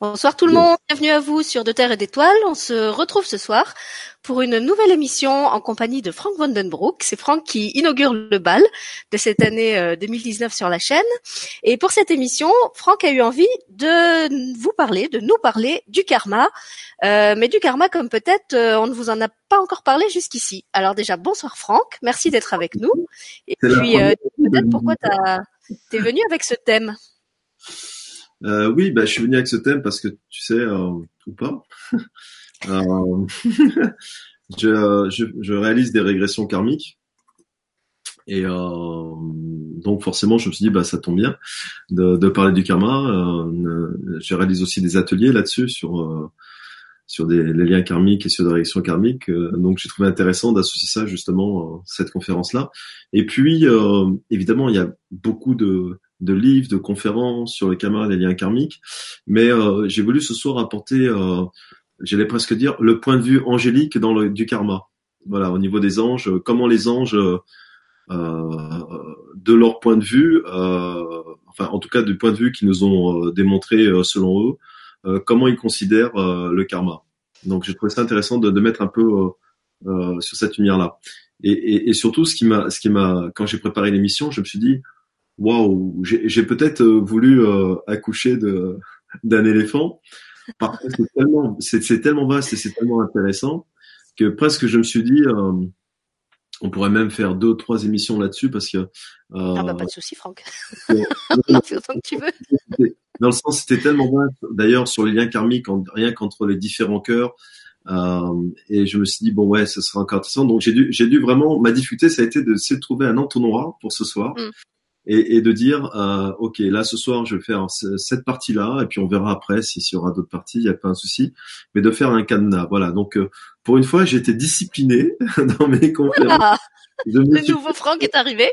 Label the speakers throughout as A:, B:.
A: Bonsoir tout le monde, bienvenue à vous sur De Terre et d'Étoiles. On se retrouve ce soir pour une nouvelle émission en compagnie de Frank Vandenbroek. C'est Franck qui inaugure le bal de cette année 2019 euh, sur la chaîne. Et pour cette émission, Franck a eu envie de vous parler, de nous parler du karma. Euh, mais du karma comme peut-être euh, on ne vous en a pas encore parlé jusqu'ici. Alors déjà, bonsoir Franck, merci d'être avec nous. Et puis peut-être pourquoi tu es venu avec ce thème?
B: Euh, oui, bah, je suis venu avec ce thème parce que tu sais, euh, ou pas, euh, je, je, je, réalise des régressions karmiques. Et euh, donc forcément, je me suis dit, bah ça tombe bien de, parler du karma. Euh, je réalise aussi des ateliers là-dessus sur euh, sur les liens karmiques et sur des régressions karmiques. donc j'ai trouvé intéressant d'associer ça justement cette conférence-là. Et puis évidemment, il y a beaucoup de de livres, de conférences sur le karma, les liens karmiques. Mais euh, j'ai voulu ce soir apporter, euh, j'allais presque dire, le point de vue angélique dans le, du karma. Voilà, au niveau des anges, comment les anges, euh, de leur point de vue, enfin en tout cas du point de vue qu'ils nous ont démontré selon eux, comment ils considèrent le karma. Donc j'ai trouvé ça intéressant de, de mettre un peu sur cette lumière-là. Et, et, et, surtout, ce qui m'a, ce qui m'a, quand j'ai préparé l'émission, je me suis dit, waouh, j'ai peut-être euh, voulu euh, accoucher de d'un éléphant. Parce que c'est tellement, c'est tellement vaste et c'est tellement intéressant que presque je me suis dit, euh, on pourrait même faire deux ou trois émissions là-dessus parce que.
A: ah bah pas de souci, Franck. autant que tu veux.
B: Dans le sens, c'était tellement vaste. D'ailleurs, sur les liens karmiques, rien qu'entre les différents cœurs. Euh, et je me suis dit bon ouais, ce sera encore intéressant. Donc j'ai dû, j'ai dû vraiment ma difficulté, ça a été de, de trouver un entonnoir pour ce soir. Mm et, et de dire euh, ok là ce soir je vais faire cette partie là et puis on verra après s'il y aura d'autres parties il y a pas un souci mais de faire un cadenas. Voilà. Donc euh, pour une fois j'ai été discipliné dans mes conférences.
A: Le nouveau Franck est arrivé.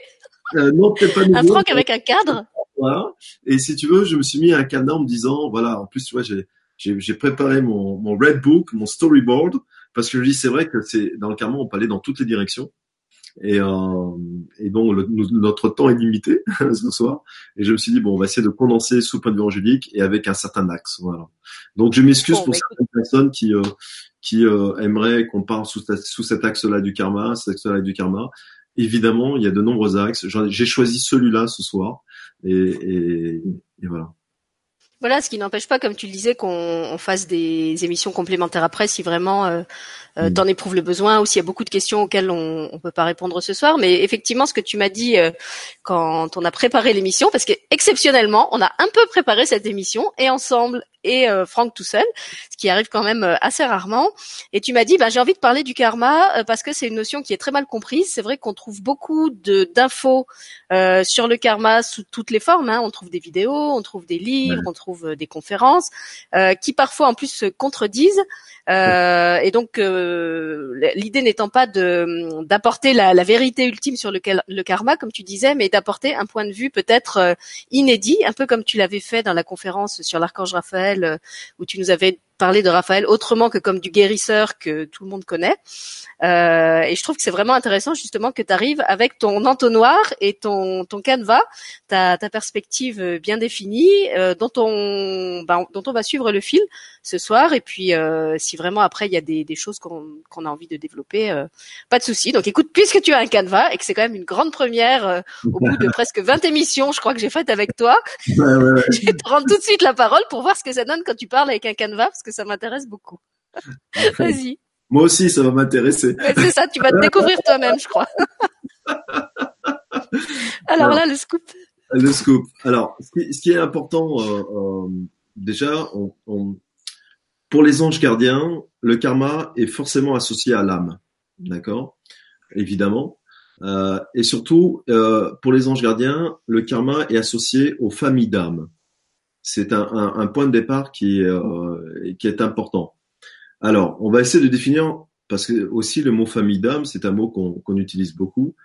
B: Euh, non peut pas nouveau,
A: un Franck avec un cadre.
B: voilà et si tu veux je me suis mis un cadenas en me disant voilà en plus tu vois j'ai j'ai préparé mon, mon red book mon storyboard parce que je dis c'est vrai que c'est dans le karma on peut aller dans toutes les directions et, euh, et donc notre temps est limité ce soir. Et je me suis dit bon, on va essayer de condenser sous point de vue angélique et avec un certain axe. Voilà. Donc je m'excuse pour bah, certaines personnes qui euh, qui euh, aimeraient qu'on parle sous, sous cet axe-là du karma, cet axe-là du karma. Évidemment, il y a de nombreux axes. J'ai choisi celui-là ce soir et, et, et voilà.
A: Voilà, ce qui n'empêche pas, comme tu le disais, qu'on fasse des émissions complémentaires après si vraiment euh, euh, mm. t'en éprouves le besoin ou s'il y a beaucoup de questions auxquelles on ne peut pas répondre ce soir. Mais effectivement, ce que tu m'as dit euh, quand on a préparé l'émission, parce qu'exceptionnellement, on a un peu préparé cette émission et ensemble et euh, Franck tout seul, ce qui arrive quand même euh, assez rarement. Et tu m'as dit, bah, j'ai envie de parler du karma euh, parce que c'est une notion qui est très mal comprise. C'est vrai qu'on trouve beaucoup de d'infos sur le karma sous toutes les formes. Hein. On trouve des vidéos, on trouve des livres, on trouve des conférences qui parfois en plus se contredisent. et donc l'idée n'étant pas de d'apporter la, la, vérité ultime sur le, le karma, comme tu disais, mais d'apporter un point de vue peut-être inédit, un peu comme tu l'avais fait dans la conférence sur l'archange Raphaël euh, où tu nous avais parler de Raphaël autrement que comme du guérisseur que tout le monde connaît. Euh, et je trouve que c'est vraiment intéressant justement que tu arrives avec ton entonnoir et ton ton canevas, ta, ta perspective bien définie, euh, dont on ben, dont on va suivre le fil ce soir. Et puis euh, si vraiment après il y a des, des choses qu'on qu'on a envie de développer, euh, pas de souci. Donc écoute, puisque tu as un canevas et que c'est quand même une grande première euh, au bout de presque 20 émissions, je crois que j'ai faites avec toi, ouais, ouais, je vais te rendre tout de suite la parole pour voir ce que ça donne quand tu parles avec un canevas parce que ça m'intéresse beaucoup. Vas-y.
B: Moi aussi, ça va m'intéresser.
A: c'est ça, tu vas te découvrir toi-même, je crois. Alors, là, le scoop.
B: Le scoop. Alors, ce qui, est important, euh, euh, déjà, pour les anges gardiens, le karma est forcément associé à l'âme, d'accord? Évidemment. Euh, et surtout, pour les anges gardiens, le karma est associé aux familles d'âmes c'est un, point de départ qui est, euh, qui est important. Alors, on va essayer de définir, parce que aussi le mot famille d'âme, c'est un mot qu'on utilise beaucoup.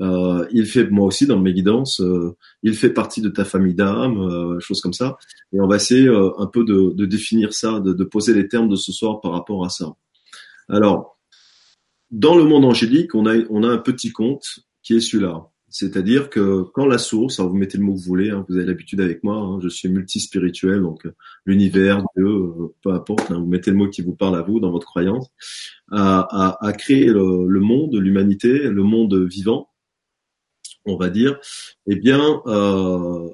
B: Euh, il fait, moi aussi, dans mes guidances, euh, il fait partie de ta famille d'âme, choses comme ça. Et on va essayer un peu de, définir ça, de, de, poser les termes de ce soir par rapport à ça. Alors, dans le monde angélique, on a, on a un petit conte qui est celui-là. C'est-à-dire que quand la source, alors vous mettez le mot que vous voulez, hein, vous avez l'habitude avec moi, hein, je suis multispirituel, donc euh, l'univers, Dieu, euh, peu importe, hein, vous mettez le mot qui vous parle à vous dans votre croyance, a, a, créé le, monde, l'humanité, le monde vivant, on va dire, eh bien, euh,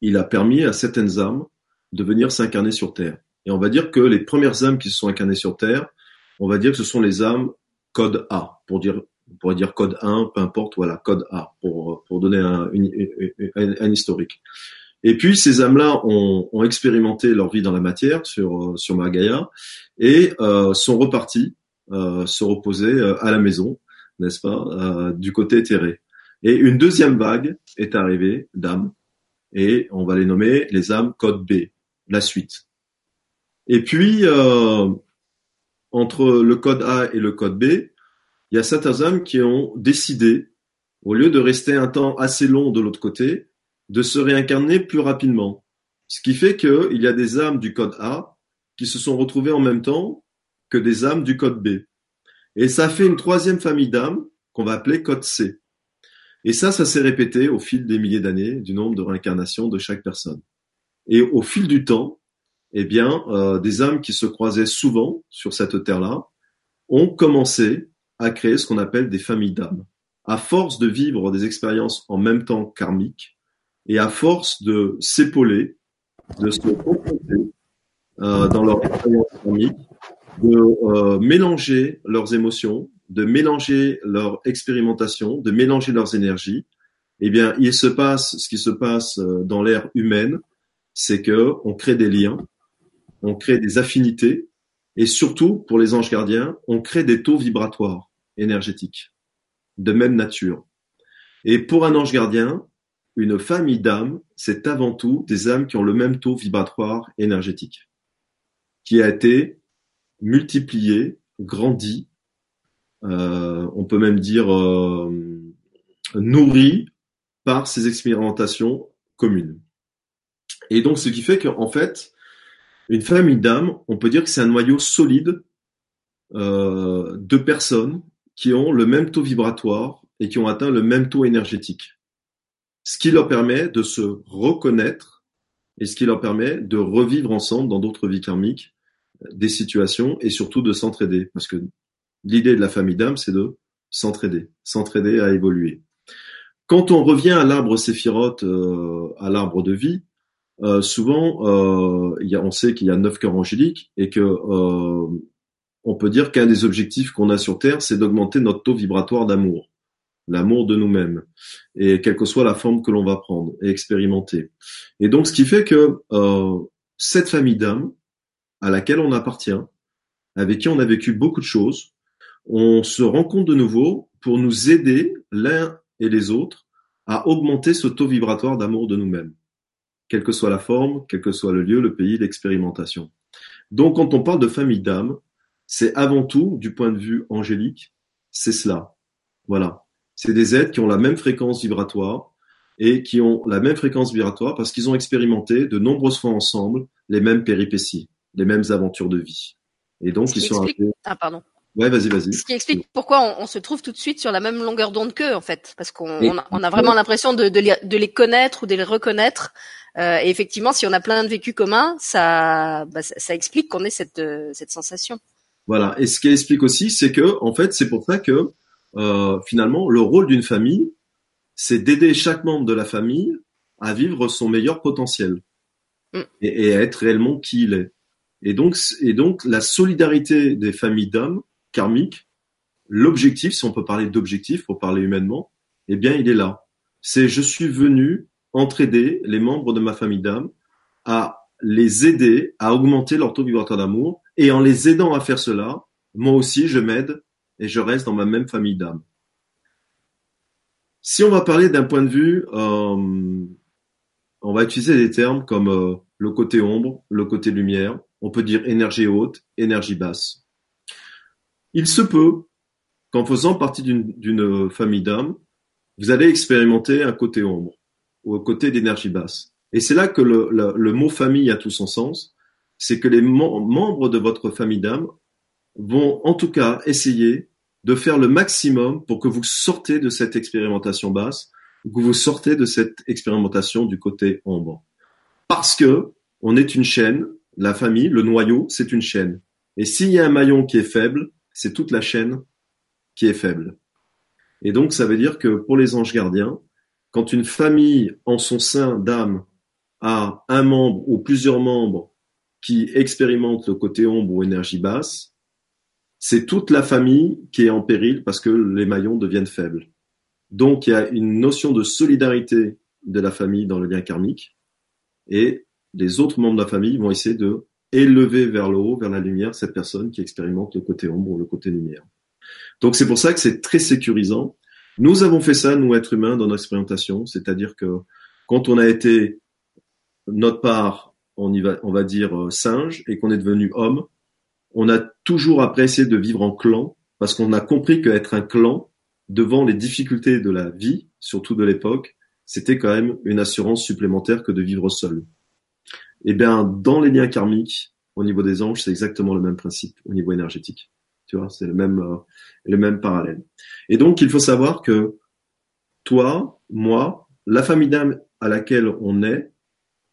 B: il a permis à certaines âmes de venir s'incarner sur Terre. Et on va dire que les premières âmes qui se sont incarnées sur Terre, on va dire que ce sont les âmes code A, pour dire on pourrait dire code 1, peu importe, voilà, code A, pour, pour donner un, un, historique. Et puis ces âmes-là ont, ont, expérimenté leur vie dans la matière sur sur Magaya et euh, sont repartis euh, se reposer euh, à la maison, n'est-ce pas, euh, du côté éthéré. Et une deuxième vague est arrivée d'âmes et on va les nommer les âmes code B, la suite. Et puis euh, entre le code A et le code B, il y a certains hommes qui ont décidé, au lieu de rester un temps assez long de l'autre côté, de se réincarner plus rapidement. Ce qui fait qu'il y a des âmes du code A qui se sont retrouvées en même temps que des âmes du code B. Et ça fait une troisième famille d'âmes qu'on va appeler code C. Et ça, ça s'est répété au fil des milliers d'années du nombre de réincarnations de chaque personne. Et au fil du temps, eh bien, euh, des âmes qui se croisaient souvent sur cette terre-là ont commencé à créer ce qu'on appelle des familles d'âmes. À force de vivre des expériences en même temps karmiques et à force de s'épauler, de se confronter euh, dans leur expérience karmique, de euh, mélanger leurs émotions, de mélanger leur expérimentation, de mélanger leurs énergies, eh bien, il se passe ce qui se passe euh, dans l'ère humaine, c'est que on crée des liens, on crée des affinités, et surtout, pour les anges gardiens, on crée des taux vibratoires énergétiques de même nature. Et pour un ange gardien, une famille d'âmes, c'est avant tout des âmes qui ont le même taux vibratoire énergétique, qui a été multiplié, grandi, euh, on peut même dire euh, nourri par ces expérimentations communes. Et donc, ce qui fait qu'en fait, une famille d'âmes, on peut dire que c'est un noyau solide euh, de personnes qui ont le même taux vibratoire et qui ont atteint le même taux énergétique. Ce qui leur permet de se reconnaître et ce qui leur permet de revivre ensemble dans d'autres vies karmiques des situations et surtout de s'entraider. Parce que l'idée de la famille d'âmes, c'est de s'entraider, s'entraider à évoluer. Quand on revient à l'arbre séphirote, euh, à l'arbre de vie, euh, souvent, euh, y a, on sait qu'il y a neuf cœurs angéliques et que euh, on peut dire qu'un des objectifs qu'on a sur Terre, c'est d'augmenter notre taux vibratoire d'amour, l'amour de nous-mêmes, et quelle que soit la forme que l'on va prendre et expérimenter. Et donc, ce qui fait que euh, cette famille d'âmes à laquelle on appartient, avec qui on a vécu beaucoup de choses, on se rend compte de nouveau pour nous aider l'un et les autres à augmenter ce taux vibratoire d'amour de nous-mêmes quelle que soit la forme, quel que soit le lieu, le pays, l'expérimentation. Donc quand on parle de famille d'âme, c'est avant tout, du point de vue angélique, c'est cela. Voilà. C'est des êtres qui ont la même fréquence vibratoire et qui ont la même fréquence vibratoire parce qu'ils ont expérimenté de nombreuses fois ensemble les mêmes péripéties, les mêmes aventures de vie. Et donc ils sont
A: Ah pardon.
B: Ouais, vas-y, vas-y.
A: Ce qui explique pourquoi on, se trouve tout de suite sur la même longueur d'onde qu'eux, en fait, parce qu'on a, vraiment l'impression de, les, connaître ou de les reconnaître. Euh, et effectivement, si on a plein de vécus communs, ça, bah, ça, explique qu'on ait cette, cette sensation.
B: Voilà. Et ce qui explique aussi, c'est que, en fait, c'est pour ça que euh, finalement, le rôle d'une famille, c'est d'aider chaque membre de la famille à vivre son meilleur potentiel mm. et, et, à être réellement qui il est. Et donc, et donc, la solidarité des familles d'hommes karmique, l'objectif, si on peut parler d'objectif pour parler humainement, eh bien, il est là. C'est je suis venu entraider les membres de ma famille d'âme à les aider à augmenter leur taux vibratoire d'amour et en les aidant à faire cela, moi aussi, je m'aide et je reste dans ma même famille d'âme. Si on va parler d'un point de vue, euh, on va utiliser des termes comme euh, le côté ombre, le côté lumière. On peut dire énergie haute, énergie basse. Il se peut qu'en faisant partie d'une famille d'âmes, vous allez expérimenter un côté ombre ou un côté d'énergie basse. Et c'est là que le, mot famille a tout son sens. C'est que les membres de votre famille d'âmes vont en tout cas essayer de faire le maximum pour que vous sortez de cette expérimentation basse, que vous sortez de cette expérimentation du côté ombre. Parce que on est une chaîne, la famille, le noyau, c'est une chaîne. Et s'il y a un maillon qui est faible, c'est toute la chaîne qui est faible. Et donc, ça veut dire que pour les anges gardiens, quand une famille en son sein d'âme a un membre ou plusieurs membres qui expérimentent le côté ombre ou énergie basse, c'est toute la famille qui est en péril parce que les maillons deviennent faibles. Donc il y a une notion de solidarité de la famille dans le lien karmique et les autres membres de la famille vont essayer de élever vers le haut, vers la lumière, cette personne qui expérimente le côté ombre ou le côté lumière. Donc c'est pour ça que c'est très sécurisant. Nous avons fait ça, nous êtres humains, dans notre expérimentation, c'est-à-dire que quand on a été notre part, on y va, on va dire euh, singe, et qu'on est devenu homme, on a toujours essayé de vivre en clan, parce qu'on a compris qu'être un clan, devant les difficultés de la vie, surtout de l'époque, c'était quand même une assurance supplémentaire que de vivre seul. Eh bien, dans les liens karmiques, au niveau des anges, c'est exactement le même principe au niveau énergétique. Tu vois, c'est le même, euh, le même parallèle. Et donc, il faut savoir que toi, moi, la famille d'âme à laquelle on est,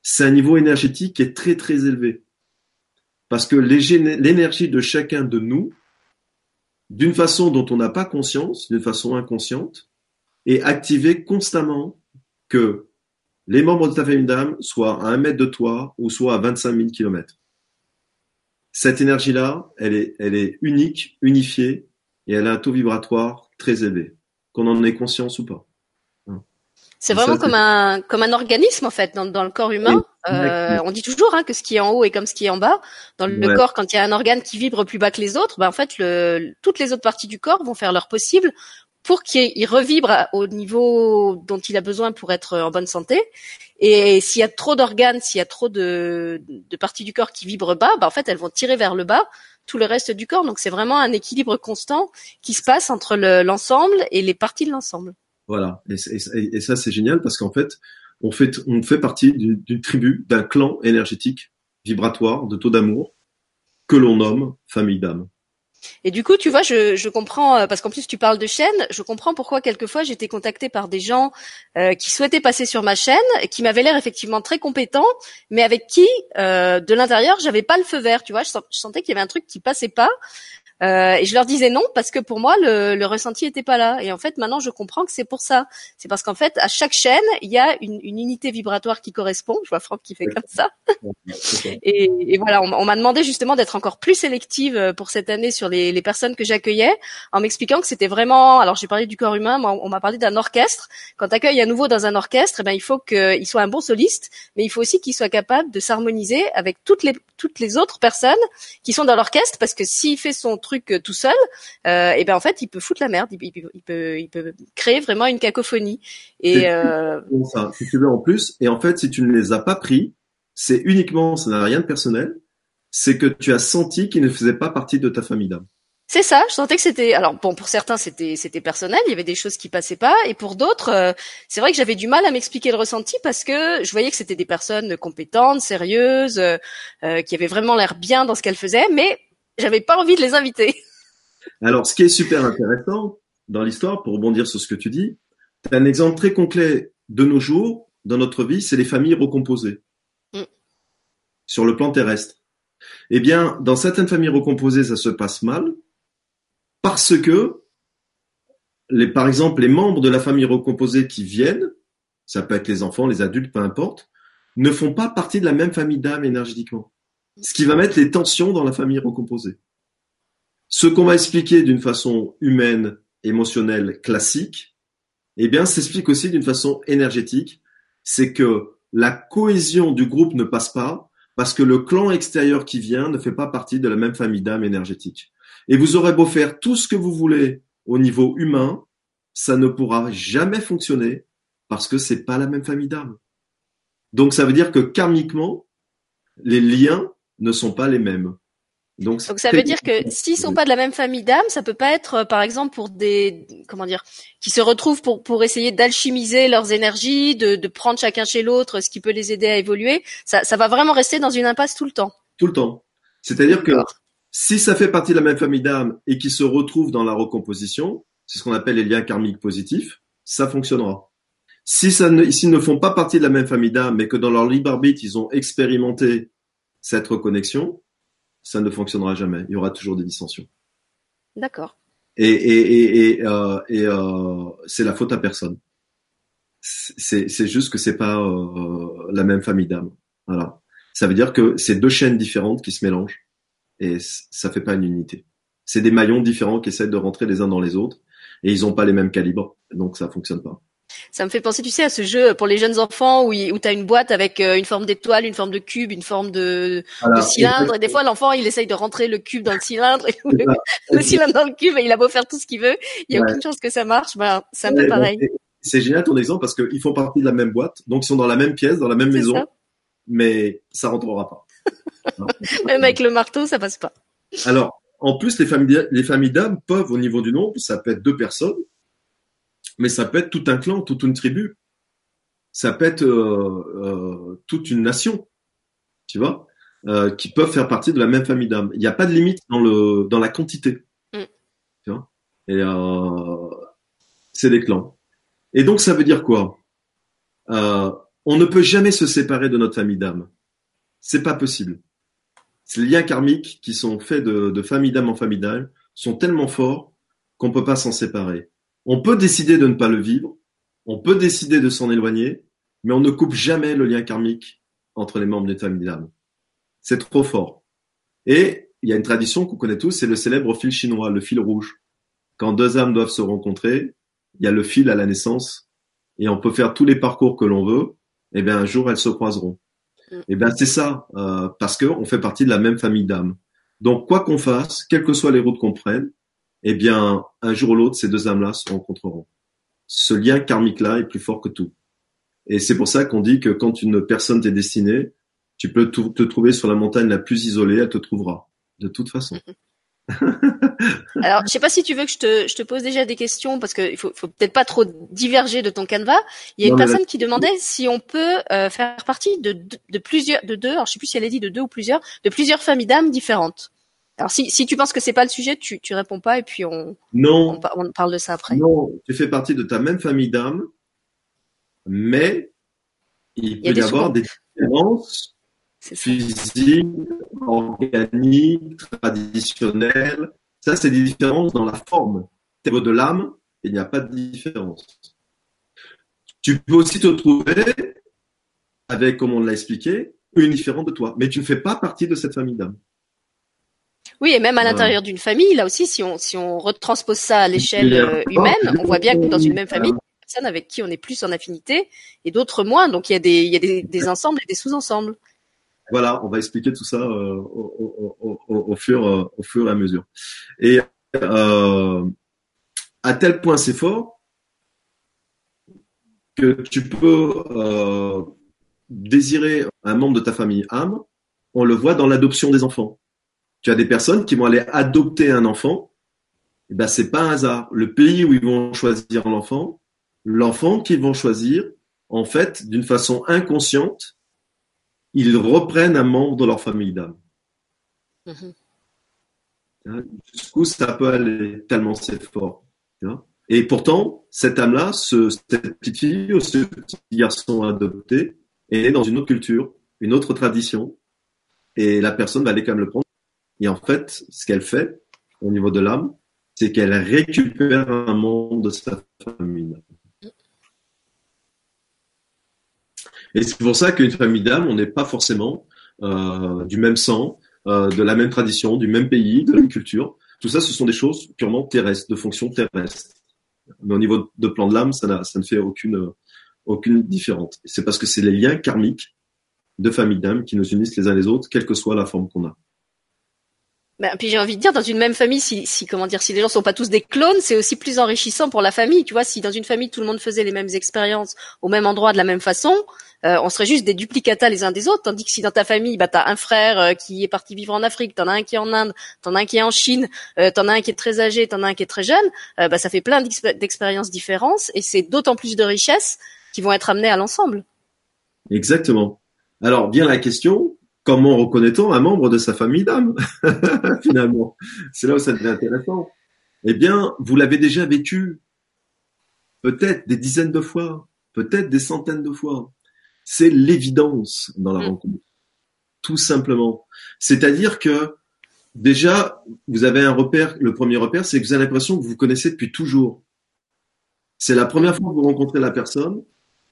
B: c'est un niveau énergétique qui est très très élevé. Parce que l'énergie de chacun de nous, d'une façon dont on n'a pas conscience, d'une façon inconsciente, est activée constamment que les membres de ta famille d'âme soient à un mètre de toi ou soit à 25 000 kilomètres. Cette énergie-là, elle est, elle est unique, unifiée, et elle a un taux vibratoire très élevé, qu'on en ait conscience ou pas.
A: C'est vraiment comme un comme un organisme en fait dans, dans le corps humain. Euh, on dit toujours hein, que ce qui est en haut est comme ce qui est en bas. Dans le corps, quand il y a un organe qui vibre plus bas que les autres, ben, en fait, le, toutes les autres parties du corps vont faire leur possible pour qu'il revibre au niveau dont il a besoin pour être en bonne santé. Et s'il y a trop d'organes, s'il y a trop de, de parties du corps qui vibrent bas, ben, en fait, elles vont tirer vers le bas tout le reste du corps. Donc c'est vraiment un équilibre constant qui se passe entre l'ensemble et les parties de l'ensemble.
B: Voilà. Et, ça, c'est génial parce qu'en fait, on fait, on fait partie d'une tribu, d'un clan énergétique, vibratoire, de taux d'amour, que l'on nomme famille d'âme.
A: Et du coup, tu vois, je, je comprends euh, parce qu'en plus tu parles de chaîne, je comprends pourquoi quelquefois j'étais contactée par des gens euh, qui souhaitaient passer sur ma chaîne, qui m'avaient l'air effectivement très compétents, mais avec qui, euh, de l'intérieur, j'avais pas le feu vert. Tu vois, je, sentais qu'il y avait un truc qui passait pas. Euh, et je leur disais non parce que pour moi le, le ressenti était pas là. Et en fait maintenant je comprends que c'est pour ça. C'est parce qu'en fait à chaque chaîne il y a une, une, unité vibratoire qui correspond. Je vois Franck qui fait comme ça. et, et, voilà, on, m'a demandé justement d'être encore plus sélective euh, pour cette année sur les, les personnes que j'accueillais, en m'expliquant que c'était vraiment. Alors j'ai parlé du corps humain, moi, on m'a parlé d'un orchestre. Quand tu accueilles à nouveau dans un orchestre, eh ben il faut qu'il soit un bon soliste, mais il faut aussi qu'il soit capable de s'harmoniser avec toutes les toutes les autres personnes qui sont dans l'orchestre, parce que s'il fait son truc euh, tout seul, euh, et ben en fait il peut foutre la merde, il, peut, il peut, créer vraiment une cacophonie. Et
B: euh... ça, si tu veux en plus, et en fait si tu ne les as pas pris, c'est uniquement, ça n'a rien de personnel, c'est que tu as senti qu'ils ne faisaient pas partie de ta famille d'âme.
A: C'est ça, je sentais que c'était alors bon pour certains c'était c'était personnel, il y avait des choses qui passaient pas et pour d'autres euh, c'est vrai que j'avais du mal à m'expliquer le ressenti parce que je voyais que c'était des personnes compétentes, sérieuses, euh, qui avaient vraiment l'air bien dans ce qu'elles faisaient mais j'avais pas envie de les inviter.
B: Alors, ce qui est super intéressant dans l'histoire, pour rebondir sur ce que tu dis, c'est un exemple très concret de nos jours, dans notre vie, c'est les familles recomposées. Mm. Sur le plan terrestre. Eh bien, dans certaines familles recomposées, ça se passe mal, parce que, les, par exemple, les membres de la famille recomposée qui viennent, ça peut être les enfants, les adultes, peu importe, ne font pas partie de la même famille d'âme énergétiquement ce qui va mettre les tensions dans la famille recomposée. Ce qu'on va expliquer d'une façon humaine, émotionnelle, classique, eh bien, s'explique aussi d'une façon énergétique. C'est que la cohésion du groupe ne passe pas parce que le clan extérieur qui vient ne fait pas partie de la même famille d'âme énergétique. Et vous aurez beau faire tout ce que vous voulez au niveau humain, ça ne pourra jamais fonctionner parce que c'est pas la même famille d'âme. Donc ça veut dire que karmiquement, les liens ne sont pas les mêmes.
A: Donc, ça veut dire que s'ils sont pas de la même famille d'âme, ça peut pas être, euh, par exemple, pour des, comment dire, qui se retrouvent pour pour essayer d'alchimiser leurs énergies, de, de prendre chacun chez l'autre, ce qui peut les aider à évoluer. Ça, ça va vraiment rester dans une impasse tout le temps.
B: Tout le temps. C'est-à-dire que si ça fait partie de la même famille d'âme et qui se retrouvent dans la recomposition, c'est ce qu'on appelle les liens karmiques positifs, ça fonctionnera. Si ça ne, s'ils ne font pas partie de la même famille d'âme, mais que dans leur libre arbitre, ils ont expérimenté cette reconnexion, ça ne fonctionnera jamais. Il y aura toujours des dissensions.
A: D'accord.
B: Et, et, et, et, euh, et euh, c'est la faute à personne. C'est, c'est juste que c'est pas euh, la même famille d'âme. Voilà. Ça veut dire que c'est deux chaînes différentes qui se mélangent et ça fait pas une unité. C'est des maillons différents qui essaient de rentrer les uns dans les autres et ils ont pas les mêmes calibres, donc ça fonctionne pas.
A: Ça me fait penser, tu sais, à ce jeu pour les jeunes enfants où, où tu as une boîte avec euh, une forme d'étoile, une forme de cube, une forme de, de cylindre. Et, des fois, l'enfant, il essaye de rentrer le cube dans le cylindre, et le, cylindre dans le cube, et il a beau faire tout ce qu'il veut, il y a aucune chance que ça marche. Ben, c'est un peu pareil.
B: C'est génial ton exemple parce qu'ils font partie de la même boîte, donc ils sont dans la même pièce, dans la même maison, ça. mais ça rentrera pas.
A: même avec le marteau, ça passe pas.
B: Alors, en plus, les familles, les familles d'âmes peuvent, au niveau du nombre, ça peut être deux personnes, mais ça peut être tout un clan, toute une tribu. Ça peut être euh, euh, toute une nation, tu vois, euh, qui peuvent faire partie de la même famille d'âmes. Il n'y a pas de limite dans le dans la quantité, mm. tu vois. Et c'est des clans. Et donc ça veut dire quoi? On ne peut jamais se séparer de notre famille d'âmes. C'est pas possible. Ces liens karmiques qui sont faits de, de famille d'âme en famille d'âme sont tellement forts qu'on peut pas s'en séparer. On peut décider de ne pas le vivre, on peut décider de s'en éloigner, mais on ne coupe jamais le lien karmique entre les membres des familles d'âme. C'est trop fort. Et il y a une tradition qu'on connaît tous, c'est le célèbre fil chinois, le fil rouge. Quand deux âmes doivent se rencontrer, il y a le fil à la naissance, et on peut faire tous les parcours que l'on veut, et bien un jour elles se croiseront. Mm. Et bien c'est ça, euh, parce qu'on fait partie de la même famille d'âmes. Donc quoi qu'on fasse, quelles que soient les routes qu'on prenne, eh bien, un jour ou l'autre, ces deux âmes-là se rencontreront. Ce lien karmique-là est plus fort que tout. Et c'est pour ça qu'on dit que quand une personne t'est destinée, tu peux te trouver sur la montagne la plus isolée, elle te trouvera. De toute façon.
A: Alors, je sais pas si tu veux que je te, je te pose déjà des questions parce qu'il faut, faut peut-être pas trop diverger de ton canevas. Il y a une personne qui demandait si on peut euh, faire partie de, de, plusieurs, de deux, alors je sais plus si elle a dit de deux ou plusieurs, de plusieurs familles d'âmes différentes. Alors si, si tu penses que c'est pas le sujet, tu, tu réponds pas et puis on,
B: non,
A: on, parle de ça après.
B: Non, tu fais partie de ta même famille d'âmes, mais il, peut y, avoir des différences physiques, organiques, traditionnelles. Ça, c'est des différences dans la forme. Au de l'âme, il n'y a pas de différence. Tu peux aussi te trouver avec, comme on l'a expliqué, une différente de toi, mais tu ne fais pas partie de cette famille d'âmes.
A: Oui, et même à l'intérieur d'une famille, là aussi, si on, si on retranspose ça à l'échelle euh, humaine, on voit bien que dans une même famille, il y a des personnes avec qui on est plus en affinité et d'autres moins. Donc il y a des, il y a des, des ensembles et des sous-ensembles.
B: Voilà, on va expliquer tout ça euh, euh, au fur et à mesure. Et euh, à tel point c'est fort que tu peux désirer un membre de ta famille âme, on le voit dans l'adoption des enfants tu as des personnes qui vont aller adopter un enfant, et eh ben c'est pas un hasard. Le pays où ils vont choisir l'enfant, l'enfant qu'ils vont choisir, en fait, d'une façon inconsciente, ils reprennent un membre de leur famille d'âme. Mm-hmm. Hein, jusqu'où ça peut aller tellement c'est fort. Et pourtant, cette âme-là, ce, cette petite fille ou ce petit garçon adopté est dans une autre culture, une autre tradition, et la personne va aller quand même le prendre et en fait, ce qu'elle fait au niveau de l'âme, c'est qu'elle récupère un monde de sa famille. Et c'est pour ça qu'une famille d'âme, on n'est pas forcément euh, du même sang, euh, de la même tradition, du même pays, de la même culture. Tout ça, ce sont des choses purement terrestres, de fonction terrestre. Mais au niveau de plan de l'âme, ça, ça, ne fait aucune, aucune différence. C'est parce que c'est les liens karmiques de famille d'âme qui nous unissent les uns les autres, quelle que soit la forme qu'on a.
A: Ben, puis j'ai envie de dire, dans une même famille, si, si comment dire, si les gens sont pas tous des clones, c'est aussi plus enrichissant pour la famille. Tu vois, si dans une famille tout le monde faisait les mêmes expériences au même endroit de la même façon, euh, on serait juste des duplicata les uns des autres. Tandis que si dans ta famille, bah t'as un frère euh, qui est parti vivre en Afrique, t'en as un qui est en Inde, t'en as un qui est en Chine, euh, t'en as un qui est très âgé, t'en as un qui est très jeune, euh, bah ça fait plein d'expériences différentes et c'est d'autant plus de richesses qui vont être amenées à l'ensemble.
B: Exactement. Alors bien la question, comment reconnaît-on un membre de sa famille d'âme Finalement, c'est là où ça devient intéressant. Eh bien, vous l'avez déjà vécu, peut-être des dizaines de fois. peut-être des centaines de fois. C'est l'évidence dans la
A: Mm.
B: rencontre. Tout simplement. C'est-à-dire que déjà, vous avez un repère, le premier repère, c'est que vous avez l'impression que vous vous connaissez depuis toujours. C'est la première fois que vous rencontrez la personne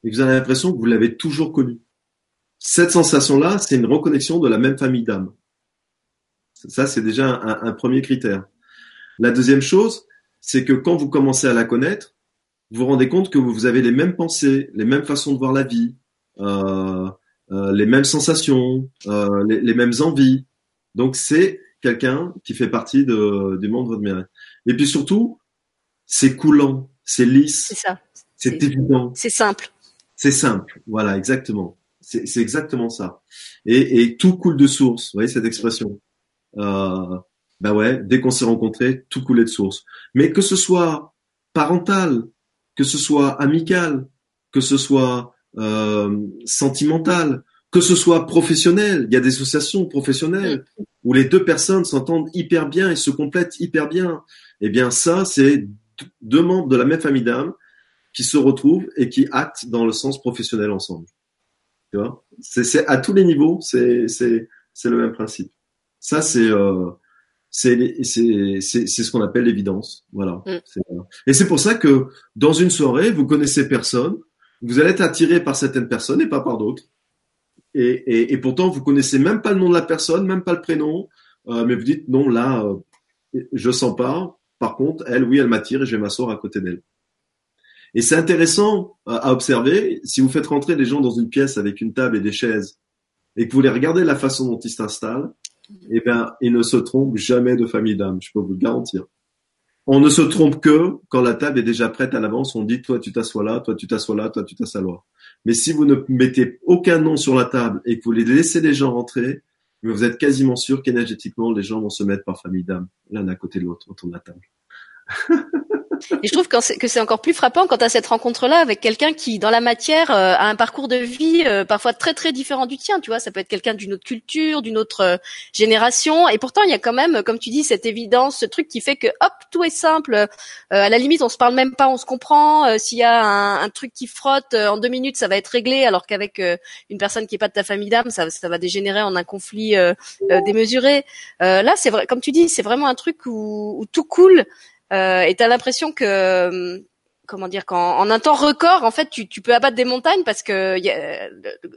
B: et que vous avez l'impression que vous l'avez toujours connue. Cette sensation-là, c'est une reconnexion de la même famille d'âme. Ça, c'est déjà un, un premier critère. La deuxième chose, c'est que quand vous commencez à la connaître, vous vous rendez compte que vous avez les mêmes pensées, les mêmes façons de voir la vie, les mêmes sensations, euh, les, les mêmes envies. Donc c'est quelqu'un qui fait partie de, du monde de mère. Et puis surtout, c'est coulant, c'est
A: C'est
B: lisse,
A: ça.
B: c'est
A: C'est-
B: évident,
A: C'est simple.
B: c'est simple. Voilà, exactement. C'est c'est exactement ça. Et, et tout coule de source. Vous voyez cette expression euh, Ben ouais, dès qu'on s'est rencontrés, tout coulait de source. Mais que ce soit parental, que ce soit amical, que ce soit euh, sentimental, que ce soit professionnel, il y a des associations professionnelles où les deux personnes s'entendent hyper bien et se complètent hyper bien. Eh bien ça, c'est deux membres de la même famille d'âme qui se retrouvent et qui actent dans le sens professionnel ensemble. Tu vois? C'est à tous les niveaux, c'est c'est c'est le même principe. Ça c'est euh, c'est les- c'est c'est c'est ce qu'on appelle l'évidence. Voilà.
A: Mm.
B: Euh, Et c'est pour ça que dans une soirée, vous connaissez personne, vous allez être attiré par certaines personnes et pas par d'autres. Et, pourtant, vous connaissez même pas le nom de la personne, même pas le prénom, euh, mais vous dites non, là, euh, je sens pas. Par contre, elle, oui, elle m'attire et je vais m'asseoir à côté d'elle. Et c'est intéressant euh, à observer. Si vous faites rentrer des gens dans une pièce avec une table et des chaises et que vous les regardez la façon dont ils s'installent, eh bien, ils ne se trompent jamais de famille d'âme. Je peux vous le garantir. On ne se trompe que quand la table est déjà prête à l'avance. On dit, toi, tu t'assois là, toi, tu t'assois là, toi, tu t'assois là. Mais si vous ne mettez aucun nom sur la table et que vous laissez les gens rentrer, vous êtes quasiment sûr qu'énergétiquement, les gens vont se mettre par famille d'âme, l'un à côté de l'autre, autour de la table.
A: Et je trouve que c'est encore plus frappant quand as cette rencontre-là avec quelqu'un qui, dans la matière, euh, a un parcours de vie euh, parfois très très différent du tien. Tu vois, ça peut être quelqu'un d'une autre culture, d'une autre euh, génération, et pourtant il y a quand même, comme tu dis, cette évidence, ce truc qui fait que hop, tout est simple. Euh, à la limite, on se parle même pas, on se comprend. Euh, S'il y a un, un truc qui frotte en deux minutes, ça va être réglé, alors qu'avec une personne qui est pas de ta famille d'âme, ça, ça va dégénérer en un conflit démesuré. Là, c'est vrai, comme tu dis, c'est vraiment un truc où, où tout coule. Euh, et t'as l'impression que euh, comment dire qu'en en un temps record en fait tu, peux abattre des montagnes parce que a-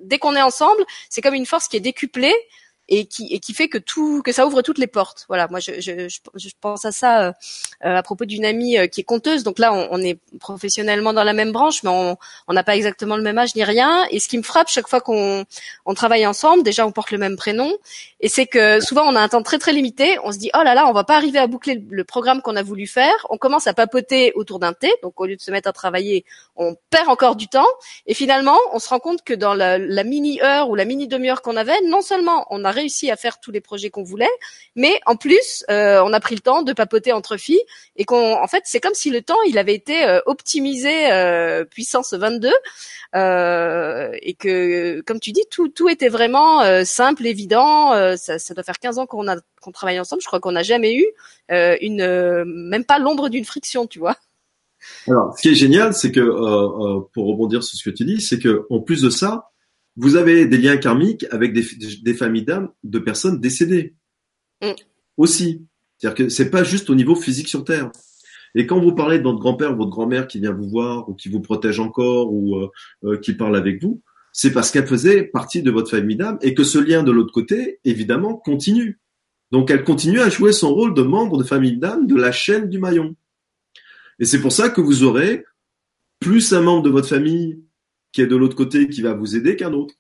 A: dès qu'on est ensemble c'est comme une force qui est décuplée et qui et qui fait que tout que ça ouvre toutes les portes voilà moi je je, je, pense à ça euh, euh, à propos d'une amie euh, qui est conteuse donc là on, on est professionnellement dans la même branche mais on on n'a pas exactement le même âge ni rien et ce qui me frappe chaque fois qu'on on travaille ensemble déjà on porte le même prénom et c'est que souvent on a un temps très très limité. On se dit oh là là, on va pas arriver à boucler le- le programme qu'on a voulu faire. On commence à papoter autour d'un thé. Donc au lieu de se mettre à travailler, on perd encore du temps. Et finalement, on se rend compte que dans la, la mini heure ou la mini demi-heure qu'on avait, non seulement on a réussi à faire tous les projets qu'on voulait, mais en plus euh, on a pris le temps de papoter entre filles et qu'on en fait c'est comme si le temps il avait été euh, optimisé euh, puissance 22 euh, et que, comme tu dis, tout, était vraiment simple, évident. Ça, doit faire 15 ans qu'on travaille ensemble. Je crois qu'on n'a jamais eu même pas l'ombre d'une friction, tu vois.
B: Alors, ce qui est génial, c'est que, pour rebondir sur ce que tu dis, c'est que en plus de ça, vous avez des liens karmiques avec des, des familles d'âmes de personnes décédées
A: Mm.
B: aussi. C'est-à-dire que c'est pas juste au niveau physique sur Terre. Et quand vous parlez de votre grand-père ou votre grand-mère qui vient vous voir ou qui vous protège encore ou euh, euh, qui parle avec vous, c'est parce qu'elle faisait partie de votre famille d'âme et que ce lien de l'autre côté, évidemment, continue. Donc elle continue à jouer son rôle de membre de famille d'âme de la chaîne du maillon. Et c'est pour ça que vous aurez plus un membre de votre famille qui est de l'autre côté qui va vous aider qu'un autre.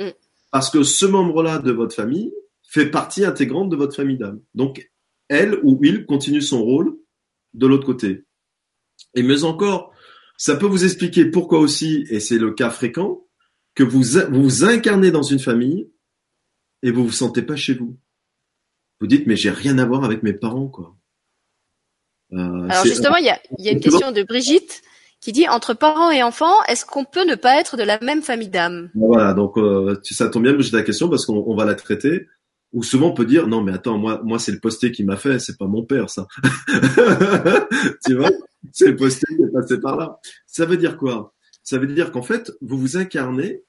A: Mm.
B: Parce que ce membre-là de votre famille fait partie intégrante de votre famille d'âme. Donc, elle ou il continue son rôle de l'autre côté. Et mais encore, ça peut vous expliquer pourquoi aussi, et c'est le cas fréquent, que vous vous, incarnez dans une famille et vous vous sentez pas chez vous. Vous dites, mais j'ai rien à voir avec mes parents, quoi. Euh,
A: Alors justement, il y a, il y a une question de Brigitte qui dit entre parents et enfants, est-ce qu'on peut ne pas être de la même famille d'âme
B: Voilà, donc euh, ça tombe bien que j'ai la question parce qu'on on va la traiter. Ou souvent on peut dire non mais attends moi moi c'est le postier qui m'a fait, c'est pas mon père ça. tu vois, c'est le postier qui est passé par là. Ça veut dire quoi? Ça veut dire qu'en fait, vous vous incarnez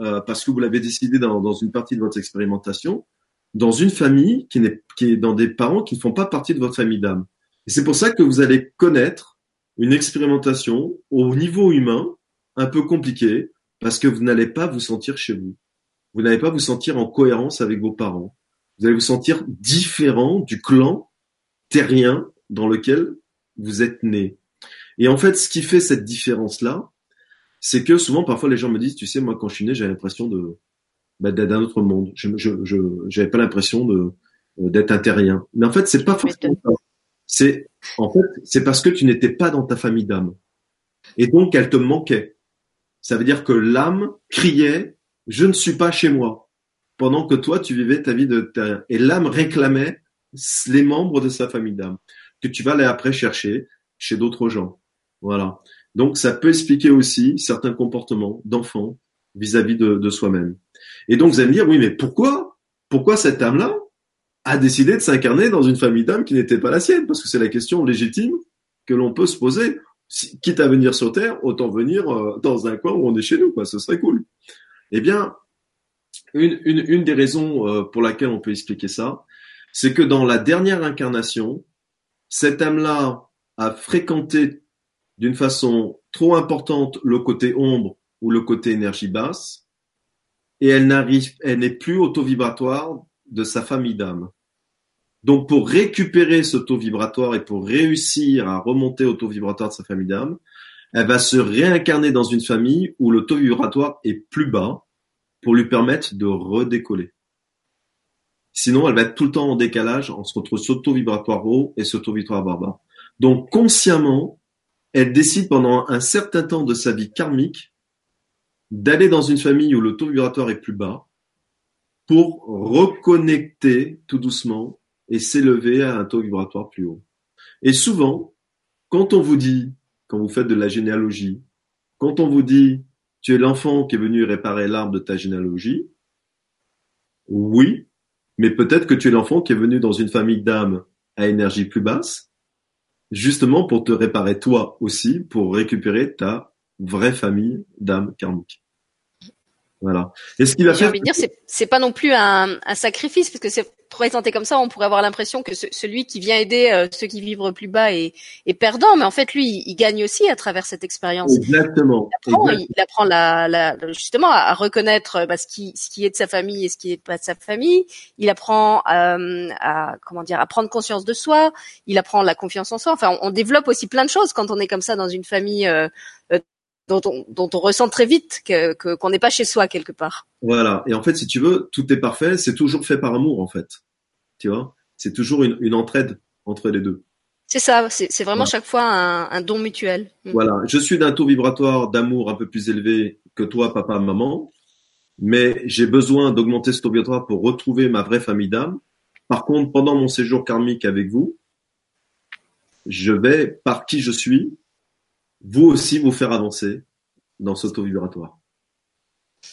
B: euh, parce que vous l'avez décidé dans, dans, une partie de votre expérimentation, dans une famille qui, n'est, qui est dans des parents qui ne font pas partie de votre famille d'âme. Et c'est pour ça que vous allez connaître une expérimentation au niveau humain un peu compliquée parce que vous n'allez pas vous sentir chez vous. Vous n'allez pas vous sentir en cohérence avec vos parents. Vous allez vous sentir différent du clan terrien dans lequel vous êtes né. Et en fait, ce qui fait cette différence-là, c'est que souvent, parfois, les gens me disent, tu sais, moi, quand je suis né, j'avais l'impression de bah, d'être d'un autre monde. Je je je j'avais pas l'impression de euh, d'être un terrien. Mais en fait, c'est pas forcément ça. C'est en fait, c'est parce que tu n'étais pas dans ta famille d'âme. Et donc, elle te manquait. Ça veut dire que l'âme criait, je ne suis pas chez moi, pendant que toi, tu vivais ta vie de terrien. Et l'âme réclamait les membres de sa famille d'âme, que tu vas aller après chercher chez d'autres gens. Voilà. Donc, ça peut expliquer aussi certains comportements d'enfants vis-à-vis de, de soi-même. Et donc, vous allez me dire, oui, mais pourquoi? Pourquoi cette âme-là? A décidé de s'incarner dans une famille d'âmes qui n'était pas la sienne Parce que c'est la question légitime que l'on peut se poser. quitte à venir sur Terre, autant venir euh, dans un coin où on est chez nous, quoi. Ce serait cool. Eh bien, une, une, une des raisons euh, pour laquelle on peut expliquer ça, c'est que dans la dernière incarnation, cette âme-là a fréquenté d'une façon trop importante le côté ombre ou le côté énergie basse, et elle n'arrive, elle n'est plus au taux vibratoire de sa famille d'âme. Donc, pour récupérer ce taux vibratoire et pour réussir à remonter au taux vibratoire de sa famille d'âme, elle va se réincarner dans une famille où le taux vibratoire est plus bas pour lui permettre de redécoller. Sinon, elle va être tout le temps en décalage entre ce taux vibratoire haut et ce taux vibratoire bas. Donc, consciemment, elle décide pendant un certain temps de sa vie karmique d'aller dans une famille où le taux vibratoire est plus bas pour reconnecter tout doucement et s'élever à un taux vibratoire plus haut. Et souvent, quand on vous dit, quand vous faites de la généalogie, quand on vous dit tu es l'enfant qui est venu réparer l'arbre de ta généalogie, oui, mais peut-être que tu es l'enfant qui est venu dans une famille d'âmes à énergie plus basse, justement pour te réparer toi aussi, pour récupérer ta vraie famille d'âmes karmiques. Voilà.
A: Et ce qu'il a fait. J'ai envie de dire, c'est, c'est pas non plus un, un sacrifice, parce que c'est présenté comme ça, on pourrait avoir l'impression que celui qui vient aider euh, ceux qui vivent plus bas est, est, perdant, mais en fait, lui, il, gagne aussi à travers cette expérience.
B: Exactement.
A: Il apprend, Il apprend la, la, justement à, reconnaître bah, ce, qui, ce qui est de sa famille et ce qui est pas de sa famille. Il apprend euh, à comment dire, à prendre conscience de soi. Il apprend la confiance en soi. Enfin, on, développe aussi plein de choses quand on est comme ça dans une famille euh, dont on, dont on ressent très vite que qu'on n'est pas chez soi quelque part.
B: Voilà. Et en fait, si tu veux, tout est parfait. C'est toujours fait par amour, en fait. Tu vois, c'est toujours une, une, entraide entre les deux.
A: C'est ça. C'est vraiment chaque fois un, un, don mutuel.
B: Mm. Voilà. Je suis d'un taux vibratoire d'amour un peu plus élevé que toi, papa, maman, mais j'ai besoin d'augmenter ce taux vibratoire pour retrouver ma vraie famille d'âme. Par contre, pendant mon séjour karmique avec vous, je vais, par qui je suis, vous aussi vous faire avancer dans ce taux vibratoire.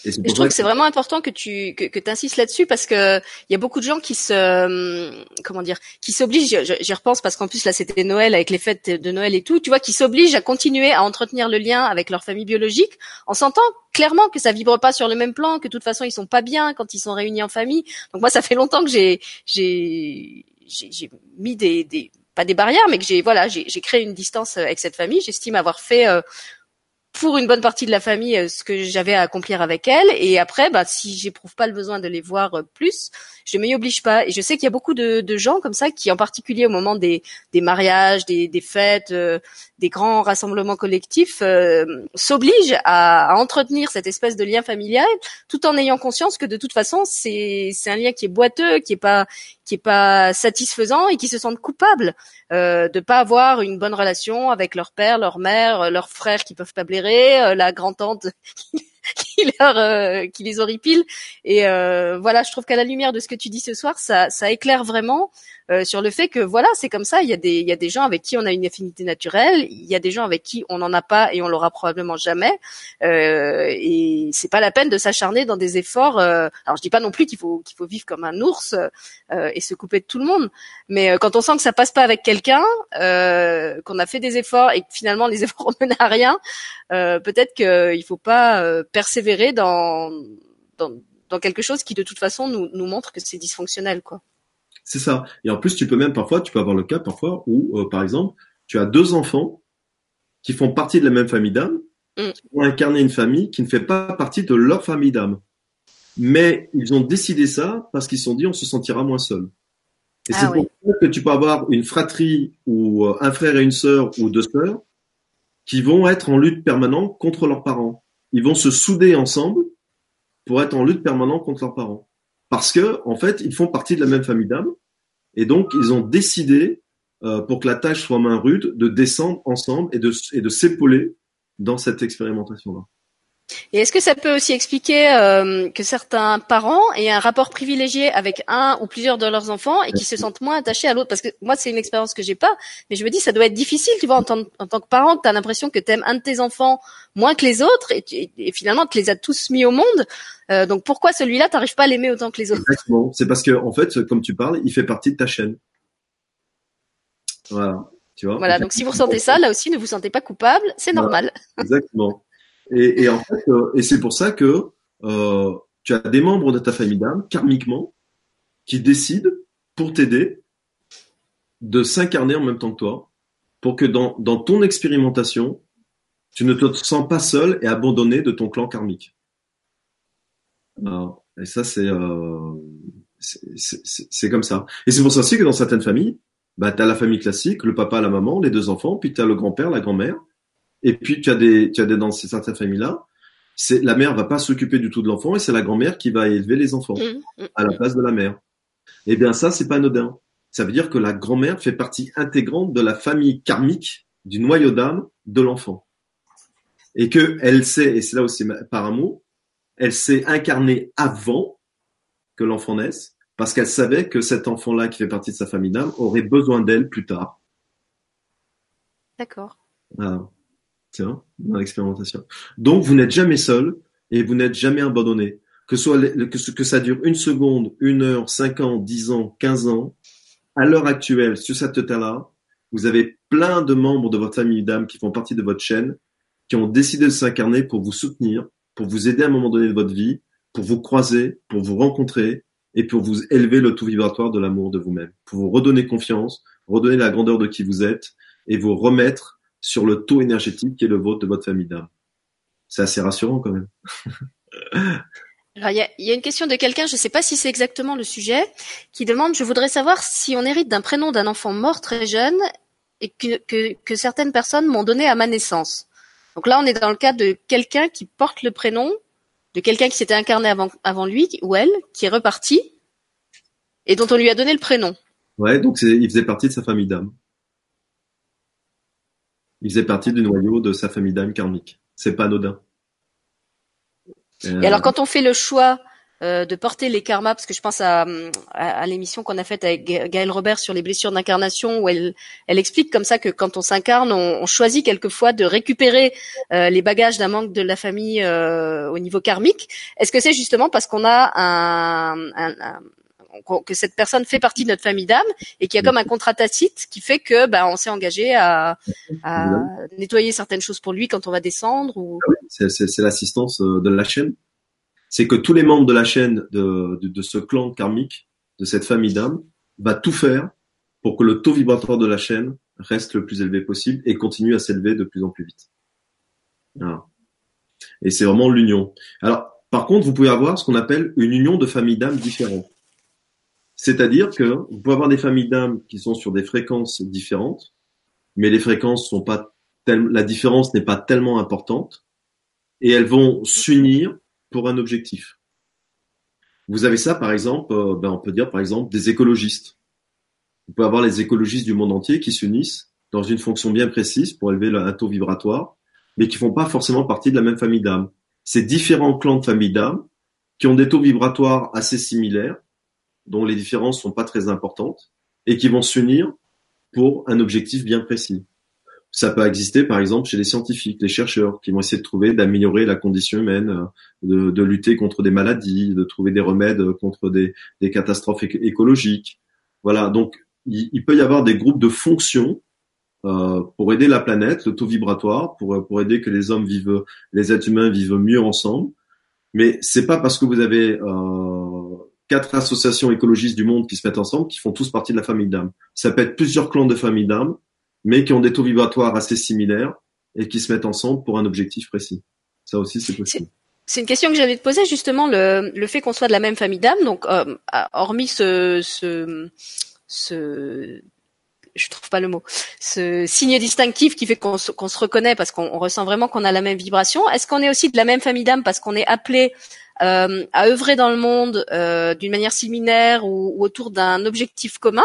A: Et, je trouve que, c'est vraiment important que tu que, que insistes là-dessus parce que il y a beaucoup de gens qui se comment dire qui s'obligent. J'y repense parce qu'en plus là c'était Noël avec les fêtes de Noël et tout. Tu vois, qui s'obligent à continuer à entretenir le lien avec leur famille biologique en sentant clairement que ça vibre pas sur le même plan, que de toute façon ils sont pas bien quand ils sont réunis en famille. Donc moi ça fait longtemps que j'ai j'ai j'ai mis des, des des barrières, mais que j'ai voilà, j'ai créé une distance avec cette famille. J'estime avoir fait euh, pour une bonne partie de la famille euh, ce que j'avais à accomplir avec elle et après bah si j'éprouve pas le besoin de les voir euh, plus je m'y oblige pas et je sais qu'il y a beaucoup de, gens comme ça qui en particulier au moment des, des mariages des, des fêtes euh, des grands rassemblements collectifs s'obligent à, à, entretenir cette espèce de lien familial tout en ayant conscience que de toute façon c'est c'est un lien qui est boiteux qui est pas qui est pas satisfaisant et qui se sentent coupables euh, de pas avoir une bonne relation avec leur père, leur mère, leurs frères qui peuvent pas blairer, euh, la grand-tante euh, qui les horripilent. Et euh, voilà, je trouve qu'à la lumière de ce que tu dis ce soir, ça, ça éclaire vraiment euh, sur le fait que voilà, c'est comme ça. Il y a des, il y a des gens avec qui on a une affinité naturelle, il y a des gens avec qui on n'en a pas et on l'aura probablement jamais. Euh, et c'est pas la peine de s'acharner dans des efforts. Euh, alors je dis pas non plus qu'il faut qu'il faut vivre comme un ours et se couper de tout le monde, mais quand on sent que ça passe pas avec quelqu'un, qu'on a fait des efforts et que finalement les efforts mènent à rien, peut-être qu'il faut pas persévérer dans, dans dans quelque chose qui de toute façon nous, nous montre que c'est dysfonctionnel quoi.
B: C'est ça. Et en plus, tu peux même parfois, tu peux avoir le cas parfois où, euh, par exemple, tu as deux enfants qui font partie de la même famille d'âme, mm. qui ont incarné une famille qui ne fait pas partie de leur famille d'âme. Mais ils ont décidé ça parce qu'ils se sont dit on se sentira moins seul. Et c'est ah pour ça que tu peux avoir une fratrie ou euh, un frère et une sœur ou deux sœurs qui vont être en lutte permanente contre leurs parents. Ils vont se souder ensemble pour être en lutte permanente contre leurs parents parce que en fait, ils font partie de la même famille d'âmes, et donc ils ont décidé, euh, pour que la tâche soit main rude, de descendre ensemble et de, et de s'épauler dans cette expérimentation-là.
A: Et est-ce que ça peut aussi expliquer euh, que certains parents aient un rapport privilégié avec un ou plusieurs de leurs enfants et qui se sentent moins attachés à l'autre? Parce que moi, c'est une expérience que j'ai pas, mais je me dis ça doit être difficile, tu vois, en tant, en tant que parent, tu as l'impression que tu aimes un de tes enfants moins que les autres et, et, finalement tu les as tous mis au monde. Euh, donc pourquoi celui-là, t'arrives pas à l'aimer autant que les autres?
B: Exactement. C'est parce que en fait, comme tu parles, il fait partie de ta chaîne. Voilà. Tu vois?
A: Voilà. Donc si vous ressentez ça, là aussi, ne vous sentez pas coupable, c'est normal.
B: Exactement. Et, en fait, euh, et c'est pour ça que euh, tu as des membres de ta famille d'âme, karmiquement, qui décident pour t'aider de s'incarner en même temps que toi, pour que dans, dans ton expérimentation, tu ne te sens pas seul et abandonné de ton clan karmique. Alors, et ça, c'est euh, comme ça. Et c'est pour ça aussi que dans certaines familles, bah, tu as la famille classique, le papa, la maman, les deux enfants, puis tu as le grand-père, la grand-mère, et puis tu as des, tu as des dans certaines familles-là, c'est la mère va pas s'occuper du tout de l'enfant et c'est la grand-mère qui va élever les enfants mmh, mmh, à la mmh. place de la mère. Eh bien ça c'est pas anodin. Ça veut dire que la grand-mère fait partie intégrante de la famille karmique du noyau d'âme de l'enfant. Et que elle sait, et c'est là aussi par amour, elle s'est incarnée avant que l'enfant naisse, parce qu'elle savait que cet enfant-là qui fait partie de sa famille d'âme aurait besoin d'elle plus tard.
A: D'accord.
B: Ah dans l'expérimentation. Donc, vous n'êtes jamais seul et vous n'êtes jamais abandonné. Que, soit, que, que ça dure une seconde, une heure, cinq ans, dix ans, quinze ans, à l'heure actuelle, sur cette terre-là, vous avez plein de membres de votre famille d'âme qui font partie de votre chaîne, qui ont décidé de s'incarner pour vous soutenir, pour vous aider à un moment donné de votre vie, pour vous croiser, pour vous rencontrer et pour vous élever le tout vibratoire de l'amour de vous-même, pour vous redonner confiance, redonner la grandeur de qui vous êtes et vous remettre sur le taux énergétique qui est le vôtre de votre famille d'âme. C'est assez rassurant quand même.
A: Alors, il y a, une question de quelqu'un, je ne sais pas si c'est exactement le sujet, qui demande, je voudrais savoir si on hérite d'un prénom d'un enfant mort très jeune et que, que, certaines personnes m'ont donné à ma naissance. Donc là, on est dans le cas de quelqu'un qui porte le prénom de quelqu'un qui s'était incarné avant, avant lui ou elle, qui est reparti et dont on lui a donné le prénom.
B: Ouais, donc il faisait partie de sa famille d'âme. Il faisait partie du noyau de sa famille d'âme karmique. C'est pas anodin.
A: Et alors, quand on fait le choix euh, de porter les karmas, parce que je pense à, à, l'émission qu'on a faite avec Gaëlle Robert sur les blessures d'incarnation, où elle, elle explique comme ça que quand on s'incarne, on, on, choisit quelquefois de récupérer euh, les bagages d'un manque de la famille euh, au niveau karmique. Est-ce que c'est justement parce qu'on a un, un, que cette personne fait partie de notre famille d'âme et qu'il y a comme un contrat tacite qui fait que ben on s'est engagé à, à, nettoyer certaines choses pour lui quand on va descendre ou
B: ah c'est l'assistance euh, de la chaîne c'est que tous les membres de la chaîne de, de, de ce clan karmique de cette famille d'âme va tout faire pour que le taux vibratoire de la chaîne reste le plus élevé possible et continue à s'élever de plus en plus vite. Voilà. Et c'est vraiment l'union. Alors, par contre, vous pouvez avoir ce qu'on appelle une union de familles d'âmes différentes. C'est-à-dire que vous pouvez avoir des familles d'âmes qui sont sur des fréquences différentes, mais les fréquences sont pas la différence n'est pas tellement importante, et elles vont s'unir pour un objectif. Vous avez ça, par exemple, euh, ben on peut dire par exemple des écologistes. Vous pouvez avoir les écologistes du monde entier qui s'unissent dans une fonction bien précise pour élever un taux vibratoire, mais qui font pas forcément partie de la même famille d'âmes. c'est différents clans de famille d'âme qui ont des taux vibratoires assez similaires, dont les différences sont pas très importantes, et qui vont s'unir pour un objectif bien précis. Ça peut exister, par exemple, chez les scientifiques, les chercheurs, qui vont essayer de trouver, d'améliorer la condition humaine, de, de, lutter contre des maladies, de trouver des remèdes contre des, des catastrophes écologiques. Voilà, donc il, peut y avoir des groupes de fonctions euh, pour aider la planète, le taux vibratoire, pour, pour aider que les hommes vivent, les êtres humains vivent mieux ensemble. Mais c'est pas parce que vous avez euh, quatre associations écologistes du monde qui se mettent ensemble qui font tous partie de la famille d'âme. Ça peut être plusieurs clans de famille d'âme mais qui ont des taux vibratoires assez similaires et qui se mettent ensemble pour un objectif précis. Ça aussi, c'est possible.
A: C'est une question que j'allais te poser justement le, le fait qu'on soit de la même famille d'âme. Donc, euh, hormis ce, ce, ce, je trouve pas le mot, ce signe distinctif qui fait qu'on se, se reconnaît parce qu'on ressent vraiment qu'on a la même vibration. Est-ce qu'on est aussi de la même famille d'âme parce qu'on est appelé euh, à œuvrer dans le monde euh, d'une manière similaire ou, ou autour d'un objectif commun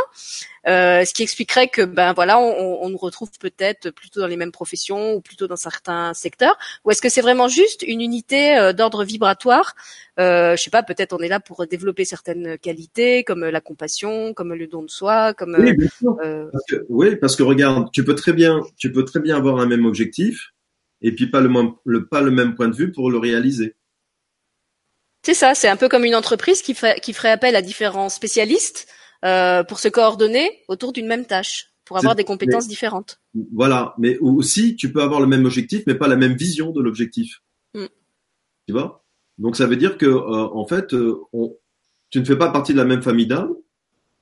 A: euh, ce qui expliquerait que ben voilà, on, on nous retrouve peut-être plutôt dans les mêmes professions ou plutôt dans certains secteurs. Ou est-ce que c'est vraiment juste une unité euh, d'ordre vibratoire? Euh, Je sais pas, peut-être on est là pour développer certaines qualités comme la compassion, comme le don de soi, comme
B: oui, bien sûr. Euh, parce que, oui, parce que regarde, tu peux très bien, tu peux très bien avoir un même objectif et puis pas le, le pas le même point de vue pour le réaliser.
A: C'est ça, c'est un peu comme une entreprise qui, ferait appel à différents spécialistes euh, pour se coordonner autour d'une même tâche, pour avoir des compétences
B: mais,
A: différentes.
B: Voilà, mais aussi tu peux avoir le même objectif, mais pas la même vision de l'objectif. Mm. Tu vois? Donc ça veut dire que euh, en fait, euh, on, tu ne fais pas partie de la même famille d'âmes,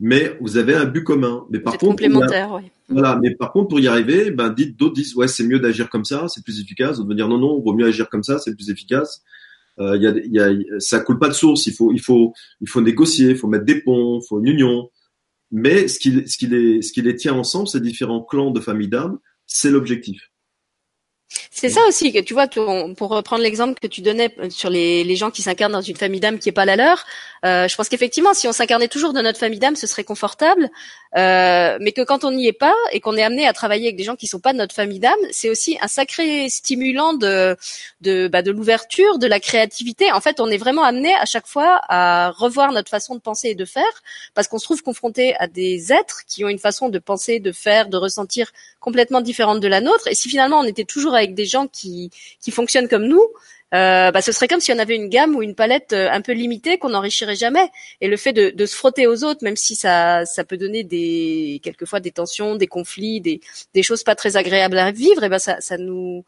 B: mais vous avez un but commun. Mais par contre,
A: complémentaire, oui.
B: Voilà, mais par contre pour y arriver, ben dites d'autres disent ouais c'est mieux d'agir comme ça, c'est plus efficace. D'autres vont dire non non, vaut mieux agir comme ça, c'est plus efficace. Euh, y a, y a, ça coule pas de source. Il faut, il faut, il faut négocier, il faut mettre des ponts, il faut une union. Mais ce qui, ce qui les, ce qui les tient ensemble, ces différents clans de famille d'âme, c'est l'objectif.
A: C'est ça aussi que tu vois, pour reprendre l'exemple que tu donnais euh, sur les, les gens qui s'incarnent dans une famille d'âme qui est pas la leur, euh, je pense qu'effectivement, si on s'incarnait toujours dans notre famille d'âme, ce serait confortable, euh, mais que quand on n'y est pas et qu'on est amené à travailler avec des gens qui sont pas de notre famille d'âme, c'est aussi un sacré stimulant de de, bah, de l'ouverture, de la créativité. En fait, on est vraiment amené à chaque fois à revoir notre façon de penser et de faire, parce qu'on se trouve confronté à des êtres qui ont une façon de penser, de faire, de ressentir complètement différente de la nôtre. Et si finalement on était toujours avec des gens qui, qui fonctionnent comme nous, euh, bah, ce serait comme si on avait une gamme ou une palette euh, un peu limitée qu'on n'enrichirait jamais. Et le fait de, se frotter aux autres, même si ça, ça peut donner des quelquefois des tensions, des conflits, des, des choses pas très agréables à vivre, et ben ça, ça nous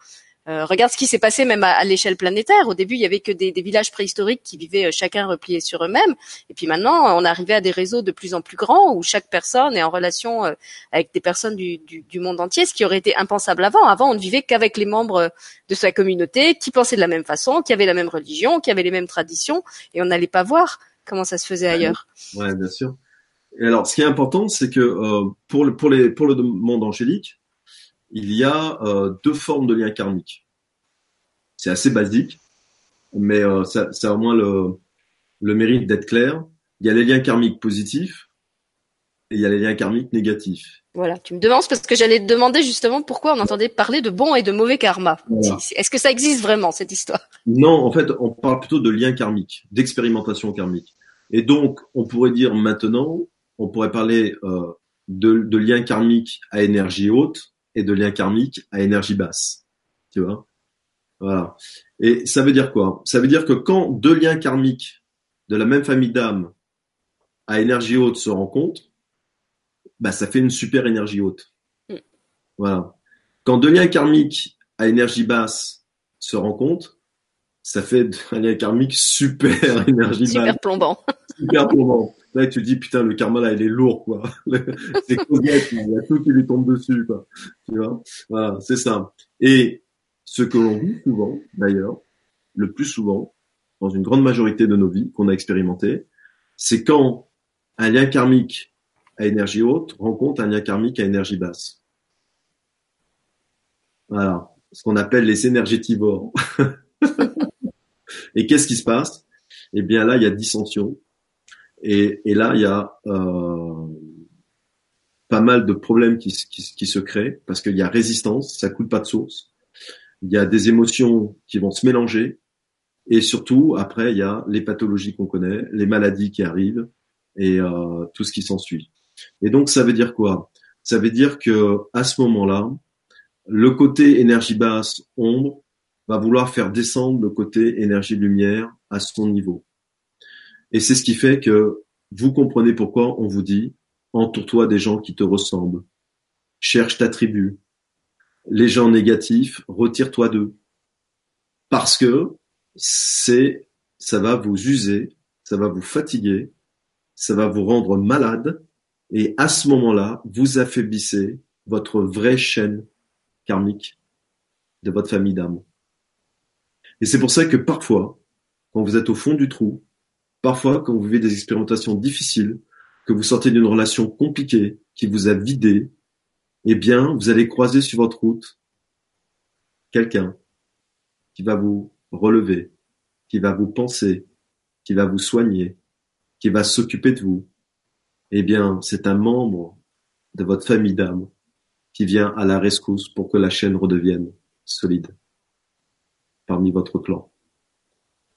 A: euh, regarde ce qui s'est passé même à, l'échelle planétaire. Au début, il y avait que des, des villages préhistoriques qui vivaient euh, chacun replié sur eux-mêmes. Et puis maintenant, on arrivé à des réseaux de plus en plus grands où chaque personne est en relation euh, avec des personnes du, du, du, monde entier, ce qui aurait été impensable avant. Avant, on ne vivait qu'avec les membres de sa communauté qui pensaient de la même façon, qui avaient la même religion, qui avaient les mêmes traditions, et on n'allait pas voir comment ça se faisait ailleurs.
B: Ouais, bien sûr. Et alors, ce qui est important, c'est que euh, pour, le, pour, les, pour le monde angélique, il y a euh, deux formes de liens karmiques. C'est assez basique, mais euh, ça, ça, a au moins le, le mérite d'être clair. Il y a les liens karmiques positifs et il y a les liens karmiques négatifs.
A: Voilà, tu me demandes parce que j'allais te demander justement pourquoi on entendait parler de bon et de mauvais karma. Voilà. Est-ce que ça existe vraiment cette histoire?
B: Non, en fait, on parle plutôt de liens karmiques, d'expérimentation karmique. Et donc, on pourrait dire maintenant, on pourrait parler euh, de, de liens karmiques à énergie haute et de liens karmiques à énergie basse. Tu vois? Voilà. Et ça veut dire quoi? Ça veut dire que quand deux liens karmiques de la même famille d'âme à énergie haute se rencontrent, bah ça fait une super énergie haute. Mm. Voilà. Quand deux liens karmiques à énergie basse se rencontrent, ça fait un lien karmique super énergie basse.
A: Super plombant.
B: Super plombant. Là, tu dis, putain, le karma, là, il est lourd, quoi. c'est Cosette, il y a tout qui lui tombe dessus, quoi. Tu vois? Voilà, c'est ça. Et ce que l'on vit souvent, d'ailleurs, le plus souvent, dans une grande majorité de nos vies qu'on a expérimenté, c'est quand un lien karmique à énergie haute rencontre un lien karmique à énergie basse. Voilà. Ce qu'on appelle les énergétivores. Et qu'est-ce qui se passe? Eh bien, là, il y a dissension et, là, il y a euh, pas mal de problèmes qui se créent parce qu'il y a résistance, ça coule pas de source. Il y a des émotions qui vont se mélanger Et surtout, après, il y a les pathologies qu'on connaît, les maladies qui arrivent et euh, tout ce qui s'ensuit. Et donc, ça veut dire quoi? Ça veut dire que à ce moment-là, le côté énergie basse, ombre, va vouloir faire descendre le côté énergie lumière à son niveau. Et c'est ce qui fait que vous comprenez pourquoi on vous dit entoure-toi des gens qui te ressemblent, cherche ta tribu. Les gens négatifs, retire-toi d'eux. Parce que c'est, ça va vous user, ça va vous fatiguer, ça va vous rendre malade, et à ce moment-là, vous affaiblissez votre vraie chaîne karmique de votre famille d'âme. Et c'est pour ça que parfois, quand vous êtes au fond du trou, parfois quand vous vivez des expérimentations difficiles, que vous sortez d'une relation compliquée qui vous a vidé, eh bien, vous allez croiser sur votre route quelqu'un qui va vous relever, qui va vous penser, qui va vous soigner, qui va s'occuper de vous. Eh bien, c'est un membre de votre famille d'âme qui vient à la rescousse pour que la chaîne redevienne solide parmi votre clan.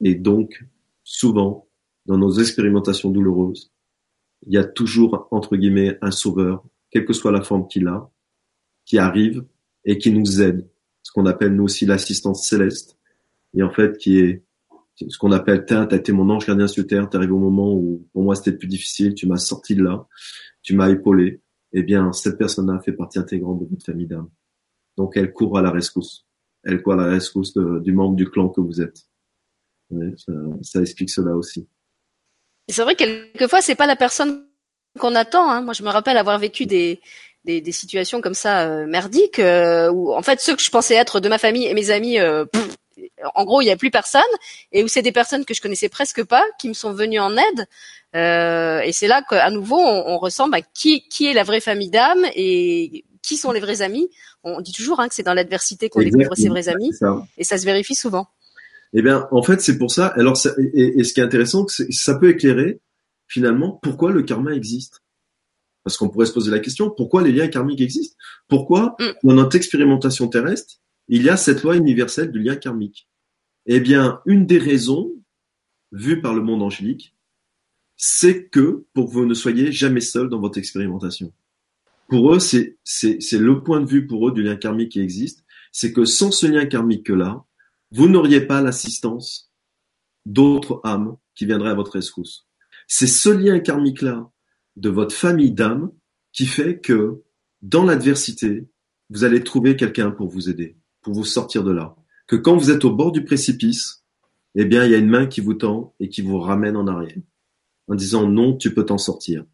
B: Et donc, souvent, dans nos expérimentations douloureuses, il y a toujours, entre guillemets, un sauveur, quelle que soit la forme qu'il a, qui arrive et qui nous aide. Ce qu'on appelle nous aussi l'assistance céleste. Et en fait, qui est ce qu'on appelle, t'as été mon ange gardien sur terre, t'es arrivé au moment où pour moi c'était le plus difficile, tu m'as sorti de là, tu m'as épaulé. Eh bien, cette personne-là fait partie intégrante de votre famille d'âme. Donc, elle court à la rescousse. Elle court à la rescousse du membre du clan que vous êtes. ça, ça explique cela aussi
A: c'est vrai quelquefois c'est pas la personne qu'on attend. Hein. Moi, je me rappelle avoir vécu des des, des situations comme ça euh, merdiques euh, où en fait ceux que je pensais être de ma famille et mes amis, euh, en gros, il y a plus personne et où c'est des personnes que je connaissais presque pas qui me sont venues en aide. et c'est là qu'à nouveau on, on ressent bah, qui qui est la vraie famille d'âme et qui sont les vrais amis. On dit toujours hein, que c'est dans l'adversité qu'on découvre ses vrais amis et ça se vérifie souvent.
B: Eh bien, en fait, c'est pour ça. Alors, et, ce qui est intéressant, c'est ça peut éclairer finalement pourquoi le karma existe. Parce qu'on pourrait se poser la question pourquoi les liens karmiques existent? Pourquoi mm. dans notre expérimentation terrestre il y a cette loi universelle du lien karmique? Eh bien, une des raisons vues par le monde angélique, c'est que pour que vous ne soyez jamais seul dans votre expérimentation. Pour eux, c'est c'est le point de vue pour eux du lien karmique qui existe, c'est que sans ce lien karmique là, vous n'auriez pas l'assistance d'autres âmes qui viendraient à votre rescousse. C'est ce lien karmique-là de votre famille d'âmes qui fait que dans l'adversité, vous allez trouver quelqu'un pour vous aider, pour vous sortir de là. Que quand vous êtes au bord du précipice, eh bien, il y a une main qui vous tend et qui vous ramène en arrière, en disant non, tu peux t'en sortir.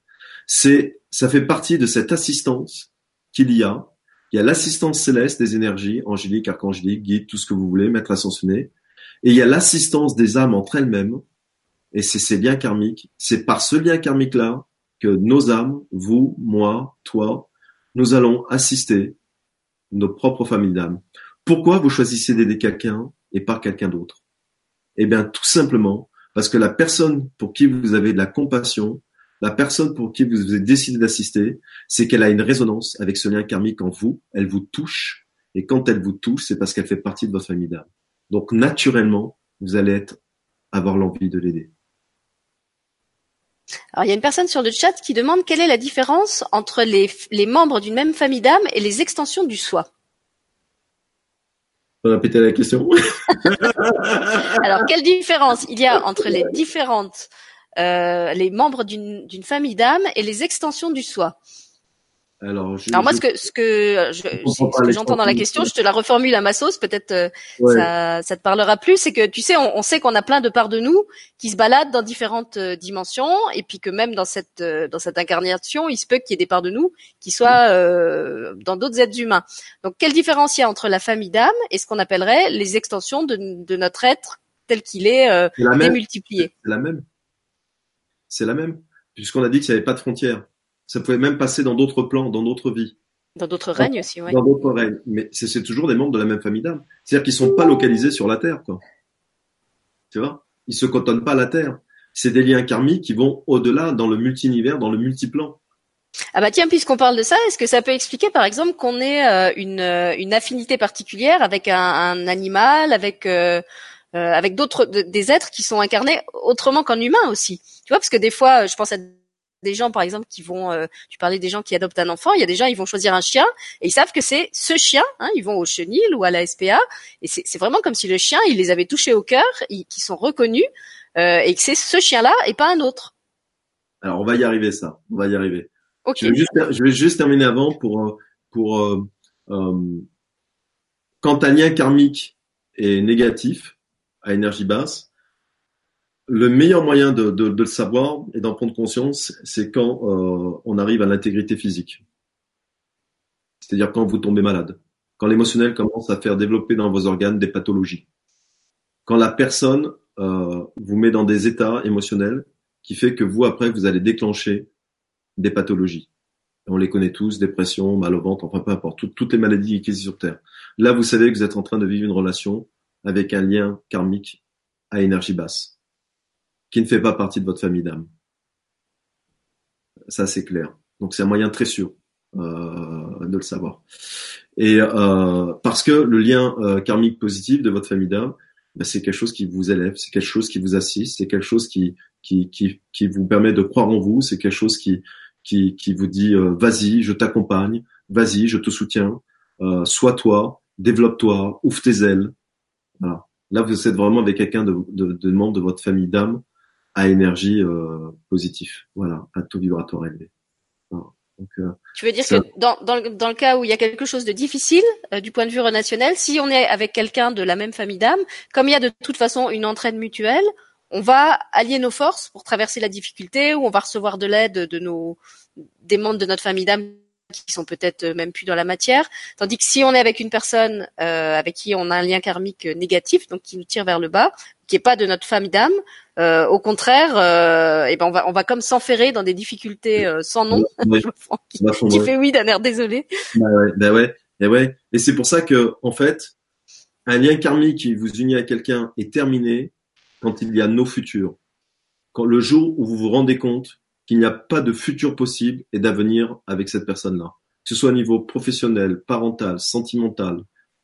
B: C'est, ça fait partie de cette assistance qu'il y a il y a l'assistance céleste des énergies, angélique, archangélique, guide, tout ce que vous voulez, mettre à Et il y a l'assistance des âmes entre elles-mêmes. Et c'est ces liens karmiques. C'est par ce lien karmique-là que nos âmes, vous, moi, toi, nous allons assister nos propres familles d'âmes. Pourquoi vous choisissez d'aider quelqu'un et pas quelqu'un d'autre? Eh bien, tout simplement parce que la personne pour qui vous avez de la compassion, la personne pour qui vous avez décidé d'assister, c'est qu'elle a une résonance avec ce lien karmique en vous, elle vous touche, et quand elle vous touche, c'est parce qu'elle fait partie de votre famille d'âme. Donc naturellement, vous allez être, avoir l'envie de l'aider.
A: Alors il y a une personne sur le chat qui demande quelle est la différence entre les, les membres d'une même famille d'âme et les extensions du soi.
B: Répétez la question.
A: Alors quelle différence? Il y a entre les différentes les membres d'une famille d'âmes et les extensions du soi. Alors, je, Alors moi, ce que ce que j'entends dans la question, je te la reformule à ma sauce, peut-être euh, ça, ça te parlera plus. C'est que tu sais, on, on, sait qu'on a plein de parts de nous qui se baladent dans différentes euh, dimensions, et puis que même dans cette dans cette incarnation, il se peut qu'il y ait des parts de nous qui soient dans d'autres êtres humains. Donc, quelle différence il y a entre la famille d'âmes et ce qu'on appellerait les extensions de, de notre être tel qu'il est, est démultiplié?
B: C'est la même c'est la même, puisqu'on a dit qu'il n'y avait pas de frontières. Ça pouvait même passer dans d'autres plans, dans d'autres vies.
A: Dans d'autres règnes aussi, oui.
B: Dans d'autres règnes. Mais c'est toujours des membres de la même famille d'âmes. C'est-à-dire qu'ils sont pas localisés sur la Terre, quoi. Tu vois? Ils se cantonnent pas à la Terre. C'est des liens karmiques qui vont au-delà, dans le multi-univers, dans le multiplan.
A: Ah bah tiens, puisqu'on parle de ça, est-ce que ça peut expliquer par exemple qu'on ait euh, une, euh, une affinité particulière avec un, un animal, avec euh, avec d'autres des êtres qui sont incarnés autrement qu'en humain aussi. Tu vois, parce que des fois, je pense à des gens, par exemple, qui vont, euh, tu parlais des gens qui adoptent un enfant, il y a des gens, ils vont choisir un chien et ils savent que c'est ce chien. Hein, ils vont au chenil ou à la SPA et c'est vraiment comme si le chien, il les avait touchés au cœur, qui sont reconnus euh, et que c'est ce chien-là et pas un autre.
B: Alors on va y arriver, ça. On va y arriver. Je, vais juste, je vais juste terminer avant pour euh, pour euh, quand un lien karmique est négatif à énergie basse, le meilleur moyen de, de, de le savoir et d'en prendre conscience, c'est quand euh, on arrive à l'intégrité physique. C'est-à-dire quand vous tombez malade, quand l'émotionnel commence à faire développer dans vos organes des pathologies, quand la personne euh, vous met dans des états émotionnels qui fait que vous après vous allez déclencher des pathologies. On les connaît tous, dépression, mal au ventre, enfin peu importe, toutes les maladies qui existent sur Terre. Là, vous savez que vous êtes en train de vivre une relation avec un lien karmique à énergie basse qui ne fait pas partie de votre famille d'âme. Ça, c'est clair. Donc, c'est un moyen très sûr euh, de le savoir. Et euh, parce que le lien euh, karmique positif de votre famille d'âme, ben, c'est quelque chose qui vous élève, c'est quelque chose qui vous assiste, c'est quelque chose qui, qui, qui, qui vous permet de croire en vous, c'est quelque chose qui, qui, qui vous dit vas-y, je t'accompagne, vas-y, je te soutiens, sois toi, développe-toi, ouvre tes ailes. Voilà. Là, vous êtes vraiment avec quelqu'un de, de, de membre de votre famille d'âme à énergie euh, positive, voilà, à taux vibratoire élevé.
A: Donc, euh, tu veux dire que dans, dans, le, dans, le cas où il y a quelque chose de difficile euh, du point de vue relationnel, si on est avec quelqu'un de la même famille d'âme, comme il y a de toute façon une entraide mutuelle, on va allier nos forces pour traverser la difficulté ou on va recevoir de l'aide de nos des membres de notre famille d'âme qui sont peut-être même plus dans la matière, tandis que si on est avec une personne euh, avec qui on a un lien karmique négatif, donc qui nous tire vers le bas, qui est pas de notre famille d'âme, euh, au contraire, euh, eh ben on va on va comme s'enferrer dans des difficultés euh, sans nom. qui, fait oui d'un air désolé.
B: Bah ouais, bah ouais, et ouais. Et c'est pour ça que en fait, un lien karmique qui vous unit à quelqu'un est terminé quand il y a nos futurs. Quand le jour où vous vous rendez compte qu'il n'y a pas de futur possible et d'avenir avec cette personne-là, que ce soit au niveau professionnel, parental, sentimental,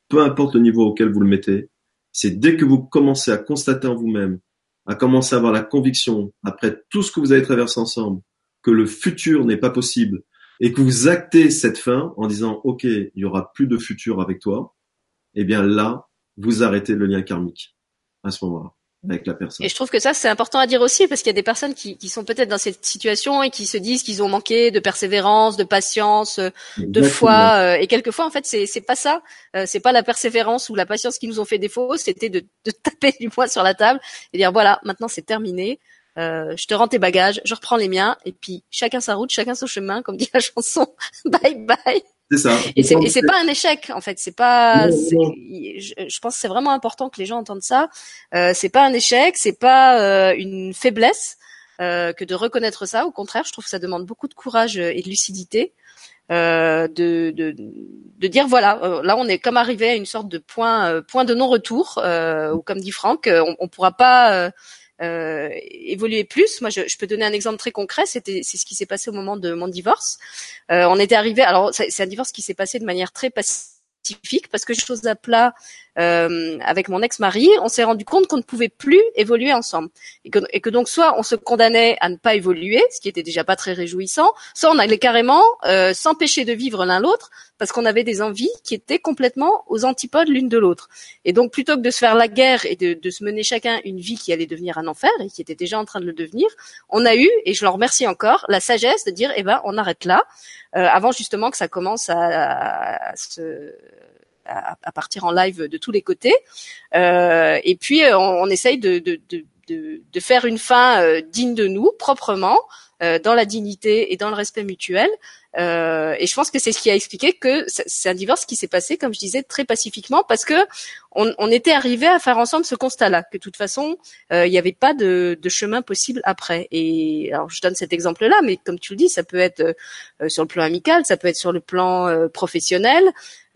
B: peu importe le niveau auquel vous le mettez, c'est dès que vous commencez à constater en vous-même à commencer à avoir la conviction, après tout ce que vous avez traversé ensemble, que le futur n'est pas possible et que vous actez cette fin en disant OK, il y aura plus de futur avec toi, eh bien là, vous arrêtez le lien karmique à ce moment-là avec la personne.
A: Et je trouve que ça c'est important à dire aussi parce qu'il y a des personnes qui, qui sont peut-être dans cette situation et qui se disent qu'ils ont manqué de persévérance, de patience, de foi euh, et quelquefois en fait c'est c'est pas ça, euh, c'est pas la persévérance ou la patience qui nous ont fait défaut, c'était de, de taper du poing sur la table et dire voilà maintenant c'est terminé, euh, je te rends tes bagages, je reprends les miens et puis chacun sa route, chacun son chemin comme dit la chanson, bye bye.
B: C'est ça.
A: Et c'est, pas un échec en fait. C'est pas. Je, pense que c'est vraiment important que les gens entendent ça. Euh, c'est pas un échec, c'est pas euh, une faiblesse euh, que de reconnaître ça. Au contraire, je trouve que ça demande beaucoup de courage euh, et de lucidité. Euh, de, de, de, dire voilà, euh, là on est comme arrivé à une sorte de point point de non-retour, ou comme dit Franck, on, on pourra pas euh, évoluer plus. Moi, je, je, peux donner un exemple très concret. C'était c'est ce qui s'est passé au moment de mon divorce. Euh, on était arrivé. Alors, c'est un divorce qui s'est passé de manière très pacifique parce que chose à plat euh, avec mon ex-mari, on s'est rendu compte qu'on ne pouvait plus évoluer ensemble et que, et que, donc soit on se condamnait à ne pas évoluer, ce qui était déjà pas très réjouissant, soit on allait carrément euh, s'empêcher de vivre l'un l'autre parce qu'on avait des envies qui étaient complètement aux antipodes l'une de l'autre. Et donc plutôt que de se faire la guerre et de, de, se mener chacun une vie qui allait devenir un enfer et qui était déjà en train de le devenir, on a eu, et je leur remercie encore, la sagesse de dire eh ben on arrête là, euh, avant justement que ça commence à, à, à se à, partir en live de tous les côtés. Euh, et puis euh, on, on essaye de, de, de, de, faire une fin euh, digne de nous, proprement, dans la dignité et dans le respect mutuel. Euh, et je pense que c'est ce qui a expliqué que c'est un divorce qui s'est passé, comme je disais, très pacifiquement, parce que on, on était arrivé à faire ensemble ce constat-là, que de toute façon, il n'y avait pas de, de, chemin possible après. Et alors, je donne cet exemple-là, mais comme tu le dis, ça peut être sur le plan amical, ça peut être sur le plan professionnel.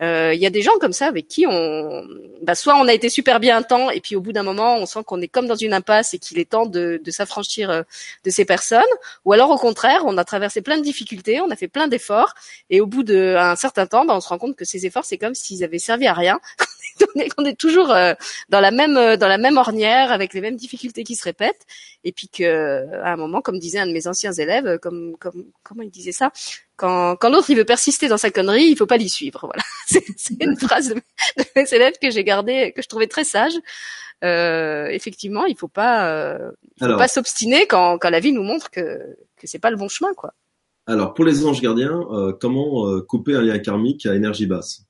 A: Euh, il y a des gens comme ça avec qui on, bah, soit on a été super bien un temps et puis au bout d'un moment on sent qu'on est comme dans une impasse et qu'il est temps de, de s'affranchir euh, de ces personnes, ou alors au contraire, on a traversé plein de difficultés, on a fait plein d'efforts, et au bout d'un certain temps, bah, on se rend compte que ces efforts, c'est comme s'ils avaient servi à rien, qu'on est, toujours euh, dans la même dans la même ornière avec les mêmes difficultés qui se répètent, et puis que à un moment, comme disait un de mes anciens élèves, comme comme comment il disait ça, quand, quand l'autre il veut persister dans sa connerie, il faut pas l'y suivre. Voilà, c'est une phrase de, mes élèves que j'ai gardée, que je trouvais très sage. Euh, effectivement, il faut pas, euh, faut pas s'obstiner quand, quand la vie nous montre que que c'est pas le bon chemin, quoi.
B: Alors, pour les anges gardiens, euh, comment euh, couper un lien karmique à énergie basse?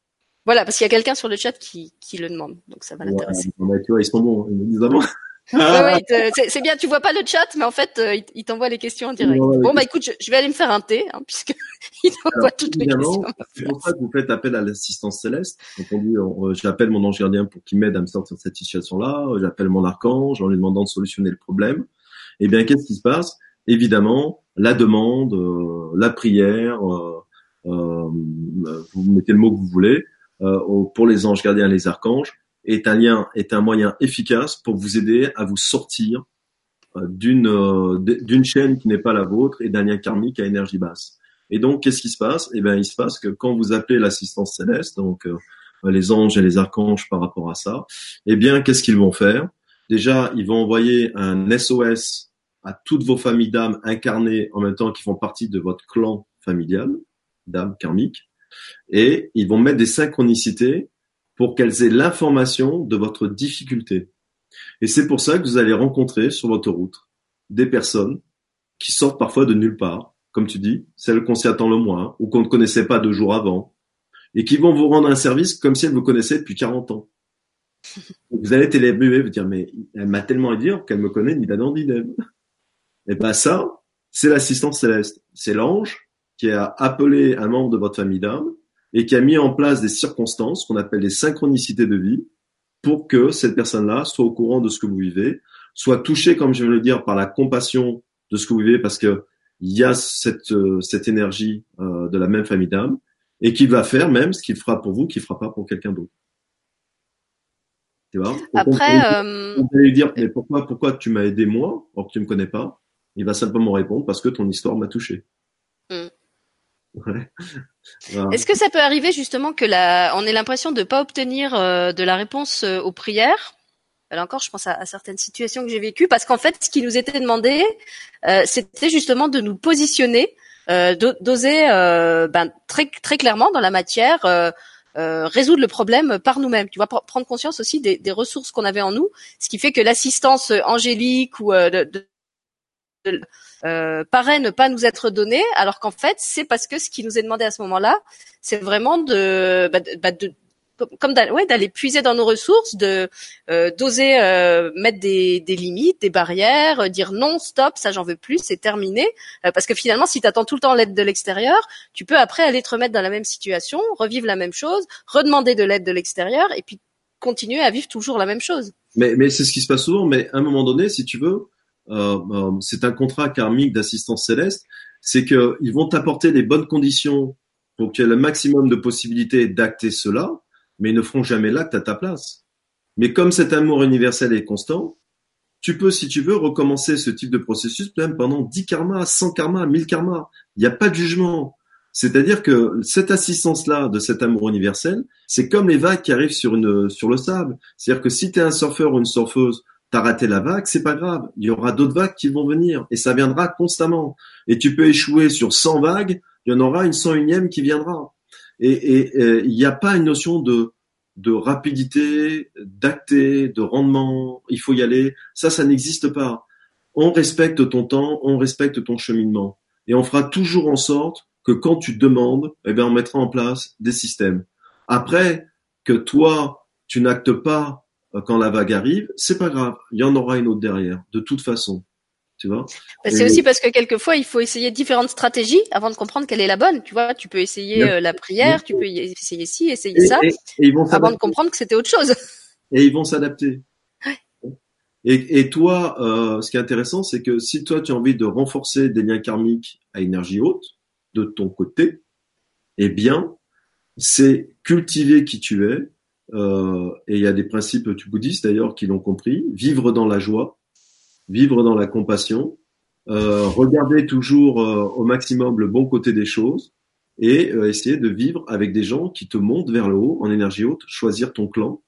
A: Voilà, parce qu'il y a quelqu'un sur le chat qui, qui le demande, donc ça va l'intéresser.
B: Ouais, tu vois, ils sont bons, ils
A: oui, c'est bien, tu vois pas le chat, mais en fait, euh, il, t'envoie les questions en direct. bon, bah écoute, je, vais aller me faire un thé, hein, puisque il t'envoie toutes les questions.
B: C'est pour ça que vous faites appel à l'assistance céleste. Euh, j'appelle mon ange gardien pour qu'il m'aide à me sortir de cette situation-là. J'appelle mon archange en lui demandant de solutionner le problème. Eh bien, qu'est-ce qui se passe? Évidemment, la demande, euh, la prière, vous mettez le mot que vous voulez, pour les anges gardiens et les archanges est un lien, est un moyen efficace pour vous aider à vous sortir euh, d'une euh, d'une chaîne qui n'est pas la vôtre et d'un lien karmique à énergie basse. Et donc, qu'est-ce qui se passe? Eh bien, il se passe que quand vous appelez l'assistance céleste, donc euh, les anges et les archanges par rapport à ça, eh bien, qu'est-ce qu'ils vont faire? Déjà, ils vont envoyer un SOS à toutes vos familles d'âmes incarnées en même temps qui font partie de votre clan familial d'âmes karmiques, et ils vont mettre des synchronicités pour qu'elles aient l'information de votre difficulté. Et c'est pour ça que vous allez rencontrer sur votre route des personnes qui sortent parfois de nulle part, comme tu dis, celles qu'on s'y attend le moins, ou qu'on ne connaissait pas deux jours avant, et qui vont vous rendre un service comme si elles vous connaissaient depuis 40 ans. Vous allez télémuer, vous dire, mais elle m'a tellement à dire qu'elle me connaît ni d'Adam ni d'Ève. Et ben ça, c'est l'assistance céleste. C'est l'ange qui a appelé un membre de votre famille d'âme et qui a mis en place des circonstances qu'on appelle les synchronicités de vie pour que cette personne-là soit au courant de ce que vous vivez, soit touchée, comme je viens de le dire, par la compassion de ce que vous vivez parce que il y a cette, euh, cette énergie euh, de la même famille d'âme et qui va faire même ce qu'il fera pour vous, qu'il fera pas pour quelqu'un d'autre.
A: Tu vois? Après, euh...
B: vous allez lui dire mais pourquoi pourquoi tu m'as aidé moi alors que tu me connais pas? Il va simplement répondre parce que ton histoire m'a touché.
A: Est-ce que ça peut arriver justement que la, on ait l'impression de pas obtenir euh, de la réponse euh, aux prières? Là encore, je pense à, certaines situations que j'ai vécues, parce qu'en fait, ce qui nous était demandé, euh, c'était justement de nous positionner, d'oser ben, très très clairement dans la matière. résoudre le problème par nous-mêmes. Tu vois, prendre conscience aussi des, des ressources qu'on avait en nous, ce qui fait que l'assistance angélique ou de, euh, paraît ne pas nous être donné, alors qu'en fait, c'est parce que ce qui nous est demandé à ce moment-là, c'est vraiment de, bah, bah, comme d'aller puiser dans nos ressources, de euh, d'oser euh, mettre des, limites, des barrières, dire non, stop, ça j'en veux plus, c'est terminé. parce que finalement, si tu attends tout le temps l'aide de l'extérieur, tu peux après aller te remettre dans la même situation, revivre la même chose, redemander de l'aide de l'extérieur, et puis continuer à vivre toujours la même chose.
B: Mais, mais c'est ce qui se passe souvent. Mais à un moment donné, si tu veux, euh, euh, c'est un contrat karmique d'assistance céleste, c'est qu'ils vont t'apporter les bonnes conditions pour qu'il y ait le maximum de possibilités d'acter cela, mais ils ne feront jamais l'acte à ta place. Mais comme cet amour universel est constant, tu peux, si tu veux, recommencer ce type de processus même pendant 10 karmas, 100 karmas, 1000 karmas. Il n'y a pas de jugement. C'est-à-dire que cette assistance-là de cet amour universel, c'est comme les vagues qui arrivent sur, une, sur le sable. C'est-à-dire que si tu es un surfeur ou une surfeuse, T'as raté la vague, c'est pas grave. Il y aura d'autres vagues qui vont venir et ça viendra constamment. Et tu peux échouer sur 100 vagues, il y en aura une 101e qui viendra. Et il n'y a pas une notion de de rapidité, d'acté, de rendement. Il faut y aller. Ça, ça n'existe pas. On respecte ton temps, on respecte ton cheminement, et on fera toujours en sorte que quand tu demandes, eh bien, on mettra en place des systèmes. Après que toi, tu n'actes pas quand la vague arrive, c'est pas grave, il y en aura une autre derrière, de toute façon. Tu vois
A: bah, C'est aussi parce que quelquefois, il faut essayer différentes stratégies avant de comprendre quelle est la bonne. Tu vois, tu peux essayer euh, la prière, tu peux essayer ci, essayer ça, avant de comprendre que c'était autre chose.
B: Et ils vont s'adapter. Et, et, toi, euh, ce qui est intéressant, c'est que si toi, tu as envie de renforcer des liens karmiques à énergie haute, de ton côté, eh bien, c'est cultiver qui tu es, euh, et il y a des principes bouddhistes d'ailleurs qui l'ont compris, vivre dans la joie, vivre dans la compassion, euh, regarder toujours euh, au maximum le bon côté des choses et euh, essayer de vivre avec des gens qui te montent vers le haut en énergie haute, choisir ton clan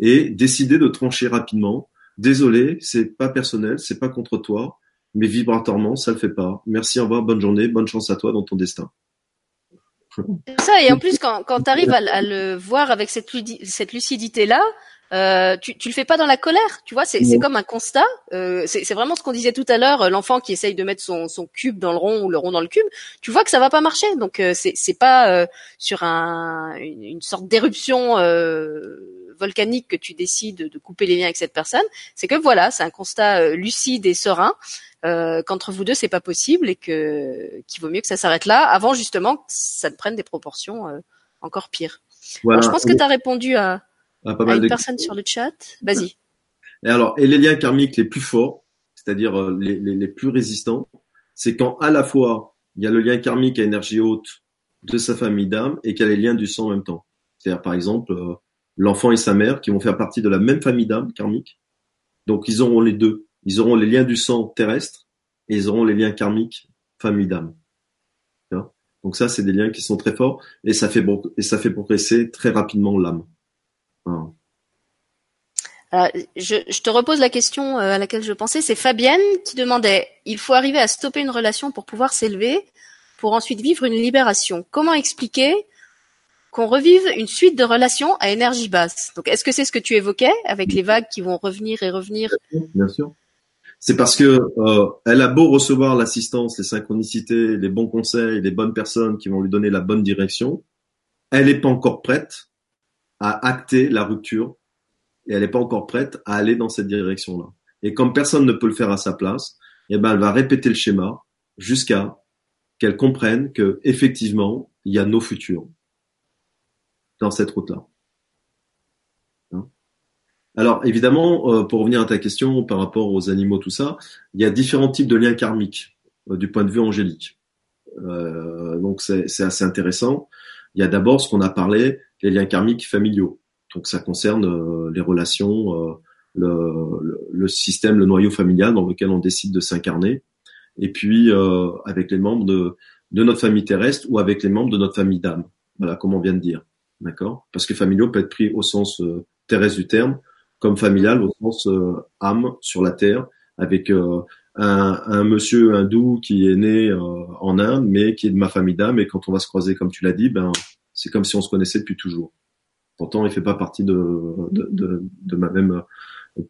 B: et décider de trancher rapidement. Désolé, c'est pas personnel, c'est pas contre toi, mais vibratoirement, ça le fait pas. Merci, au revoir, bonne journée, bonne chance à toi dans ton destin.
A: Ça, et en plus, quand, quand tu arrives à, le voir avec cette, cette lucidité-là, euh, tu, tu le fais pas dans la colère, tu vois, c'est comme un constat. Euh, c'est vraiment ce qu'on disait tout à l'heure, l'enfant qui essaye de mettre son, son, cube dans le rond ou le rond dans le cube. Tu vois que ça va pas marcher, donc euh, c'est pas euh, sur un, une, sorte d'éruption euh, volcanique que tu décides de couper les liens avec cette personne. C'est que voilà, c'est un constat lucide et serein qu'entre vous deux c'est pas possible et que qu'il vaut mieux que ça s'arrête là, avant justement que ça ne prenne des proportions encore pires. Alors, je pense que tu as répondu à pas mal une personne sur le chat. Vas-y.
B: Et alors, et les liens karmiques les plus forts, c'est-à-dire euh, les, les, les, plus résistants, c'est quand à la fois il y a le lien karmique à énergie haute de sa famille d'âme et qu'il y a les liens du sang en même temps. C'est-à-dire, par exemple, euh, l'enfant et sa mère qui vont faire partie de la même famille d'âme karmique. Donc, ils auront les deux. Ils auront les liens du sang terrestre et ils auront les liens karmiques famille d'âme. Donc ça, c'est des liens qui sont très forts et ça fait, progresser très rapidement l'âme.
A: Je, te repose la question euh, à laquelle je pensais. C'est Fabienne qui demandait il faut arriver à stopper une relation pour pouvoir s'élever, pour ensuite vivre une libération. Comment expliquer qu'on revive une suite de relations à énergie basse Donc, est-ce que c'est ce que tu évoquais avec les vagues qui vont revenir et revenir?
B: Bien sûr. C'est parce que euh, elle a beau recevoir l'assistance, les synchronicités, les bons conseils, les bonnes personnes qui vont lui donner la bonne direction, elle n'est pas encore prête à acter la rupture et elle n'est pas encore prête à aller dans cette direction-là. Et comme personne ne peut le faire à sa place, eh ben elle va répéter le schéma jusqu'à qu'elle comprenne que effectivement il y a nos futurs dans cette route-là. Hein? Alors évidemment, euh, pour revenir à ta question par rapport aux animaux, tout ça, il y a différents types de liens karmiques euh, du point de vue angélique. Euh, donc c'est assez intéressant. Il y a d'abord ce qu'on a parlé, les liens karmiques familiaux. Donc ça concerne les relations, le, système, le noyau familial dans lequel on décide de s'incarner, et puis avec les membres de, de notre famille terrestre ou avec les membres de notre famille d'âme. Voilà, comme on vient de dire. D'accord Parce que familiaux peut être pris au sens terrestre du terme, comme familial au sens âme sur la terre, avec un, un, monsieur hindou qui est né en Inde, mais qui est de ma famille d'âme, et quand on va se croiser, comme tu l'as dit, ben c'est comme si on se connaissait depuis toujours. Pourtant, il fait pas partie de, de, ma même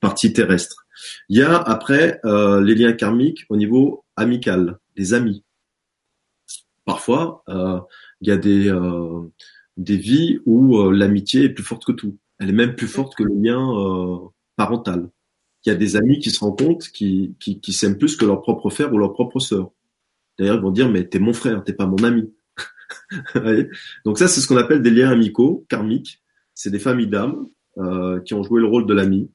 B: partie terrestre. Il y a après euh, les liens karmiques au niveau amical, les amis. Parfois, euh, il y a des, euh, des vies où euh, l'amitié est plus forte que tout. Elle est même plus forte que le lien euh, parental. Il y a des amis qui se rendent compte qui, qui, qui s'aiment plus que leur propre frère ou leur propre sœur. D'ailleurs, ils vont dire mais t'es mon frère, t'es pas mon ami. Donc ça, c'est ce qu'on appelle des liens amicaux, karmiques. C'est des familles d'âmes euh, qui ont joué le rôle de l'ami,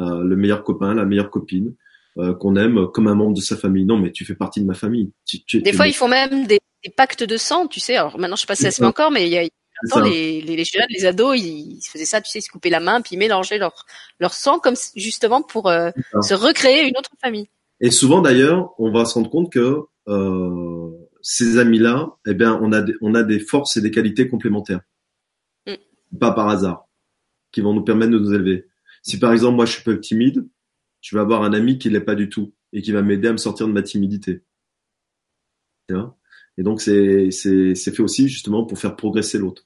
B: euh, le meilleur copain, la meilleure copine, euh, qu'on aime comme un membre de sa famille. Non, mais tu fais partie de ma famille.
A: des fois, ils font même des, pactes de sang, tu sais. Alors maintenant, je sais pas si ça se encore, mais il y a les, les, les, jeunes, les ados, ils, faisaient ça, tu sais, ils se coupaient la main puis ils mélangeaient leur, leur sang comme justement pour se recréer une autre famille.
B: Et souvent d'ailleurs, on va se rendre compte que euh, ces amis-là, eh bien, on a, des, on a des forces et des qualités complémentaires. Mm. Pas par hasard. Qui vont nous permettre de nous élever. Si par exemple, moi, je suis peu timide, je vais avoir un ami qui l'est pas du tout et qui va m'aider à me sortir de ma timidité. Et donc, c'est, fait aussi justement pour faire progresser l'autre.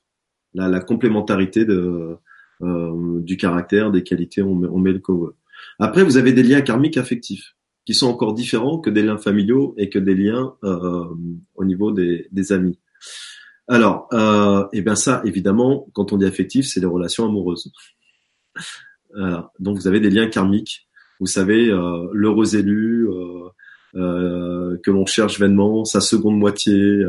B: La, la complémentarité de, euh, du caractère, des qualités, on met, on met le cover. Après, vous avez des liens karmiques affectifs qui sont encore différents que des liens familiaux et que des liens euh, au niveau des, des amis. Alors, euh, et eh bien ça, évidemment, quand on dit affectif, c'est des relations amoureuses. donc vous avez des liens karmiques. Vous savez, euh, l'heureux élu euh, euh, que l'on cherche vainement, sa seconde moitié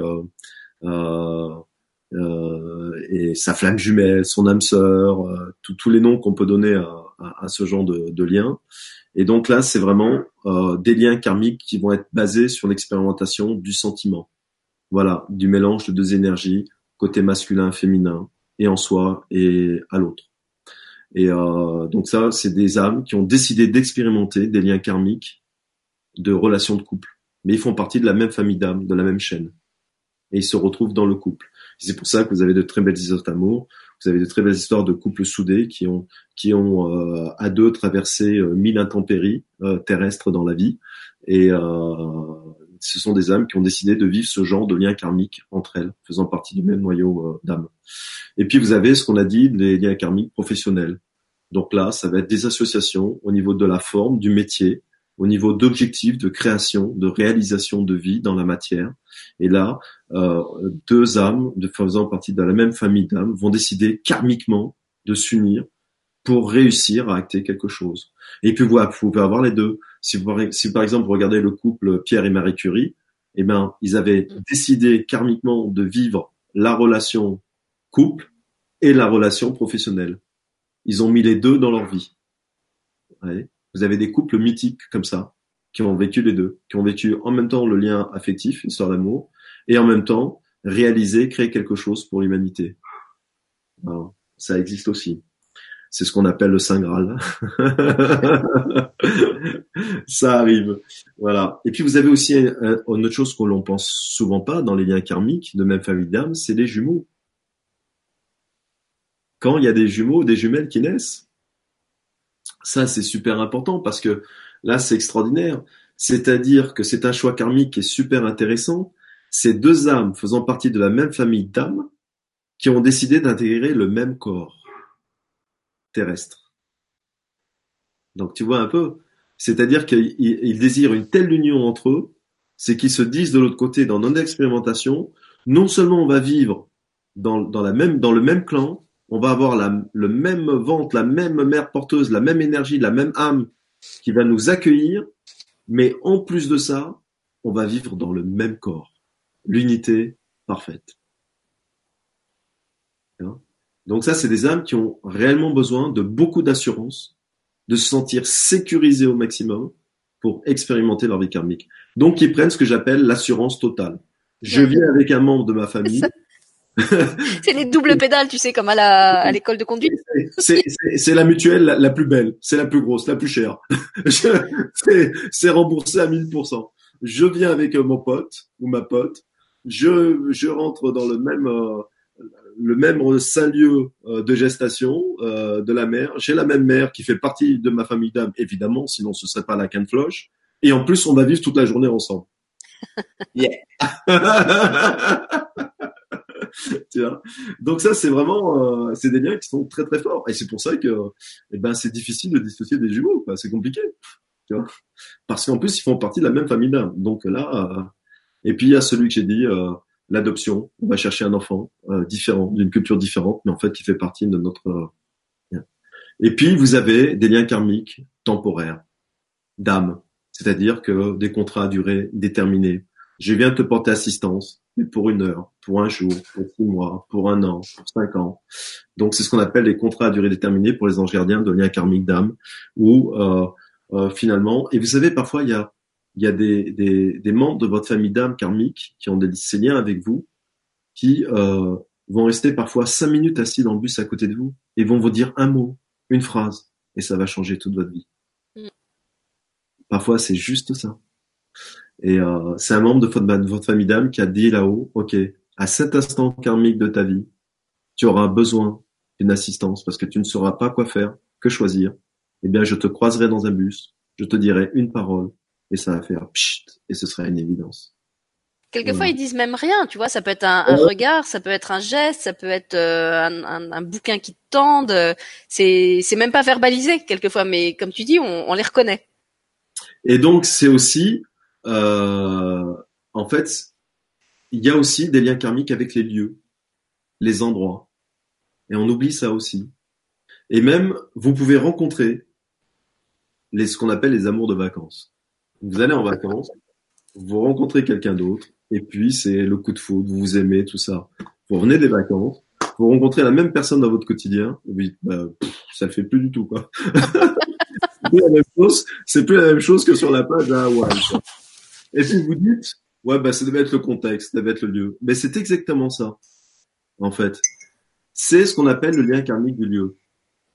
B: et sa flamme jumelle, son âme sœur, tous les noms qu'on peut donner à, à, à ce genre de, de liens. Et donc là, c'est vraiment euh, des liens karmiques qui vont être basés sur l'expérimentation du sentiment. Voilà, du mélange de deux énergies, côté masculin, féminin, et en soi et à l'autre. Et euh, donc ça, c'est des âmes qui ont décidé d'expérimenter des liens karmiques de relations de couple. mais ils font partie de la même famille d'âmes, de la même chaîne. Et ils se retrouvent dans le couple. C'est pour ça que vous avez de très belles histoires d'amour, vous avez de très belles histoires de couples soudés qui ont, qui ont euh, à deux traversé euh, mille intempéries euh, terrestres dans la vie. Et ce sont des âmes qui ont décidé de vivre ce genre de lien karmique entre elles, faisant partie du même noyau d'âmes. Et puis vous avez ce qu'on a dit, les liens karmiques professionnels. Donc là, ça va être des associations au niveau de la forme, du métier, au niveau d'objectifs, de création, de réalisation de vie dans la matière. Et là, euh, deux âmes, faisant partie de la même famille d'âmes, vont décider karmiquement de s'unir pour réussir à acter quelque chose. Et puis vous, pouvez avoir les deux. Si, vous, si par exemple vous regardez le couple Pierre et Marie Curie, eh ben ils avaient décidé karmiquement de vivre la relation couple et la relation professionnelle. Ils ont mis les deux dans leur vie. Vous avez des couples mythiques comme ça, qui ont vécu les deux, qui ont vécu en même temps le lien affectif, histoire d'amour, et en même temps réaliser, créer quelque chose pour l'humanité. Ça existe aussi. C'est ce qu'on appelle le Saint Graal. ça arrive. Voilà. Et puis vous avez aussi une autre chose qu'on l'on pense souvent pas dans les liens karmiques de même famille d'âme, c'est les jumeaux. Quand il y a des jumeaux, des jumelles qui naissent, ça, c'est super important parce que là, c'est extraordinaire. C'est-à-dire que c'est un choix karmique qui est super intéressant. C'est deux âmes faisant partie de la même famille d'âmes qui ont décidé d'intégrer le même corps terrestre. Donc tu vois un peu, c'est-à-dire qu'ils désirent une telle union entre eux, c'est qu'ils se disent de l'autre côté dans notre expérimentation, non seulement on va vivre dans le même clan, on va avoir la, le même ventre, la même mère porteuse, la même énergie, la même âme qui va nous accueillir, mais en plus de ça, on va vivre dans le même corps, l'unité parfaite. Hein? Donc ça, c'est des âmes qui ont réellement besoin de beaucoup d'assurance, de se sentir sécurisées au maximum pour expérimenter leur vie karmique. Donc ils prennent ce que j'appelle l'assurance totale. Je viens avec un membre de ma famille,
A: c'est les doubles pédales, tu sais, comme à la à l'école de conduite.
B: C'est la mutuelle la, plus belle, c'est la plus grosse, la plus chère. c'est remboursé à 1000%. Je viens avec mon pote ou ma pote, je je rentre dans le même euh, le même saint lieu euh, de gestation euh, de la mère. J'ai la même mère qui fait partie de ma famille d'âme, évidemment, sinon ce serait pas la canne floche. Et en plus, on va vivre toute la journée ensemble. Yeah. Donc ça, c'est vraiment, euh, c'est des liens qui sont très très forts. Et c'est pour ça que, eh ben, c'est difficile de dissocier des jumeaux. C'est compliqué, tu vois parce qu'en plus, ils font partie de la même famille d'âme. Donc là, euh, et puis il y a celui que j'ai dit, euh, l'adoption. On va chercher un enfant différent, d'une culture différente, mais en fait qui fait partie de notre. et puis vous avez des liens karmiques temporaires, d'âme, c'est-à-dire que des contrats à durée déterminée. Je viens te porter assistance pour une heure, pour un jour, pour six mois, pour un an, pour cinq ans. Donc c'est ce qu'on appelle les contrats à durée déterminée pour les anges gardiens de liens karmiques d'âme, où euh, euh, finalement, et vous savez parfois il y a il y a des, des, des membres de votre famille d'âme karmique qui ont des, ces liens avec vous, qui euh, vont rester parfois cinq minutes assis dans le bus à côté de vous et vont vous dire un mot, une phrase, et ça va changer toute votre vie. Mm. Parfois c'est juste ça. Et euh, c'est un membre de votre, famille d'âme qui a dit là-haut, ok, à cet instant karmique de ta vie, tu auras besoin d'une assistance parce que tu ne sauras pas quoi faire, que choisir. Eh bien, je te croiserai dans un bus, je te dirai une parole et ça va faire pchit et ce sera une évidence.
A: Quelquefois, ils disent même rien, tu vois. Ça peut être un, regard, ça peut être un geste, ça peut être euh, un, un, bouquin qui te tende. C'est, c'est même pas verbalisé quelquefois, mais comme tu dis, on, on les reconnaît.
B: Et donc, c'est aussi en fait, il y a aussi des liens karmiques avec les lieux, les endroits. Et on oublie ça aussi. Et même, vous pouvez rencontrer les, ce qu'on appelle les amours de vacances. Vous allez en vacances, vous rencontrez quelqu'un d'autre, et puis c'est le coup de foudre, vous vous aimez, tout ça. Vous revenez des vacances, vous rencontrez la même personne dans votre quotidien, et bah, ça le fait plus du tout, quoi. c'est plus la même chose, que sur la page à Hawaï. Et puis vous dites, ouais, bah ça devait être le contexte, ça devait être le lieu. Mais c'est exactement ça, en fait. C'est ce qu'on appelle le lien karmique du lieu.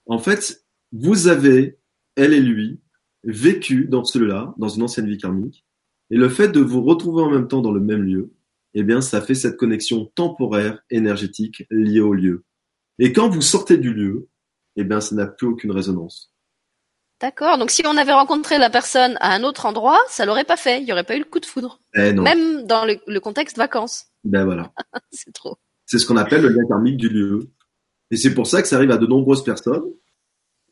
B: En fait, vous avez, elle et lui, vécu dans celui-là, dans une ancienne vie karmique, Et le fait de vous retrouver en même temps dans le même lieu, eh bien, ça fait cette connexion temporaire, énergétique liée au lieu. Et quand vous sortez du lieu, eh bien, ça n'a plus aucune résonance.
A: D'accord. Donc, si on avait rencontré la personne à un autre endroit, ça l'aurait pas fait. Il n'y aurait pas eu le coup de foudre.
B: Eh non.
A: Même dans le, contexte vacances.
B: Ben voilà.
A: c'est trop.
B: C'est ce qu'on appelle le lien karmique du lieu. Et c'est pour ça que ça arrive à de nombreuses personnes.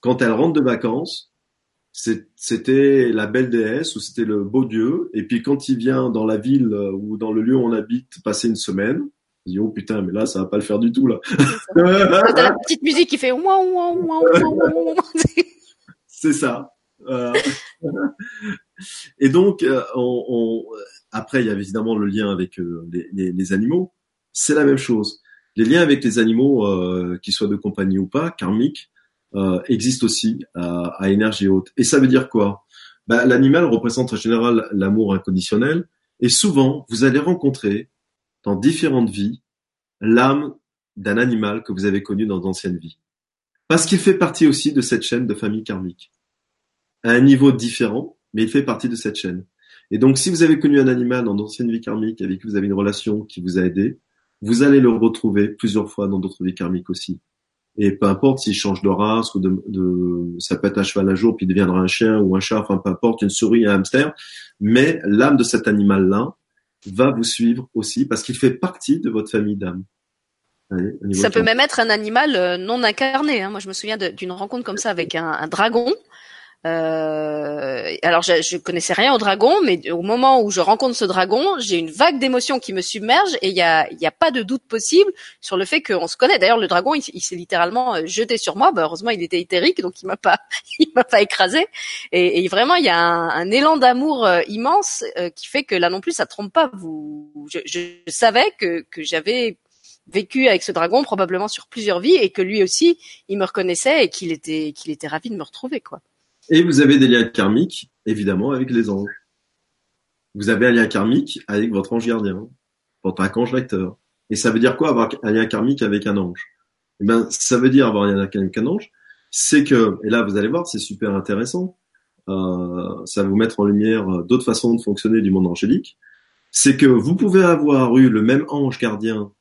B: Quand elles rentrent de vacances, c'était la belle déesse ou c'était le beau dieu. Et puis quand il vient dans la ville euh, ou dans le lieu où on habite passer une semaine, on dit oh putain mais là ça va pas le faire du tout là.
A: T'as la petite musique qui fait
B: C'est ça. Euh, et donc euh, après il y a évidemment le lien avec les, les, animaux. C'est la même chose. Les liens avec les animaux, euh, qu'ils soient de compagnie ou pas, karmiques, euh, existe aussi à, à, énergie haute. Et ça veut dire quoi? Bah, L'animal représente en général l'amour inconditionnel, et souvent vous allez rencontrer dans différentes vies l'âme d'un animal que vous avez connu dans d'anciennes vies. Parce qu'il fait partie aussi de cette chaîne de famille karmique. À un niveau différent, mais il fait partie de cette chaîne. Et donc, si vous avez connu un animal dans d'anciennes vies karmiques avec qui vous avez une relation qui vous a aidé, vous allez le retrouver plusieurs fois dans d'autres vies karmiques aussi. Et peu importe s'il change de race ou de, de, ça peut être un cheval un jour puis deviendra un chien ou un chat, enfin peu importe, une souris, un hamster. Mais l'âme de cet animal-là va vous suivre aussi parce qu'il fait partie de votre famille d'âmes.
A: Ça peut même être un animal euh, non incarné. Hein. Moi, je me souviens d'une rencontre comme ça avec un, un dragon euh, alors je, je connaissais rien au dragon, mais au moment où je rencontre ce dragon, j'ai une vague d'émotions qui me submerge et il y a, y a pas de doute possible sur le fait qu'on se connaît. D'ailleurs, le dragon, il, s'est littéralement euh, jeté sur moi. Bah, heureusement, il était éthérique, donc il m'a pas, il m'a pas écrasé. Et, et, vraiment, il y a un, un élan d'amour euh, immense euh, qui fait que là non plus, ça trompe pas. Vous, je, je savais que, que j'avais vécu avec ce dragon probablement sur plusieurs vies et que lui aussi, il me reconnaissait et qu'il était, qu'il était ravi de me retrouver, quoi.
B: Et vous avez des liens karmiques, évidemment, avec les anges. Vous avez un lien karmique avec votre ange gardien, votre archange lecteur. Et ça veut dire quoi avoir un lien karmique avec un ange? Eh bien, ça veut dire avoir un lien avec un ange, c'est que, et là vous allez voir, c'est super intéressant, euh, ça va vous mettre en lumière d'autres façons de fonctionner du monde angélique, c'est que vous pouvez avoir eu le même ange gardien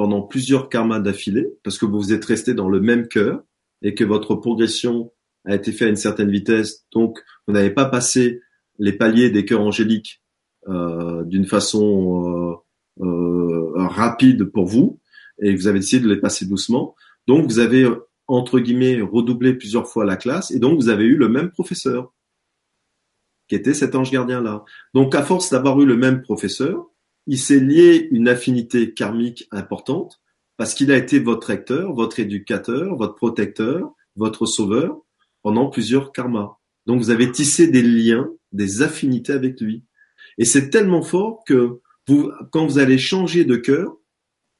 B: pendant plusieurs karmas d'affilée, parce que vous êtes resté dans le même cœur, et que votre progression a été fait à une certaine vitesse, donc vous n'avez pas passé les paliers des cœurs angéliques euh, d'une façon euh, euh, rapide pour vous, et vous avez décidé de les passer doucement. Donc vous avez entre guillemets redoublé plusieurs fois la classe, et donc vous avez eu le même professeur qui était cet ange gardien là. Donc à force d'avoir eu le même professeur, il s'est lié une affinité karmique importante parce qu'il a été votre recteur, votre éducateur, votre protecteur, votre sauveur, pendant plusieurs karmas. Donc vous avez tissé des liens, des affinités avec lui. Et c'est tellement fort que vous, quand vous allez changer de cœur,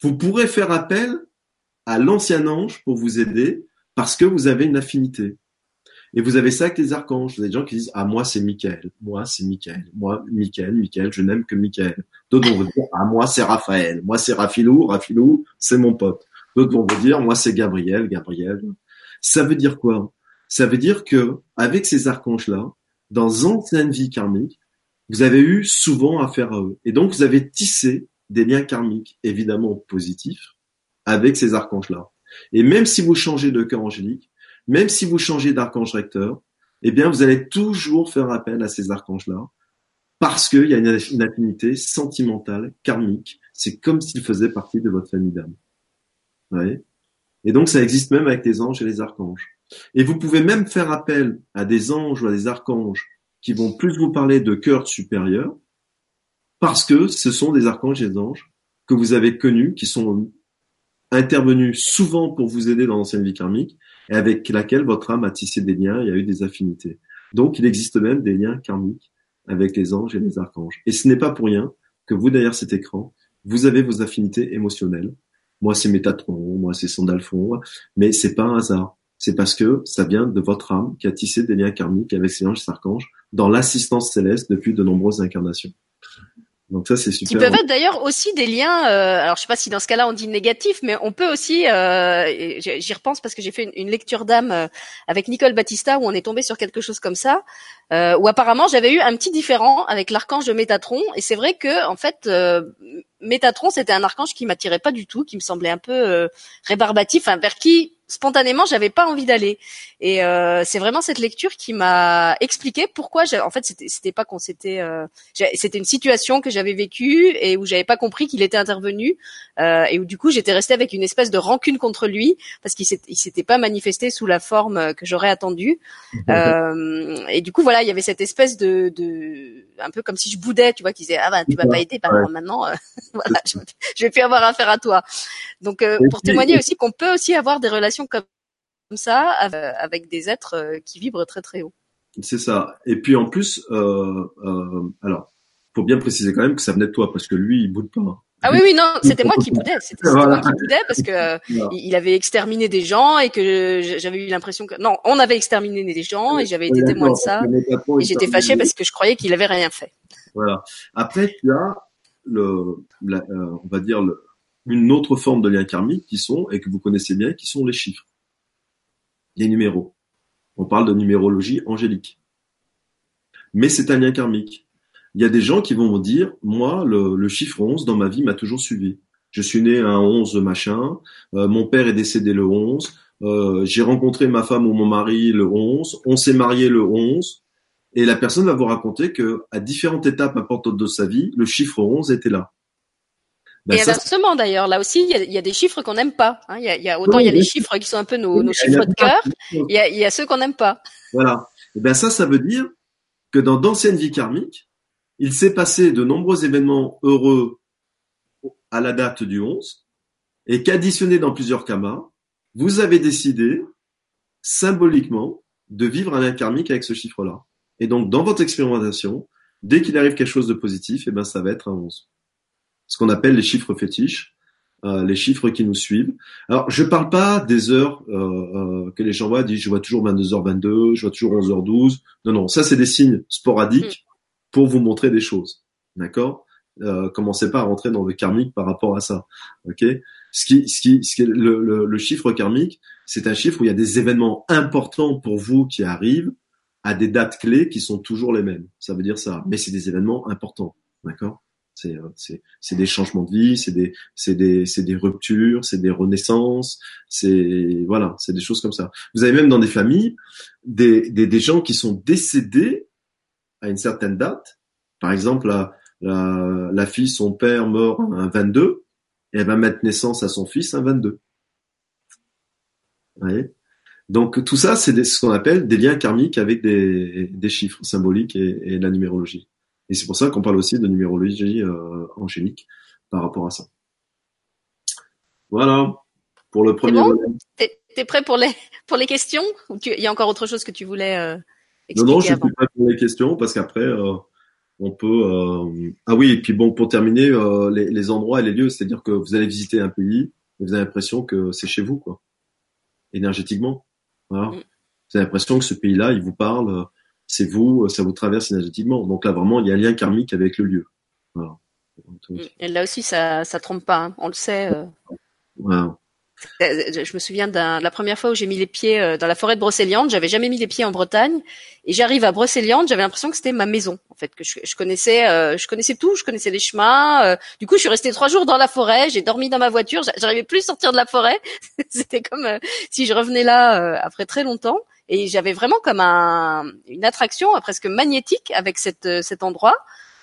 B: vous pourrez faire appel à l'ancien ange pour vous aider parce que vous avez une affinité. Et vous avez ça avec les archanges. Vous avez des gens qui disent Ah, moi, c'est Michael. Moi, c'est Michael. Moi, Michael, Michael, je n'aime que Michael. D'autres vont vous dire Ah, moi, c'est Raphaël. Moi, c'est Rafilou. Rafilou, c'est mon pote. D'autres vont vous dire Moi, c'est Gabriel. Gabriel. Ça veut dire quoi? Ça veut dire que avec ces archanges-là, dans anciennes vies karmiques, vous avez eu souvent affaire à eux. Et donc, vous avez tissé des liens karmiques, évidemment positifs, avec ces archanges-là. Et même si vous changez de cœur angélique, même si vous changez d'archange recteur, eh bien, vous allez toujours faire appel à ces archanges-là, parce qu'il y a une, affinité sentimentale, karmique. C'est comme s'ils faisaient partie de votre famille d'âme. Ouais. Et donc, ça existe même avec les anges et les archanges. Et vous pouvez même faire appel à des anges ou à des archanges qui vont plus vous parler de cœur supérieur, parce que ce sont des archanges et des anges que vous avez connus, qui sont intervenus souvent pour vous aider dans l'ancienne vie karmique, et avec laquelle votre âme a tissé des liens et a eu des affinités. Donc il existe même des liens karmiques avec les anges et les archanges. Et ce n'est pas pour rien que vous, derrière cet écran, vous avez vos affinités émotionnelles. Moi, c'est Métatron, moi, c'est Sandalphon, mais c'est pas un hasard c'est parce que ça vient de votre âme qui a tissé des liens karmiques avec ces anges et archanges dans l'assistance céleste depuis de nombreuses incarnations. Donc ça c'est super.
A: Qui peuvent être d'ailleurs aussi des liens. Euh, alors je sais pas si dans ce cas-là on dit négatif, mais on peut aussi. Euh, J'y repense parce que j'ai fait une, une lecture d'âme euh, avec Nicole Battista où on est tombé sur quelque chose comme ça, euh, où apparemment j'avais eu un petit différent avec l'archange de Métatron, et c'est vrai que en fait euh, Métatron c'était un archange qui m'attirait pas du tout, qui me semblait un peu euh, rébarbatif, enfin, vers qui spontanément j'avais pas envie d'aller. Et euh, c'est vraiment cette lecture qui m'a expliqué pourquoi en fait c'était c'était pas qu'on s'était euh, c'était une situation que j'avais vécue et où j'avais pas compris qu'il était intervenu euh, et où du coup j'étais restée avec une espèce de rancune contre lui parce qu'il s'était, il s'était pas manifesté sous la forme que j'aurais attendue euh, et du coup voilà il y avait cette espèce de, de un peu comme si je boudais tu vois qui disait ah ben tu m'as pas aidé bah, maintenant euh, voilà je, je, vais plus avoir affaire à toi. Donc euh, pour témoigner aussi qu'on peut aussi avoir des relations comme ça avec des êtres euh, qui vibrent très très haut.
B: C'est ça. Et puis en plus, euh, euh, alors, faut bien préciser quand même que ça venait de toi parce que lui, il boude pas.
A: Ah oui oui non, c'était moi qui boudais, c'était voilà. moi qui boudais parce que il avait exterminé des gens et que j'avais eu l'impression que non, on avait exterminé des gens et j'avais été témoin de ça et j'étais fâchée parce que je croyais qu'il avait rien fait.
B: Voilà. Après tu as le, la, euh, on va dire le, une autre forme de lien karmique qui sont et que vous connaissez bien, qui sont les chiffres les numéros. On parle de numérologie angélique. Mais c'est un lien karmique. Il y a des gens qui vont me dire, moi, le, chiffre 11 dans ma vie m'a toujours suivi. Je suis né un 11 machin, euh, mon père est décédé le 11, euh, j'ai rencontré ma femme ou mon mari le 11, on s'est marié le 11, et la personne va vous raconter que à différentes étapes importantes de sa vie, le chiffre 11 était là.
A: Ben et inversement d'ailleurs, là aussi, il y a, y a, des chiffres qu'on n'aime pas. Hein. Il, y a, y a, autant il y a des chiffres qui sont un peu nos, nos chiffres de cœur, il y a, y a ceux qu'on n'aime pas.
B: Voilà. Et ben ça, ça veut dire que dans d'anciennes vies karmiques, il s'est passé de nombreux événements heureux à la date du 11, et qu'additionné dans plusieurs kamas, vous avez décidé symboliquement de vivre un lien karmique avec ce chiffre-là. Et donc, dans votre expérimentation, dès qu'il arrive quelque chose de positif, et ben ça va être un 11 ce qu'on appelle les chiffres fétiches, euh, les chiffres qui nous suivent. Alors, je parle pas des heures euh, euh, que les gens voient, disent je vois toujours 22h22, je vois toujours 11h12. Non, non, ça c'est des signes sporadiques mm. pour vous montrer des choses. D'accord? Euh, Commencez pas à rentrer dans le karmique par rapport à ça. Ok? Ce qui, ce qui, ce qui le, le, le chiffre karmique, c'est un chiffre où il y a des événements importants pour vous qui arrivent à des dates clés qui sont toujours les mêmes. Ça veut dire ça. Mais c'est des événements importants. D'accord? Euh, c'est des changements de vie, c'est des c'est des c'est des ruptures, c'est des renaissances, c'est voilà, c'est des choses comme ça. Vous avez même dans des familles des, des, des gens qui sont décédés à une certaine date. Par exemple, la, la, la fille, son père mort un 22, et elle va mettre naissance à son fils un 22. Vous voyez? Donc tout ça, c'est ce qu'on appelle des liens karmiques avec des, des chiffres symboliques et, et la numérologie. Et c'est pour ça qu'on parle aussi de numérologie euh, angélique par rapport à ça. Voilà pour le premier
A: bon T'es prêt pour les pour les questions ou il y a encore autre chose que tu voulais euh,
B: expliquer Non non, je suis prêt pour les questions parce qu'après euh, on peut euh... ah oui et puis bon pour terminer euh, les, les, endroits et les lieux, c'est-à-dire que vous allez visiter un pays et vous avez l'impression que c'est chez vous quoi, énergétiquement. Voilà. Mm. Vous avez l'impression que ce pays-là, il vous parle c'est vous, ça vous traverse énergétiquement. Donc là, vraiment, il y a un lien karmique avec le lieu. Voilà.
A: Et là aussi, ça, ça trompe pas. Hein. On le sait. Euh... Je me souviens de la première fois où j'ai mis les pieds euh, dans la forêt de Brocéliande. J'avais jamais mis les pieds en Bretagne, et j'arrive à Brocéliande. J'avais l'impression que c'était ma maison, en fait, que je, connaissais, euh, je connaissais tout, je connaissais les chemins. Euh. du coup, je suis restée trois jours dans la forêt. J'ai dormi dans ma voiture. J'arrivais plus à sortir de la forêt. c'était comme si je revenais là après très longtemps. Et j'avais vraiment comme un, une attraction euh, presque magnétique avec euh, cet endroit.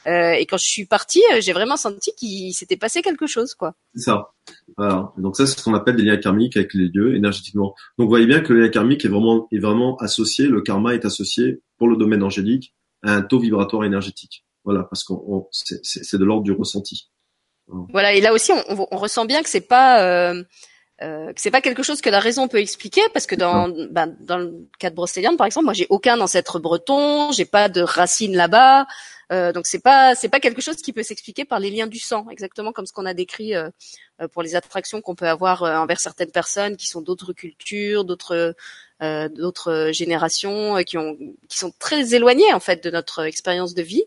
A: Euh, et quand je suis partie, euh, j'ai vraiment senti qu'il s'était passé quelque chose, quoi.
B: C'est ça. Voilà. Donc ça, c'est ce qu'on appelle des liens karmiques avec les lieux énergétiquement. Donc vous voyez bien que le lien karmique est vraiment, est vraiment associé, le karma est associé pour le domaine angélique à un taux vibratoire énergétique. Voilà, parce qu'on c'est de l'ordre du ressenti.
A: Voilà. Et là aussi, on, on ressent bien que c'est pas euh, euh, c'est pas quelque chose que la raison peut expliquer parce que dans ben, dans le cas de Brocéliande par exemple moi j'ai aucun ancêtre breton j'ai pas de racines là-bas euh, donc c'est pas c'est pas quelque chose qui peut s'expliquer par les liens du sang exactement comme ce qu'on a décrit euh, euh pour les attractions qu'on peut avoir euh, envers certaines personnes qui sont d'autres cultures d'autres euh, d'autres générations qui ont qui sont très éloignées en fait de notre expérience de vie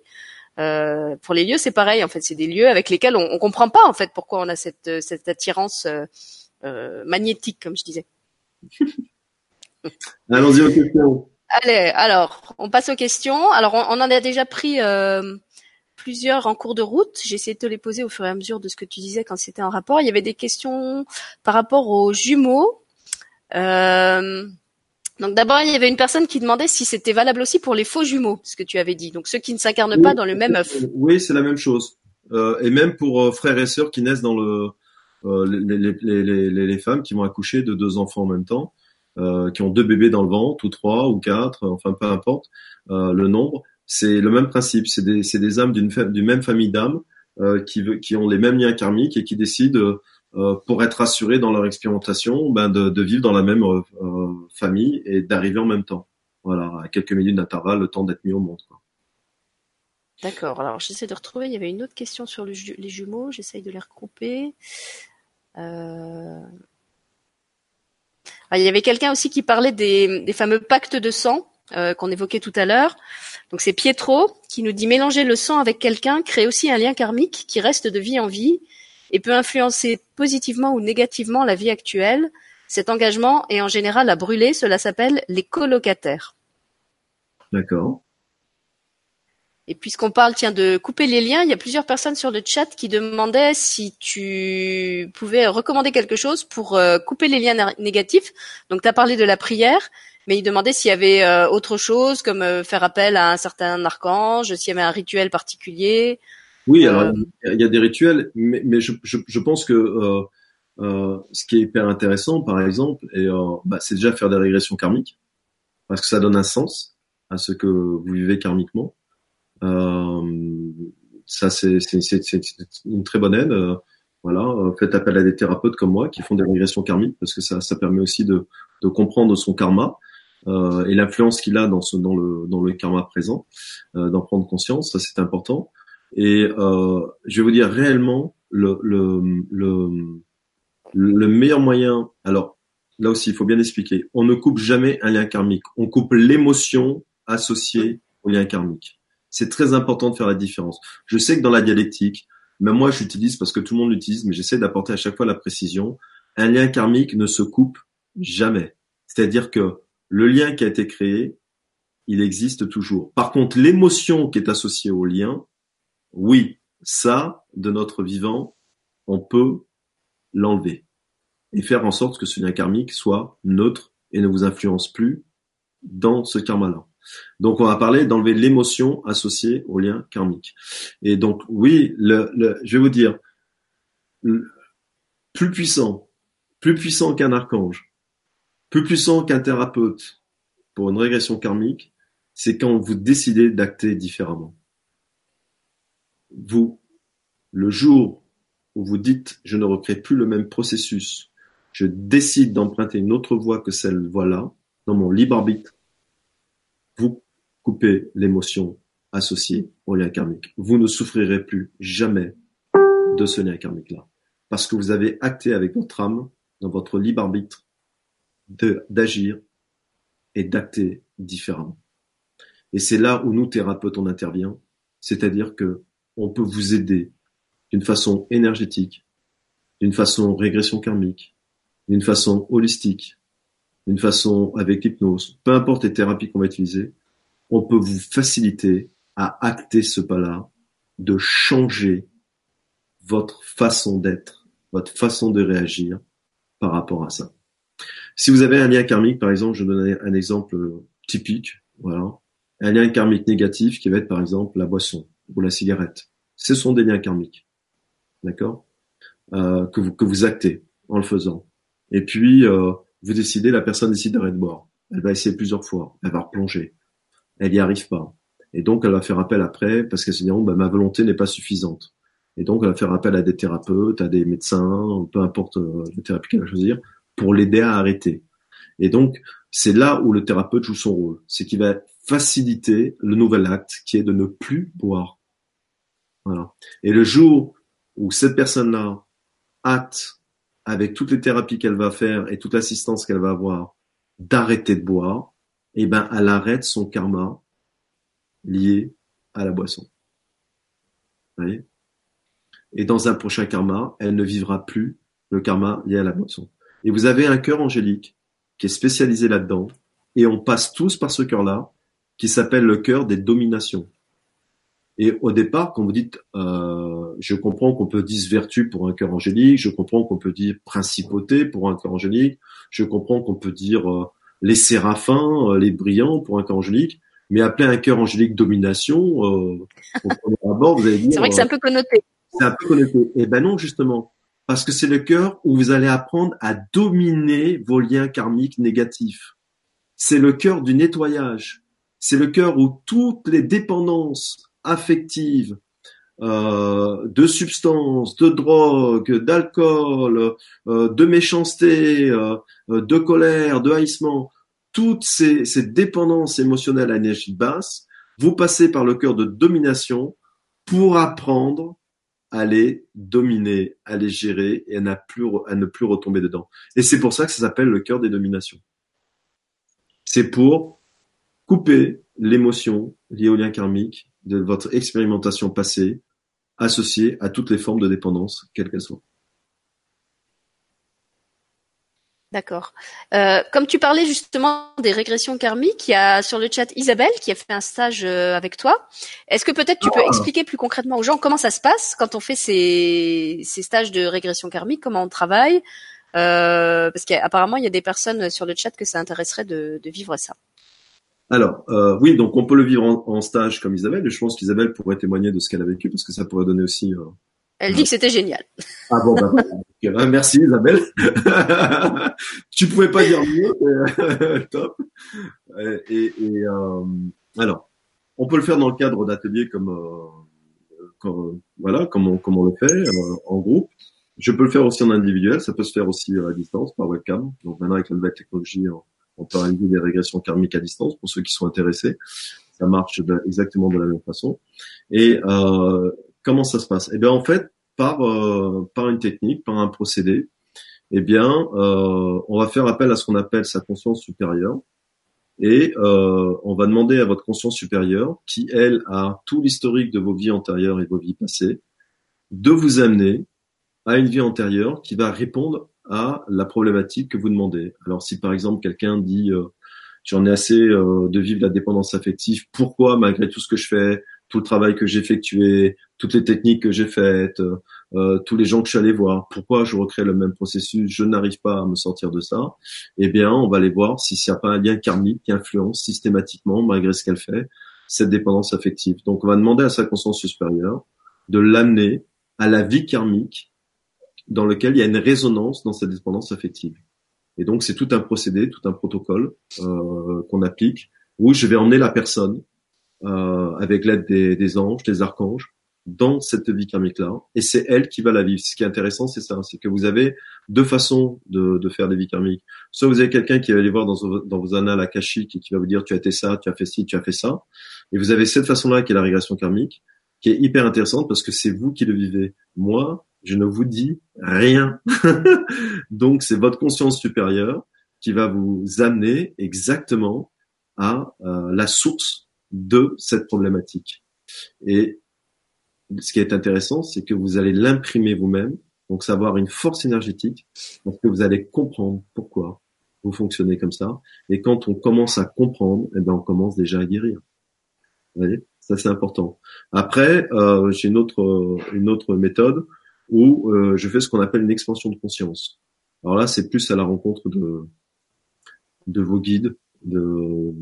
A: Euh, pour les lieux, c'est pareil. En fait, c'est des lieux avec lesquels on, on comprend pas en fait pourquoi on a cette cette attirance euh, magnétique, comme je disais.
B: Allons-y aux questions.
A: Allez, alors, on passe aux questions. Alors, on, en a déjà pris euh, plusieurs en cours de route. J'ai essayé de te les poser au fur et à mesure de ce que tu disais quand c'était en rapport. Il y avait des questions par rapport aux jumeaux. Euh, donc d'abord, il y avait une personne qui demandait si c'était valable aussi pour les faux jumeaux, ce que tu avais dit. Donc ceux qui ne s'incarnent pas dans le même œuf.
B: Oui, c'est la même chose. Euh, et même pour frères et sœurs qui naissent dans le euh, les, les, les, les femmes qui vont accoucher de deux enfants en même temps, euh, qui ont deux bébés dans le ventre, ou trois, ou quatre, enfin peu importe euh, le nombre, c'est le même principe. C'est des, des âmes d'une, même famille d'âmes euh, qui, qui ont les mêmes liens karmiques et qui décident, euh, pour être assurés dans leur expérimentation, ben de, de vivre dans la même euh, euh, famille et d'arriver en même temps. Voilà, à quelques minutes d'intervalle, le temps d'être mis au monde.
A: D'accord. Alors j'essaie de retrouver. Il y avait une autre question sur les jumeaux. J'essaye de les regrouper. Euh... ah, il y avait quelqu'un aussi qui parlait des, des fameux pactes de sang euh, qu'on évoquait tout à l'heure. Donc c'est Pietro qui nous dit mélanger le sang avec quelqu'un crée aussi un lien karmique qui reste de vie en vie et peut influencer positivement ou négativement la vie actuelle. Cet engagement est en général à brûler. Cela s'appelle les colocataires.
B: D'accord.
A: Et puisqu'on parle, tiens, de couper les liens, il y a plusieurs personnes sur le chat qui demandaient si tu pouvais recommander quelque chose pour euh, couper les liens négatifs. Donc, tu as parlé de la prière, mais ils demandaient s'il y avait euh, autre chose, comme euh, faire appel à un certain archange, s'il y avait un rituel particulier.
B: Oui, alors il y a des rituels, mais, mais je, je, je pense que euh, euh, ce qui est hyper intéressant, par exemple, bah, c'est déjà faire des régressions karmiques, parce que ça donne un sens à ce que vous vivez karmiquement. Euh, ça, c'est une très bonne aide. euh, voilà, euh, faites appel à des thérapeutes comme moi qui font des régressions karmiques, parce que ça, ça permet aussi de, de comprendre son karma euh, et l'influence qu'il a dans, ce, dans, le, dans le karma présent, euh, d'en prendre conscience, ça c'est important. Et euh, je vais vous dire réellement le, le, le, le meilleur moyen. Alors là aussi, il faut bien expliquer. On ne coupe jamais un lien karmique. On coupe l'émotion associée au lien karmique. C'est très important de faire la différence. Je sais que dans la dialectique, même moi j'utilise parce que tout le monde l'utilise, mais j'essaie d'apporter à chaque fois la précision. Un lien karmique ne se coupe jamais. C'est-à-dire que le lien qui a été créé, il existe toujours. Par contre, l'émotion qui est associée au lien, oui, ça, de notre vivant, on peut l'enlever et faire en sorte que ce lien karmique soit neutre et ne vous influence plus dans ce karma-là. Donc, on va parler d'enlever l'émotion associée au lien karmique. Et donc, oui, je vais vous dire, plus puissant, plus puissant qu'un archange, plus puissant qu'un thérapeute pour une régression karmique, c'est quand vous décidez d'acter différemment. Vous, le jour où vous dites je ne recrée plus le même processus, je décide d'emprunter une autre voie que celle voie-là, dans mon libre arbitre, vous coupez l'émotion associée au lien karmique. Vous ne souffrirez plus jamais de ce lien karmique-là. Parce que vous avez acté avec votre âme, dans votre libre arbitre, d'agir et d'acter différemment. Et c'est là où nous, thérapeutes, on intervient. C'est-à-dire que on peut vous aider d'une façon énergétique, d'une façon régression karmique, d'une façon holistique, d'une façon avec l'hypnose, peu importe les thérapies qu'on va utiliser, on peut vous faciliter à acter ce pas-là, de changer votre façon d'être, votre façon de réagir par rapport à ça. Si vous avez un lien karmique, par exemple, je donne un exemple euh, typique, voilà, un lien karmique négatif qui va être par exemple la boisson ou la cigarette. Ce sont des liens karmiques, d'accord, euh, que vous que vous actez en le faisant. Et puis euh, vous décidez, la personne décide d'arrêter de boire. Elle va essayer plusieurs fois, elle va replonger, elle n'y arrive pas. Et donc elle va faire appel après parce qu'elle se dit, oh, ben, ma volonté n'est pas suffisante. Et donc elle va faire appel à des thérapeutes, à des médecins, peu importe euh, la thérapie qu'elle va choisir, pour l'aider à arrêter. Et donc, c'est là où le thérapeute joue son rôle. C'est qu'il va faciliter le nouvel acte qui est de ne plus boire. Voilà. Et le jour où cette personne-là hâte, avec toutes les thérapies qu'elle va faire et toute l'assistance qu'elle va avoir, d'arrêter de boire, eh ben, elle arrête son karma lié à la boisson. et dans un prochain karma, elle ne vivra plus le karma lié à la boisson. Et vous avez un cœur angélique qui est spécialisé là-dedans, et on passe tous par ce cœur-là, qui s'appelle le cœur des dominations. Et au départ, quand vous dites, euh, je comprends qu'on peut dire vertu pour un cœur angélique, je comprends qu'on peut dire principauté pour un cœur angélique, je comprends qu'on peut dire euh, les séraphins, euh, les brillants pour un cœur angélique, mais appeler un cœur angélique domination, euh,
A: vous allez dire. C'est vrai que c'est un peu connoté.
B: C'est un peu connoté. Eh ben non, justement, parce que c'est le cœur où vous allez apprendre à dominer vos liens karmiques négatifs. C'est le cœur du nettoyage. C'est le cœur où toutes les dépendances affectives, euh, de substances, de drogue, d'alcool, euh, de méchanceté, euh, de colère, de haïssement, toutes ces, ces dépendances émotionnelles à énergie basse, vous passez par le cœur de domination pour apprendre à les dominer, à les gérer et à, plus, à ne plus retomber dedans. Et c'est pour ça que ça s'appelle le cœur des dominations. C'est pour couper l'émotion liée au lien karmique de votre expérimentation passée, associée à toutes les formes de dépendance, quelles qu'elles soient.
A: D'accord. Euh, comme tu parlais justement des régressions karmiques, il y a sur le chat Isabelle qui a fait un stage euh, avec toi. Est-ce que peut-être tu peux ah. expliquer plus concrètement aux gens comment ça se passe quand on fait ces, ces stages de régression karmique, comment on travaille? Euh, Parce qu'apparemment il y a des personnes sur le chat que ça intéresserait de, de vivre ça.
B: Alors euh, oui, donc on peut le vivre en, en stage comme Isabelle. Et je pense qu'Isabelle pourrait témoigner de ce qu'elle a vécu parce que ça pourrait donner aussi euh,
A: elle dit que c'était génial.
B: Ah bon, bah, bah merci Isabelle. tu pouvais pas dire mieux, top. Et, et euh, alors, on peut le faire dans le cadre d'ateliers comme, euh, comme, voilà, comme on, comme on le fait euh, en groupe. Je peux le faire aussi en individuel, ça peut se faire aussi à distance par webcam. Donc maintenant avec la nouvelle technologie, on peut réaliser des régressions karmiques à distance pour ceux qui sont intéressés. Ça marche exactement de la même façon. Et euh, comment ça se passe? Eh bien, en fait, par euh, par une technique, par un procédé, eh bien, euh, on va faire appel à ce qu'on appelle sa conscience supérieure, et euh, on va demander à votre conscience supérieure, qui elle a tout l'historique de vos vies antérieures et vos vies passées, de vous amener à une vie antérieure qui va répondre à la problématique que vous demandez. Alors, si par exemple quelqu'un dit j'en ai assez de vivre la dépendance affective, pourquoi malgré tout ce que je fais, tout le travail que j'ai effectué, toutes les techniques que j'ai faites, euh, tous les gens que je suis allé voir, pourquoi je recrée le même processus, je n'arrive pas à me sortir de ça, eh bien, on va aller voir s'il n'y a pas un lien karmique qui influence systématiquement, malgré ce qu'elle fait, cette dépendance affective. Donc, on va demander à sa conscience supérieure de l'amener à la vie karmique dans lequel il y a une résonance dans cette dépendance affective. Et donc, c'est tout un procédé, tout un protocole euh, qu'on applique où je vais emmener la personne euh, avec l'aide des, anges, des archanges, dans cette vie karmique-là, et c'est elle qui va la vivre. Ce qui est intéressant, c'est ça, c'est que vous avez deux façons de, de faire des vies karmiques. Soit vous avez quelqu'un qui va aller voir dans, dans vos annales akashiques et qui va vous dire tu as été ça, tu as fait ci, tu as fait ça, et vous avez cette façon-là qui est la régression karmique, qui est hyper intéressante parce que c'est vous qui le vivez. Moi, je ne vous dis rien. Donc c'est votre conscience supérieure qui va vous amener exactement à euh, la source de cette problématique. Et ce qui est intéressant, c'est que vous allez l'imprimer vous-même, donc savoir une force énergétique, parce que vous allez comprendre pourquoi vous fonctionnez comme ça. Et quand on commence à comprendre, eh ben on commence déjà à guérir. Vous voyez? Ça c'est important. Après, euh, j'ai une autre une autre méthode où euh, je fais ce qu'on appelle une expansion de conscience. Alors là, c'est plus à la rencontre de de vos guides, de,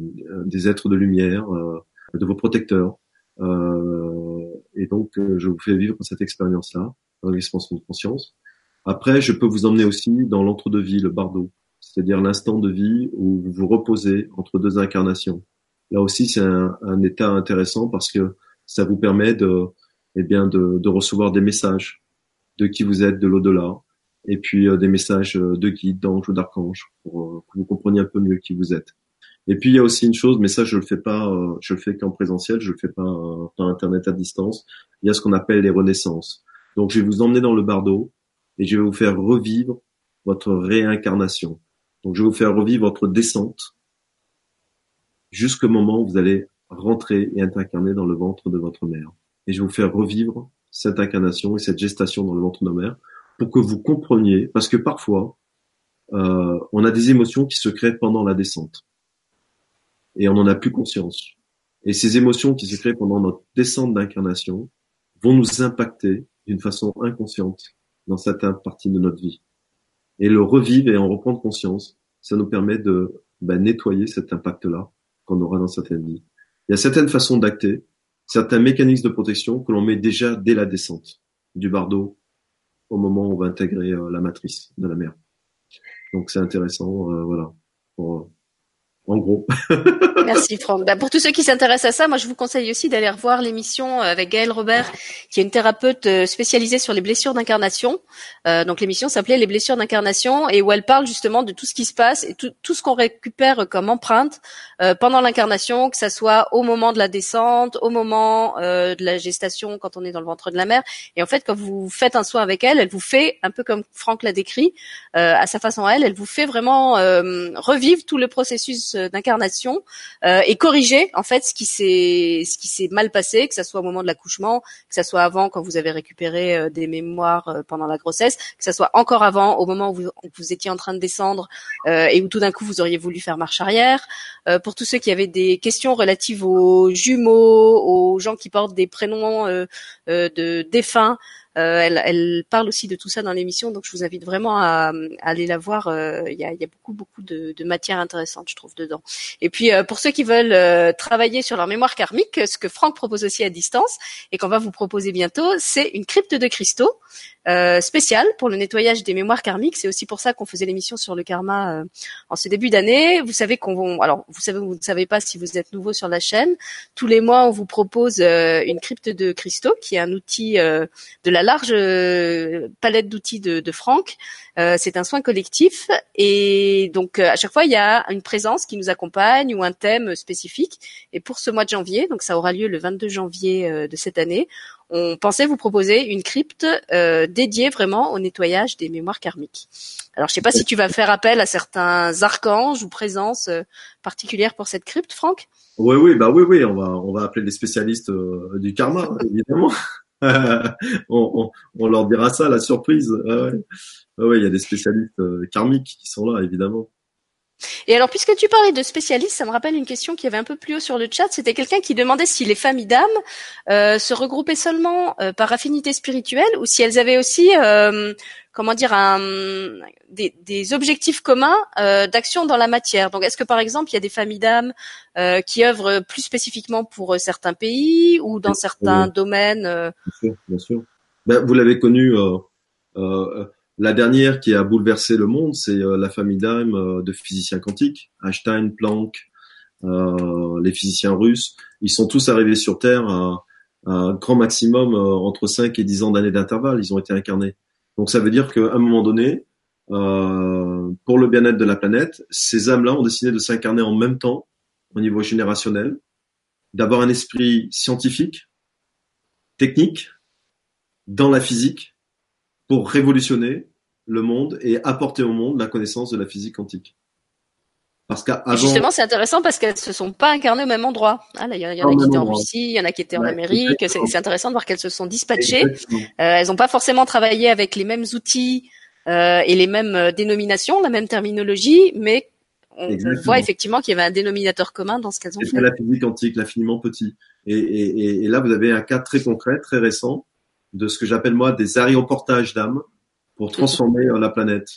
B: des êtres de lumière, euh, de vos protecteurs. Euh, et donc, euh, je vous fais vivre cette expérience-là, l'expansion de conscience. Après, je peux vous emmener aussi dans l'entre-deux-vie, le bardo, c'est-à-dire l'instant de vie où vous vous reposez entre deux incarnations. Là aussi, c'est un, un, état intéressant parce que ça vous permet de, eh bien, de, de recevoir des messages de qui vous êtes de l'au-delà, et puis des messages de guide, d'ange ou d'archange pour que vous compreniez un peu mieux qui vous êtes. Et puis il y a aussi une chose, mais ça je le fais pas, euh, je le fais qu'en présentiel, je le fais pas euh, par internet à distance. Il y a ce qu'on appelle les renaissances. Donc je vais vous emmener dans le bardo et je vais vous faire revivre votre réincarnation. Donc je vais vous faire revivre votre descente jusqu'au moment où vous allez rentrer et être incarné dans le ventre de votre mère. Et je vais vous faire revivre cette incarnation et cette gestation dans le ventre de mère pour que vous compreniez, parce que parfois, euh, on a des émotions qui se créent pendant la descente et on n'en a plus conscience. Et ces émotions qui se créent pendant notre descente d'incarnation vont nous impacter d'une façon inconsciente dans certaines parties de notre vie. Et le revivre et en reprendre conscience, ça nous permet de ben, nettoyer cet impact-là qu'on aura dans certaines vies. Il y a certaines façons d'acter, certains mécanismes de protection que l'on met déjà dès la descente du bardeau au moment où on va intégrer euh, la matrice de la mer. Donc c'est intéressant, euh, voilà, pour, en gros.
A: Merci Franck. Bah, pour tous ceux qui s'intéressent à ça, moi je vous conseille aussi d'aller revoir l'émission euh, avec Gaëlle Robert, qui est une thérapeute euh, spécialisée sur les blessures d'incarnation. Euh, donc l'émission s'appelait Les blessures d'incarnation et où elle parle justement de tout ce qui se passe et tout, ce qu'on récupère comme empreinte euh, pendant l'incarnation, que ça soit au moment de la descente, au moment euh, de la gestation quand on est dans le ventre de la mère. Et en fait, quand vous faites un soin avec elle, elle vous fait un peu comme Franck l'a décrit à sa façon à elle, elle vous fait vraiment revivre tout le processus d'incarnation euh, et corriger en fait ce qui s'est ce qui s'est mal passé, que ça soit au moment de l'accouchement, que ça soit avant quand vous avez récupéré euh, des mémoires euh, pendant la grossesse, que ça soit encore avant au moment où vous, vous étiez en train de descendre et où tout d'un coup vous auriez voulu faire marche arrière. pour tous ceux qui avaient des questions relatives aux jumeaux, aux gens qui portent des prénoms de défunts. Euh, elle, parle aussi de tout ça dans l'émission, donc je vous invite vraiment à, aller la voir. Euh, il y, a, y, a, beaucoup beaucoup de, de matière intéressante, je trouve, dedans. Et puis euh, pour ceux qui veulent travailler sur leur mémoire karmique, ce que Franck propose aussi à distance et qu'on va vous proposer bientôt, c'est une crypte de cristaux euh, spécial pour le nettoyage des mémoires karmiques. C'est aussi pour ça qu'on faisait l'émission sur le karma euh, en ce début d'année. Vous savez qu'on, alors vous savez, vous ne savez pas si vous êtes nouveau sur la chaîne. Tous les mois, on vous propose euh, une crypte de cristaux, qui est un outil euh, de la large palette d'outils de, de Franck. c'est un soin collectif et donc à chaque fois, il y a une présence qui nous accompagne ou un thème spécifique. Et pour ce mois de janvier, donc ça aura lieu le 22 janvier de cette année, on pensait vous proposer une crypte euh, dédiée vraiment au nettoyage des mémoires karmiques. Alors, je ne sais pas si tu vas faire appel à certains archanges ou présences euh, particulières pour cette crypte, Franck?
B: Oui, oui, bah oui, oui, on va, on va appeler les spécialistes euh, du karma, évidemment. on, leur dira ça, la surprise. Oui, il y a des spécialistes karmiques qui sont là, évidemment.
A: Et alors, puisque tu parlais de spécialistes, ça me rappelle une question qui avait un peu plus haut sur le chat. C'était quelqu'un qui demandait si les familles d'âmes euh, se regroupaient seulement euh, par affinité spirituelle ou si elles avaient aussi, euh, comment dire, un, des, des, objectifs communs euh, d'action dans la matière. Donc, est-ce que par exemple, il y a des familles d'âmes euh, qui œuvrent plus spécifiquement pour certains pays ou dans certains domaines Bien
B: sûr, bien sûr. Ben, vous l'avez connu. La dernière qui a bouleversé le monde, c'est euh, la famille d'âme euh, de physiciens quantiques, Einstein, Planck, euh, les physiciens russes. Ils sont tous arrivés sur Terre à, un grand maximum entre 5 et 10 ans d'années d'intervalle. Ils ont été incarnés. Donc ça veut dire qu'à un moment donné, pour le bien-être de la planète, ces âmes-là ont décidé de s'incarner en même temps au niveau générationnel, d'avoir un esprit scientifique, technique, dans la physique, pour révolutionner le monde et apporter au monde la connaissance de la physique quantique.
A: Parce qu'avant... Justement, c'est intéressant parce qu'elles se sont pas incarnées au même endroit. Ah, il y, en a qui étaient en Russie, il y en a qui étaient en Amérique. C'est intéressant de voir qu'elles se sont dispatchées. Euh, elles n'ont pas forcément travaillé avec les mêmes outils euh, et les mêmes euh, dénominations, la même terminologie, mais on, voit effectivement qu'il y avait un dénominateur commun dans ce qu'elles ont fait.
B: La physique quantique, l'infiniment petit. Et, et, et, là, vous avez un cas très concret, très récent, de ce que j'appelle moi des aéroportages d'âmes pour transformer la planète.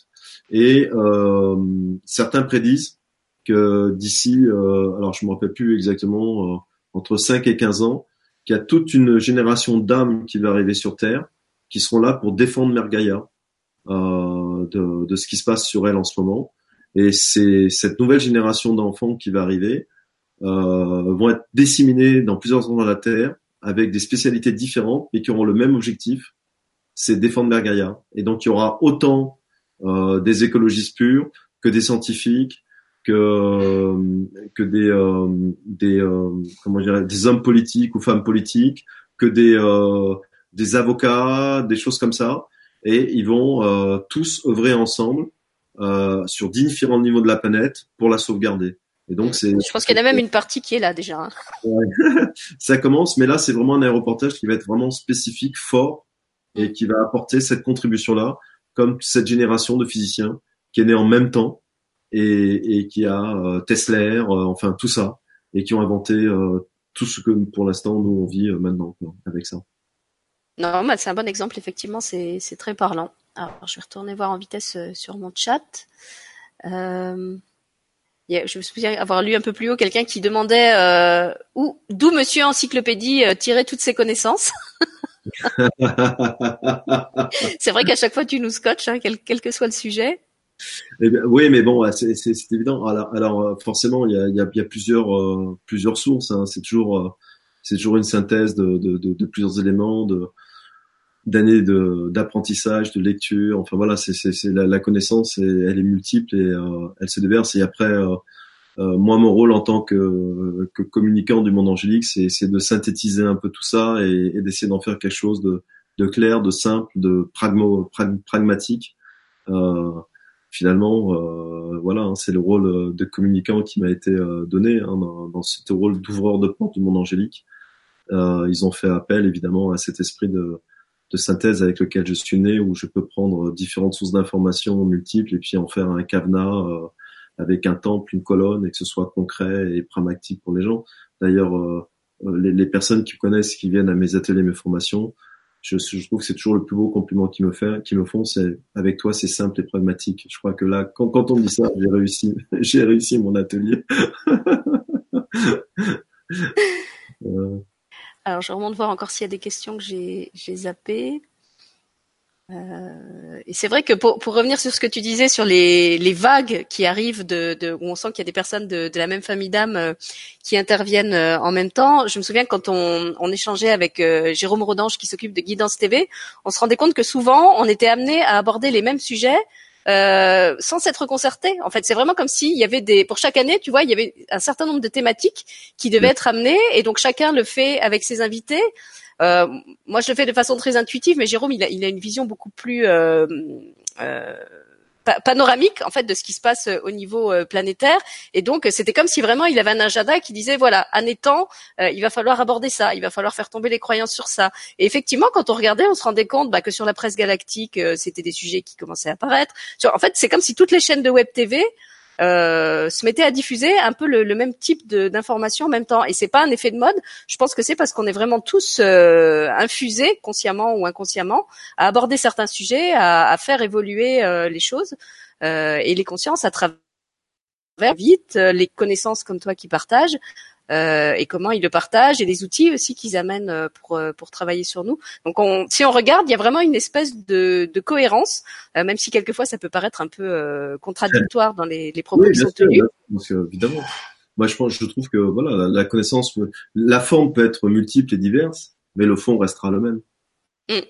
B: Et euh, certains prédisent que d'ici, euh, alors je me rappelle plus exactement, euh, entre 5 et 15 ans, qu'il y a toute une génération d'âmes qui va arriver sur Terre, qui seront là pour défendre Mergaïa euh, de, de, ce qui se passe sur elle en ce moment. Et c'est cette nouvelle génération d'enfants qui va arriver euh, vont être disséminés dans plusieurs endroits de la Terre avec des spécialités différentes, mais qui auront le même objectif, c'est défendre Mergaïa. Et donc il y aura autant euh, des écologistes purs que des scientifiques, que euh, des euh, comment des hommes politiques ou femmes politiques, que des des avocats, des choses comme ça. Et ils vont tous œuvrer ensemble sur différents niveaux de la planète pour la sauvegarder. Et donc c'est.
A: Je pense qu'il y en a même une partie qui est là déjà. Hein.
B: Ouais. ça commence, mais là c'est vraiment un aéroportage qui va être vraiment spécifique, fort, et qui va apporter cette contribution-là, comme cette génération de physiciens qui est née en même temps et, et qui a euh, Tesla, euh, enfin tout ça, et qui ont inventé euh, tout ce que pour l'instant nous on vit euh, maintenant quoi, avec ça.
A: Non, c'est un bon exemple, effectivement, c'est très parlant. Alors, je vais retourner voir en vitesse sur mon chat. Euh, je me souviens avoir lu un peu plus haut quelqu'un qui demandait euh, où, d'où Monsieur Encyclopédie euh, tirait toutes ses connaissances. c'est vrai qu'à chaque fois tu nous scotches, hein, quel, quel, que soit le sujet.
B: Eh bien, oui, mais bon, c'est évident. Alors, alors, forcément, il y a, il y a, il y a plusieurs, euh, plusieurs sources. Hein. C'est toujours, euh, c'est toujours une synthèse de, de, de, de plusieurs éléments, de d'années d'apprentissage, de, lecture. Enfin voilà, c'est la, la, connaissance, et, elle est multiple et euh, elle se déverse. Et après, euh, euh, moi, mon rôle en tant que, que communicant du monde angélique, c'est de synthétiser un peu tout ça et, et d'essayer d'en faire quelque chose de, de, clair, de simple, de pragmo, prag, pragmatique. Euh, finalement, euh, voilà, hein, c'est le rôle de communicant qui m'a été donné hein, dans, dans, ce rôle d'ouvreur de porte du monde angélique. ils ont fait appel évidemment à cet esprit de de synthèse avec lequel je suis né, où je peux prendre différentes sources d'informations multiples et puis en faire un cadenas euh, avec un temple, une colonne, et que ce soit concret et pragmatique pour les gens. D'ailleurs, euh, euh, les, les, personnes qui connaissent, qui viennent à mes ateliers, mes formations, je, je trouve que c'est toujours le plus beau compliment qu'ils me, fait, qu'ils me font, c'est avec toi, c'est simple et pragmatique. Je crois que là, quand, quand on me dit ça, j'ai réussi, réussi mon atelier.
A: alors, je remonte voir encore s'il y a des questions que j'ai zappées. Euh, et c'est vrai que pour, pour, revenir sur ce que tu disais sur les, les vagues qui arrivent de, de, où on sent qu'il y a des personnes de, de la même famille d'âme euh, qui interviennent euh, en même temps. Je me souviens quand on, on échangeait avec euh, Jérôme Rodange qui s'occupe de Guidance TV, on se rendait compte que souvent on était amené à aborder les mêmes sujets euh, sans s'être concerté. En fait, c'est vraiment comme s'il y avait des, pour chaque année, tu vois, il y avait un certain nombre de thématiques qui devaient être amenées, et donc chacun le fait avec ses invités. Euh, moi, je le fais de façon très intuitive, mais Jérôme, il a, il a une vision beaucoup plus euh, euh panoramique en fait de ce qui se passe euh, au niveau euh, planétaire. Et donc c'était comme si vraiment il avait un agenda qui disait voilà en étant euh, il va falloir aborder ça il va falloir faire tomber les croyances sur ça. Et effectivement quand on regardait on se rendait compte bah, que sur la presse galactique c'était des sujets qui commençaient à apparaître. En fait c'est comme si toutes les chaînes de web TV euh, se mettait à diffuser un peu le, même type d'informations en même temps. Et c'est pas un effet de mode. Je pense que c'est parce qu'on est vraiment tous euh, infusés, consciemment ou inconsciemment, à aborder certains sujets, à, à faire évoluer euh, les choses euh, et les consciences à travers vite les connaissances comme toi qui partagent euh, et comment ils le partagent et les outils aussi qu'ils amènent euh, pour euh, pour travailler sur nous. Donc on, si on regarde, il y a vraiment une espèce de, de cohérence, euh, même si quelquefois ça peut paraître un peu euh, contradictoire dans les, les propos
B: oui,
A: qui sont tenus.
B: Sûr, évidemment. Moi, je pense, je trouve que voilà, la, la, connaissance, la forme peut être multiple et diverse, mais le fond restera le même.
A: Mm.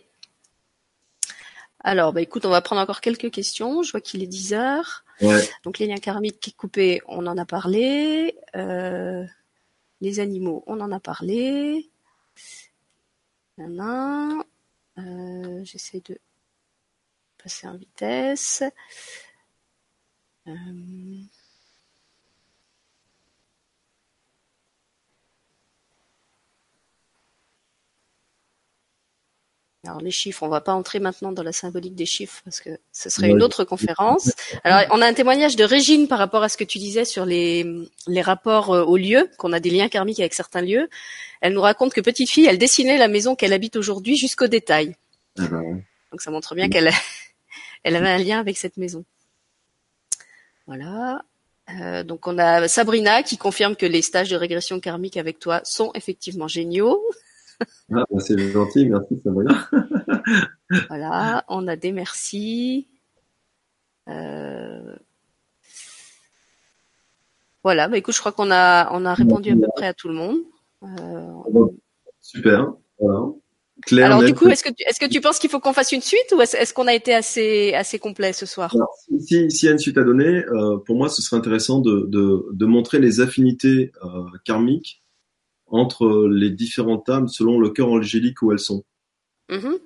A: Alors, bah écoute, on va prendre encore quelques questions. Je vois qu'il est 10 heures.
B: Ouais.
A: Donc les liens karmiques coupés, on en a parlé. Euh... Les animaux, on en a parlé. Euh, J'essaie de passer en vitesse. Euh... Alors les chiffres, on va pas entrer maintenant dans la symbolique des chiffres parce que ce serait une autre conférence. Alors on a un témoignage de Régine par rapport à ce que tu disais sur les, les rapports euh, aux lieux, qu'on a des liens karmiques avec certains lieux. Elle nous raconte que petite fille, elle dessinait la maison qu'elle habite aujourd'hui jusqu'au détail.
B: Ah ouais.
A: Donc ça montre bien qu'elle elle avait un lien avec cette maison. Voilà. Euh, donc on a Sabrina qui confirme que les stages de régression karmique avec toi sont effectivement géniaux.
B: Ah, bah c'est gentil, merci Sabrina.
A: voilà, on a des merci. Euh... Voilà, bah écoute, je crois qu'on a on a répondu à peu près à tout le monde. Euh...
B: Super, voilà. Claire,
A: Alors du coup, est-ce que tu, est-ce que tu penses qu'il faut qu'on fasse une suite ou est-ce, qu'on a été assez assez complet ce soir?
B: Alors, si, si y a une suite à donner, euh, pour moi, ce serait intéressant de, de, de montrer les affinités euh, karmiques entre les différentes âmes selon le cœur angélique où elles sont.
A: mm-hmm.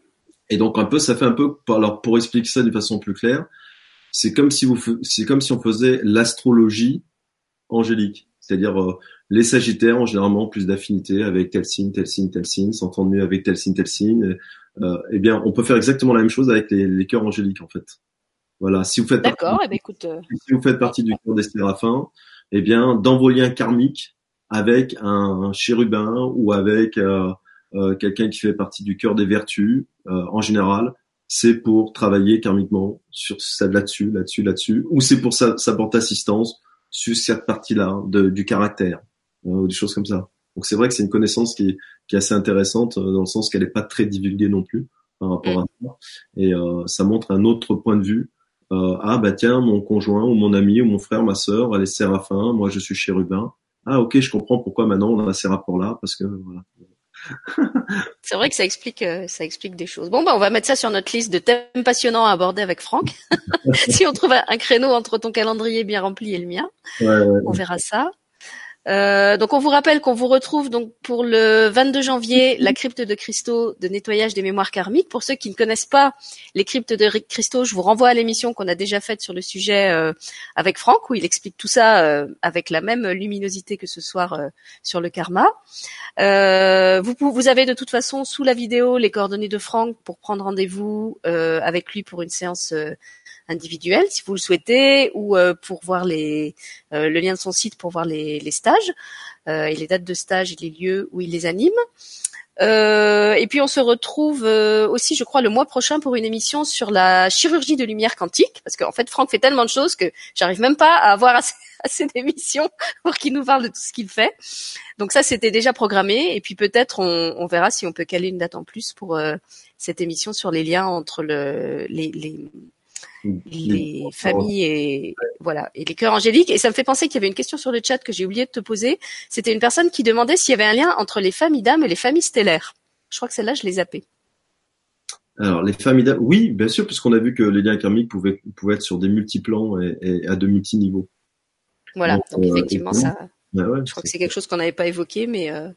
B: Et donc un peu, ça fait un peu, alors pour expliquer ça d'une façon plus claire, c'est comme si vous, c'est comme si on faisait l'astrologie angéliques. C'est-à-dire euh, les Sagittaires ont généralement plus d'affinité avec tel signe, tel signe, tel signe, s'entendent mieux avec tel signe, tel signe. Euh, eh bien, on peut faire exactement la même chose avec les, les cœurs angéliques en fait. Voilà, si vous faites
A: D'accord, eh ben, écoute, euh,
B: si vous faites partie du cœur des séraphins, eh bien, dans vos liens karmiques avec un, chérubin ou avec euh, euh, quelqu'un qui fait partie du cœur des vertus, en général, c'est pour travailler karmiquement sur ça là-dessus, là-dessus, là-dessus, ou c'est pour sa, sa porte assistance sur cette partie-là du caractère, ou des choses comme ça. Donc c'est vrai que c'est une connaissance qui est, qui est assez intéressante dans le sens qu'elle n'est pas très divulguée non plus par rapport à ça, et euh, ça montre un autre point de vue euh, ah bah tiens, mon conjoint ou mon ami ou mon frère, ma sœur, elle est séraphin, moi je suis chérubin. Ah ok, je comprends pourquoi maintenant on a ces rapports-là, parce que voilà.
A: C'est vrai que ça explique, euh, ça explique des choses. Bon, bah, on va mettre ça sur notre liste de thèmes passionnants à aborder avec Franck. si on trouve un créneau entre ton calendrier bien rempli et le mien, on verra ça. Euh, donc on vous rappelle qu'on vous retrouve donc pour le 22 janvier la crypte de cristaux de nettoyage des mémoires karmiques. Pour ceux qui ne connaissent pas les cryptes de cristaux, je vous renvoie à l'émission qu'on a déjà faite sur le sujet euh, avec Franck où il explique tout ça euh, avec la même luminosité que ce soir sur le karma. vous, vous avez de toute façon sous la vidéo les coordonnées de Franck pour prendre rendez-vous avec lui pour une séance individuel si vous le souhaitez ou euh, pour voir les euh, le lien de son site pour voir les, les stages euh, et les dates de stage et les lieux où il les anime. et puis on se retrouve aussi, je crois, le mois prochain pour une émission sur la chirurgie de lumière quantique, parce qu'en fait, Franck fait tellement de choses que j'arrive même pas à avoir assez, assez d'émissions pour qu'il nous parle de tout ce qu'il fait. Donc ça, c'était déjà programmé, et puis peut-être on, on, verra si on peut caler une date en plus pour cette émission sur les liens entre le, les, les, les familles et voilà et les cœurs angéliques. Et ça me fait penser qu'il y avait une question sur le chat que j'ai oublié de te poser. C'était une personne qui demandait s'il y avait un lien entre les familles d'âmes et les familles stellaires. Je crois que celle-là je l'ai zappée.
B: Alors les familles d'âmes oui bien sûr puisqu'on a vu que les liens karmiques pouvaient pouvaient être sur des multiplans et, et à de multi niveaux.
A: Voilà donc, euh, effectivement ça bah je crois que c'est quelque chose qu'on n'avait pas évoqué mais euh,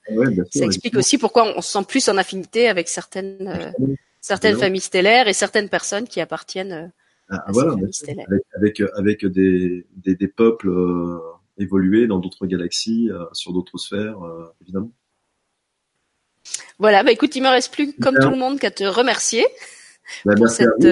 A: ça explique aussi pourquoi on se sent plus en affinité avec certaines euh, certaines familles stellaires et certaines personnes qui appartiennent
B: ah, voilà, avec, avec, des, des, des peuples euh, évolués dans d'autres galaxies, euh, sur d'autres sphères, euh, évidemment.
A: Voilà, bah écoute, il me reste plus, comme tout le monde, qu'à te remercier bah, pour cette,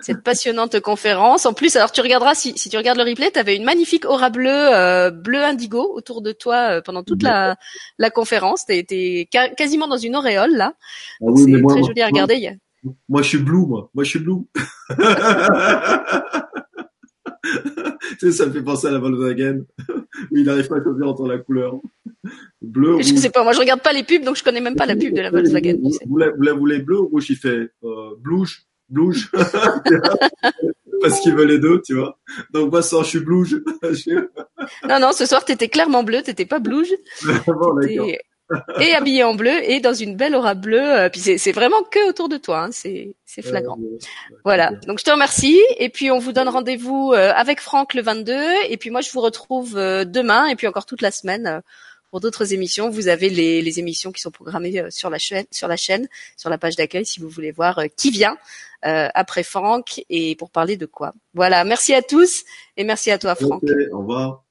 A: cette passionnante conférence. En plus, alors tu regarderas, si, si tu regardes le replay, tu avais une magnifique aura bleue, bleu indigo autour de toi pendant toute la, la conférence. Tu étais quasiment dans une auréole là. Ah c'est très joli à regarder.
B: Moi, je suis blue, moi. Moi, je suis blue. tu sais, ça me fait penser à la Volkswagen il n'arrive pas à choisir entre la couleur bleu.
A: Je sais pas, moi je regarde pas les pubs donc je connais même pas la pub de la Volkswagen.
B: Vous, vous, la, voulez bleu ou rouge Il fait euh, blouge, blouge? Parce qu'il veut les deux, tu vois. Donc moi, ça, je suis blouge.
A: non, non, ce soir, t'étais clairement bleu, t'étais pas blouge. bon, et habillé en bleu et dans une belle aura bleue. Euh, puis c'est vraiment que autour de toi, hein, c'est flagrant. voilà. Donc je te remercie et puis on vous donne rendez-vous euh, avec Franck le 22 et puis moi je vous retrouve euh, demain et puis encore toute la semaine pour d'autres émissions. Vous avez les, les, émissions qui sont programmées sur la chaîne, sur la chaîne, sur la page d'accueil si vous voulez voir qui vient après Franck et pour parler de quoi. Voilà. Merci à tous et merci à toi Franck.
B: au revoir.